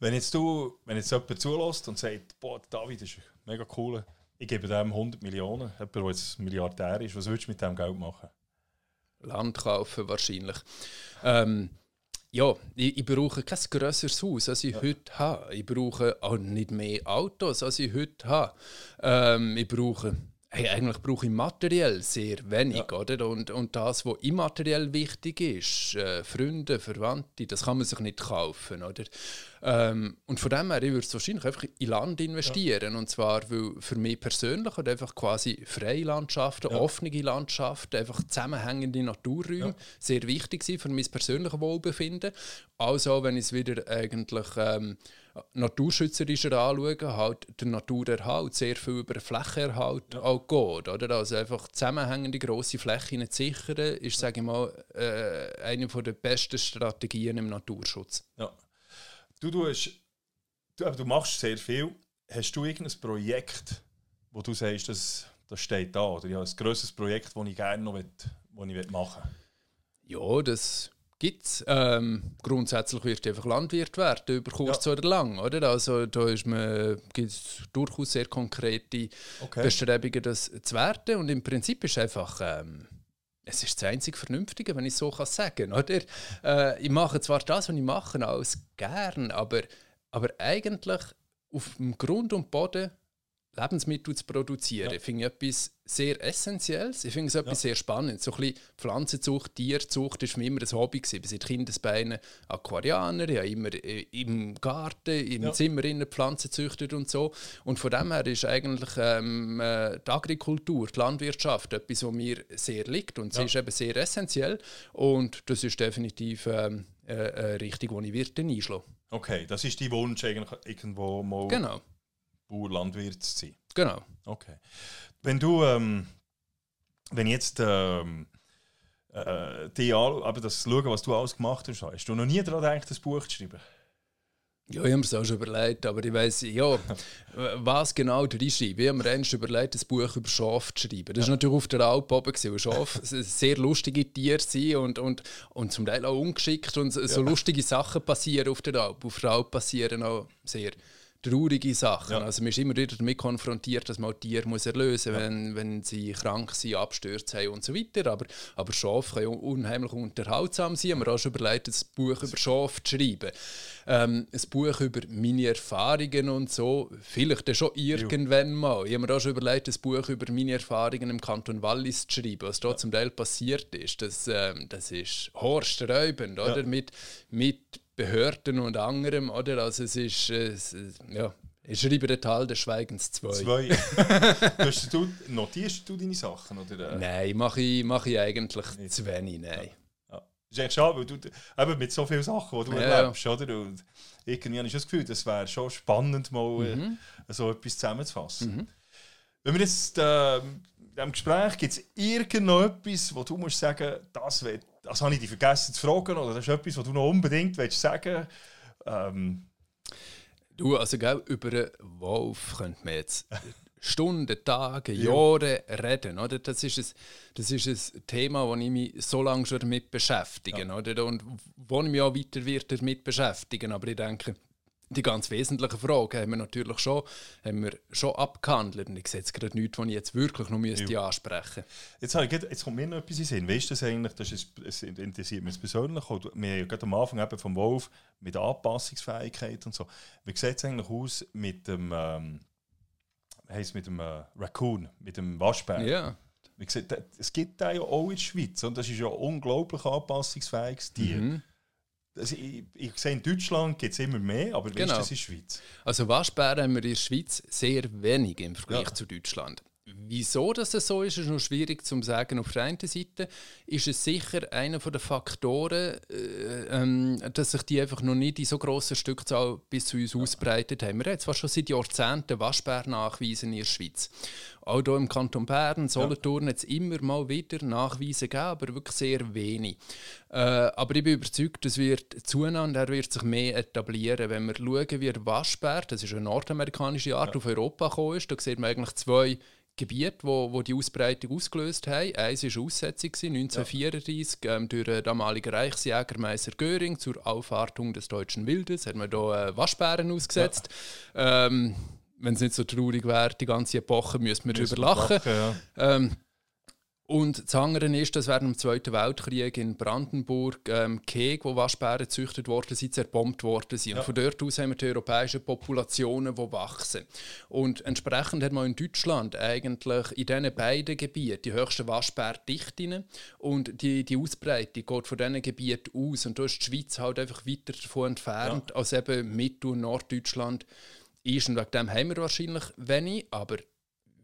Wenn jetzt du, wenn jetzt jemand zulässt und sagt, boah, David ist mega cool, ich gebe dem 100 Millionen, jemand, der jetzt Milliardär ist, was würdest du mit dem Geld machen? Land kaufen wahrscheinlich. Ähm, ja, ich, ich, brauche kein grösseres Haus, als ich ja. heute habe. Ich brauche auch nicht mehr Autos, als ich heute habe. Ähm, ich brauche Hey, eigentlich brauche ich materiell sehr wenig, ja. oder? Und, und das, was immateriell wichtig ist, äh, Freunde, Verwandte, das kann man sich nicht kaufen, oder? Ähm, und von dem her, ich würde es wahrscheinlich einfach in Land investieren. Ja. Und zwar, weil für mich persönlich oder einfach quasi freie Landschaften, ja. offene Landschaften, einfach zusammenhängende Naturräume sehr wichtig sind für mein persönliches Wohlbefinden. Also, wenn ich es wieder eigentlich ähm, naturschützerischer anschauen, halt der Naturerhalt sehr viel über Flächenerhalt ja. auch geht. Oder? Also einfach zusammenhängende grosse Flächen zu sichern, ist, sage ich mal, äh, eine der besten Strategien im Naturschutz. Ja. Du, du, hast, du, du machst sehr viel. Hast du irgendein Projekt, wo du sagst, das, das steht da? Oder ja, ein grosses Projekt, das ich gerne noch will, ich machen will? Ja, das gibt es. Ähm, grundsätzlich wirst du einfach Landwirt werden, über kurz ja. oder lang. Oder? Also da gibt es durchaus sehr konkrete okay. Bestrebungen, das zu werden. Und im Prinzip ist es einfach... Ähm, es ist das einzige Vernünftige, wenn ich so kann sagen oder? Äh, ich mache zwar das, was ich mache, alles gern, aber, aber eigentlich auf dem Grund und Boden Lebensmittel zu produzieren, ja. finde ich etwas sehr Essentielles. Ich finde es etwas ja. sehr Spannendes. So ein bisschen Pflanzenzucht, Tierzucht war für mich immer ein Hobby. Gewesen. Seit Kindesbeinen Aquarianer, ich habe immer äh, im Garten, im ja. Zimmer innen Pflanzen züchtet und so. Und von dem her ist eigentlich ähm, äh, die Agrikultur, die Landwirtschaft etwas, was mir sehr liegt. Und sie ist eben sehr essentiell. Und das ist definitiv ähm, äh, eine Richtung, die ich einschlagen Okay, das ist dein Wunsch eigentlich irgendwo mal... Genau Bauer, Landwirt zu sein. Genau. Okay. Wenn du, ähm, wenn jetzt ähm, äh, die aber das schauen, was du alles gemacht hast, hast du noch nie daran gedacht, ein Buch zu schreiben? Ja, ich habe mir das auch schon überlegt, aber ich weiss, ja, was genau drin schreibe. Ich habe mir erst überlegt, ein Buch über Schafe zu schreiben. Das war ja. natürlich auf der Alp oben, weil Schafe sehr lustige Tiere sind und, und, und zum Teil auch ungeschickt und so ja. lustige Sachen passieren auf der Alp. Auf der Alp passieren auch sehr traurige Sachen. Ja. Also man ist immer wieder damit konfrontiert, dass man Tiere muss erlösen muss, ja. wenn, wenn sie krank sind, Abstürze haben und so weiter. Aber, aber Schafe können unheimlich unterhaltsam sein. Wir haben auch schon überlegt, ein Buch über Schafe zu schreiben. Ähm, ein Buch über meine Erfahrungen und so. Vielleicht schon irgendwann mal. Ich habe mir auch schon überlegt, ein Buch über meine Erfahrungen im Kanton Wallis zu schreiben, was dort ja. zum Teil passiert ist. Das, ähm, das ist horsträubend, oder? Mit, mit Behörden und anderem, oder? Also es ist, äh, ja, ich schreibe den Teil des Schweigens 2. Zwei. du, notierst du deine Sachen? Oder? Nein, mache ich, mach ich eigentlich Nicht. zu wenig, nein. Ja. Das ist echt schade, weil du eben mit so vielen Sachen, die du ja, erlebst, ja. oder? Und irgendwie habe ich das Gefühl, das wäre schon spannend, mal äh, mhm. so etwas zusammenzufassen. Mhm. Wenn wir jetzt äh, in diesem Gespräch, gibt es irgendetwas, wo du musst sagen, das wird das habe ich dich vergessen zu fragen oder das ist etwas, was du noch unbedingt willst sagen ähm. Du, also gell, über einen Wolf könnte man jetzt Stunden, Tage, Jahre reden. Oder? Das, ist ein, das ist ein Thema, das ich mich so lange schon damit beschäftige. Ja. Oder? Und wo ich mich auch weiter wird damit beschäftigen. Aber ich denke, die ganz wesentlichen Fragen haben wir natürlich schon, haben wir schon abgehandelt. Und ich sehe jetzt gerade nichts, was ich jetzt wirklich noch müsste ja. ansprechen müsste. Jetzt, jetzt kommt mir noch etwas in Sinn. Weißt du das eigentlich, das ist, es interessiert mich persönlich, wir haben gerade am Anfang eben vom Wolf mit der Anpassungsfähigkeit und so. Wie sieht es eigentlich aus mit dem, ähm, heisst mit dem äh, Raccoon, mit dem Waschbär? Ja. Wie gesagt, es gibt da ja auch in der Schweiz und das ist ja ein unglaublich anpassungsfähiges Tier. Mhm. Also ich, ich sehe, in Deutschland gibt es immer mehr, aber genau. wie ist das in der Schweiz? Also Waschbären haben wir in der Schweiz sehr wenig im Vergleich ja. zu Deutschland. Wieso das so ist, ist noch schwierig zu sagen. Auf der einen Seite ist es sicher einer der Faktoren, äh, ähm, dass sich die einfach noch nicht in so grosser Stückzahl bis zu uns ausbreitet haben. Wir haben zwar schon seit Jahrzehnten Waschbärnachweise in der Schweiz. Auch hier im Kanton Bern, Solothurn, ja. jetzt immer mal wieder Nachweise geben, aber wirklich sehr wenig. Äh, aber ich bin überzeugt, das wird zueinander, er wird sich mehr etablieren. Wenn wir schauen, wie der Waschbär, das ist eine nordamerikanische Art, ja. auf Europa gekommen ist, da sieht man eigentlich zwei Gebiete, wo, wo die Ausbreitung ausgelöst haben. Eins war Aussetzung 1934 ja. ähm, durch den damaligen Reichsjägermeister Göring zur Aufwartung des deutschen Wildes. Hat man hier äh, Waschbären ausgesetzt. Ja. Ähm, wenn es nicht so traurig wäre, die ganze Epoche, müsste man darüber lachen. lachen ja. ähm, und das andere ist, dass während dem Zweiten Weltkrieg in Brandenburg ähm, Keg, wo Waschbären gezüchtet worden sind, zerbombt worden sind. Ja. Und von dort aus haben wir die europäischen Populationen, die wachsen. Und entsprechend hat man in Deutschland eigentlich in diesen beiden Gebieten die höchsten Waschbärdichten und die, die Ausbreitung geht von diesen Gebieten aus. Und da ist die Schweiz halt einfach weiter davon entfernt ja. als eben Mittel- und Norddeutschland ist. Und wegen dem haben wir wahrscheinlich wenig, aber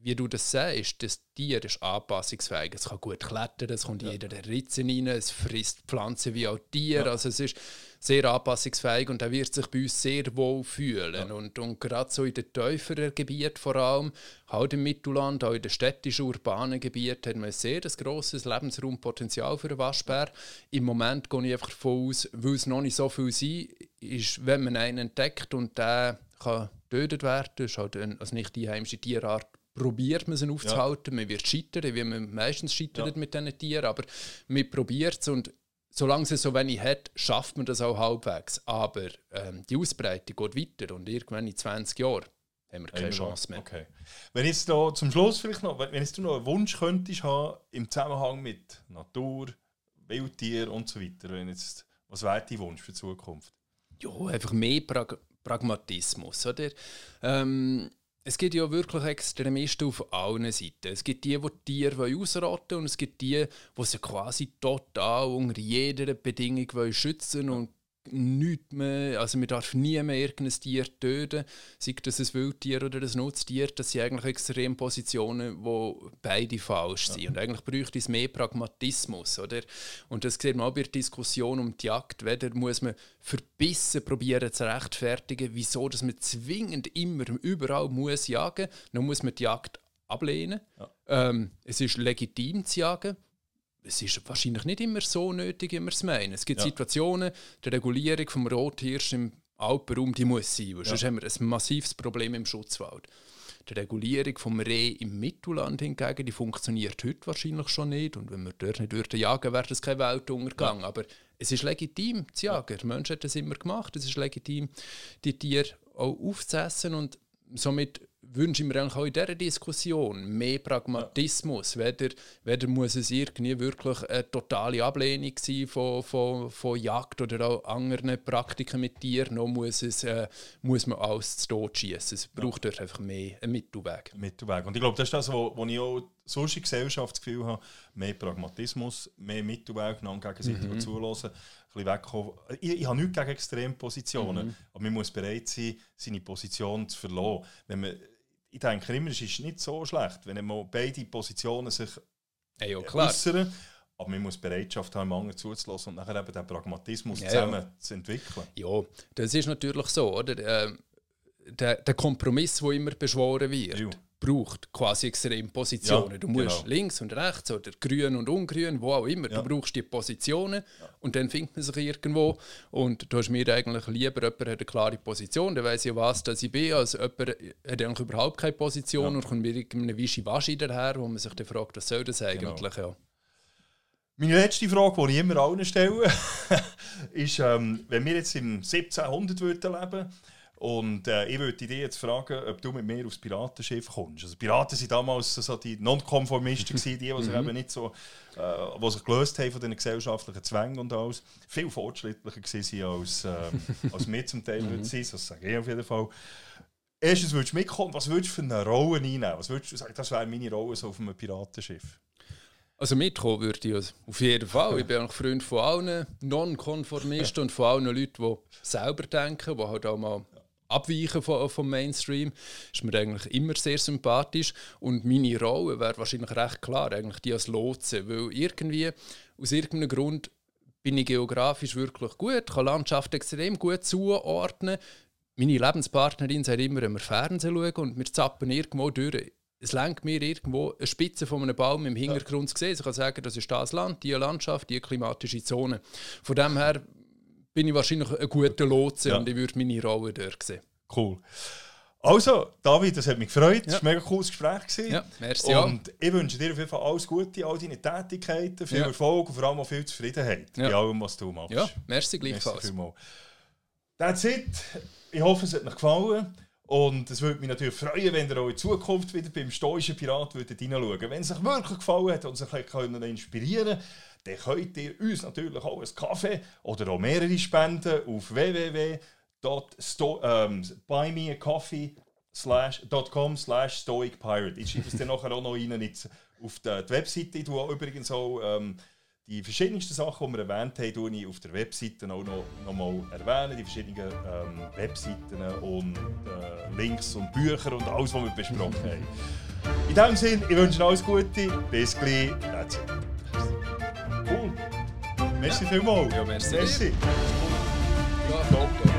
wie du das sagst, das Tier ist anpassungsfähig. Es kann gut klettern, es kommt ja. jeder der Ritze rein, es frisst Pflanzen wie auch Tiere. Ja. Also es ist sehr anpassungsfähig und er wird sich bei uns sehr wohl fühlen. Ja. Und, und gerade so in den tieferen Gebieten vor allem, halt im Mittelland, auch in den städtischen, urbanen Gebieten, hat man ein sehr grosses Lebensraumpotenzial für einen Waschbär. Im Moment gehe ich einfach davon aus, weil es noch nicht so viel sein ist, wenn man einen entdeckt und der kann getötet werden, ist halt eine, also nicht die heimische Tierart probiert man sie aufzuhalten. Ja. Man wird scheitern, wie man meistens scheitert ja. mit diesen Tieren, aber man probiert es und solange es so wenig hat, schafft man das auch halbwegs. Aber ähm, die Ausbreitung geht weiter und irgendwann in 20 Jahren haben wir keine Einmal. Chance mehr. Okay. Wenn jetzt da zum Schluss vielleicht noch, wenn jetzt du noch einen Wunsch könntest haben im Zusammenhang mit Natur, Wildtier und so weiter, wenn jetzt, was wäre dein Wunsch für die Zukunft? Ja, einfach mehr Prag Pragmatismus, oder? Ähm, es gibt ja wirklich Extremisten auf allen Seiten. Es gibt die, die Tiere ausrotten wollen und es gibt die, die sie quasi total unter jeder Bedingung schützen wollen und nichts mehr, also man darf nie mehr irgendein Tier töten, sei das ein Wildtier oder ein Nutztier, das sind eigentlich extrem Positionen, wo beide falsch sind. Ja. Und eigentlich bräuchte es mehr Pragmatismus, oder? Und das sieht man auch bei der Diskussion um die Jagd, weder muss man verbissen probieren zu rechtfertigen, wieso dass man zwingend immer überall muss jagen, dann muss man die Jagd ablehnen. Ja. Ähm, es ist legitim zu jagen, es ist wahrscheinlich nicht immer so nötig, wie wir es meinen. Es gibt ja. Situationen, die Regulierung vom Rothirsch im Alpenraum, die muss sein, weil ja. sonst haben wir ein massives Problem im Schutzwald. Die Regulierung vom Reh im Mittelland hingegen, die funktioniert heute wahrscheinlich schon nicht. Und wenn wir dort nicht würden jagen, wäre das kein Weltuntergang. Ja. Aber es ist legitim zu jagen. Der Mensch hat das immer gemacht. Es ist legitim, die Tiere auch aufzuessen und somit wünsche ich mir eigentlich auch in dieser Diskussion mehr Pragmatismus. Ja. Weder, weder muss es irgendwie wirklich eine totale Ablehnung sein von, von, von Jagd oder auch anderen Praktiken mit Tieren, noch muss, es, äh, muss man alles zu Tod schießen. Es braucht ja. dort einfach mehr einen Mittelweg. Mittelweg. Und ich glaube, das ist das, wo, ich auch sonst in Gesellschaftsgefühl habe, mehr Pragmatismus, mehr Mittelweg, einander gegenseitig mhm. zulassen, ein wegkommen. Ich, ich habe nichts gegen Extrempositionen, mhm. aber man muss bereit sein, seine Position zu verlassen. Wenn man ich denke immer, es ist nicht so schlecht, wenn man beide Positionen sich ja, ja, äußern. Aber man muss Bereitschaft haben, anderen zuzulassen und nachher eben den Pragmatismus ja, zusammen ja. zu entwickeln. Ja, das ist natürlich so, oder? Ähm, der, der Kompromiss, der immer beschworen wird. Braucht quasi extrem Positionen. Ja, du musst genau. links und rechts oder grün und ungrün, wo auch immer. Ja. Du brauchst die Positionen ja. und dann findet man sich irgendwo. Und du hast mir eigentlich lieber, jemand hat eine klare Position, dann weiß ich, was dass ich bin, als jemand hat eigentlich überhaupt keine Position und kommt mir irgendeine Wischiwaschi daher, wo man sich dann fragt, was soll das eigentlich? Genau. Ja. Meine letzte Frage, die ich immer allen stelle, ist, ähm, wenn wir jetzt im 1700 leben würden, und äh, ich würde dich jetzt fragen, ob du mit mir aufs Piratenschiff kommst. Also Piraten waren damals so die Nonkonformisten, die, die sich mhm. eben nicht so, äh, die sich gelöst haben von den gesellschaftlichen Zwängen und alles. Viel fortschrittlicher waren als, äh, als wir zum Teil mhm. sein. Das sage ich auf jeden Fall. Erstens würdest du mitkommen, was würdest du für eine Rolle einnehmen? Was würdest du sagen, das wäre meine Rolle so auf einem Piratenschiff? Also mitkommen würde ich also auf jeden Fall. Ich bin eigentlich Freund von allen Non-Konformisten und von allen Leuten, die selber denken, die halt auch mal abweichen vom, vom Mainstream, ist mir eigentlich immer sehr sympathisch. Und meine Rolle wäre wahrscheinlich recht klar, eigentlich die als Lotse, weil irgendwie, aus irgendeinem Grund bin ich geografisch wirklich gut, kann Landschaft extrem gut zuordnen. Meine Lebenspartnerin sagt immer, wenn wir Fernsehen schauen und wir zappen irgendwo durch, es lenkt mir irgendwo eine Spitze von einem Baum im Hintergrund zu sehen. Ich kann sagen, das ist das Land, die Landschaft, die klimatische Zone. Von dem her bin ich wahrscheinlich ein guter Lotse ja. und ich würde meine Rolle dort sehen. Cool. Also, David, das hat mich gefreut. Es ja. war ein mega cooles Gespräch. Ja, merci. Und ja. ich wünsche dir auf jeden Fall alles Gute, all deine Tätigkeiten, viel ja. Erfolg und vor allem auch viel Zufriedenheit ja. bei allem, was du machst. Ja, merci gleichfalls. Merci That's it. Ich hoffe, es hat euch gefallen. Und es würde mich natürlich freuen, wenn ihr auch in Zukunft wieder beim stoischen Pirat reinschauen Wenn es euch wirklich gefallen hat und sich inspirieren könnt, dann könnt ihr uns natürlich auch einen Kaffee oder auch mehrere spenden auf www.buymeacoffee.com slash stoicpirate. Ich schreibe es dann nachher auch noch rein auf die, Webseite. Du übrigens auch ähm, die verschiedensten Sachen, die wir erwähnt haben, ich auf der Webseite auch noch, noch mal erwähnen. Die verschiedenen ähm, Webseiten und äh, Links und Bücher und alles, was wir besprochen haben. In diesem Sinne, ich wünsche euch alles Gute. Bis gleich. That's it. Liverpool. Messi fez. Messi. Messi. Messi.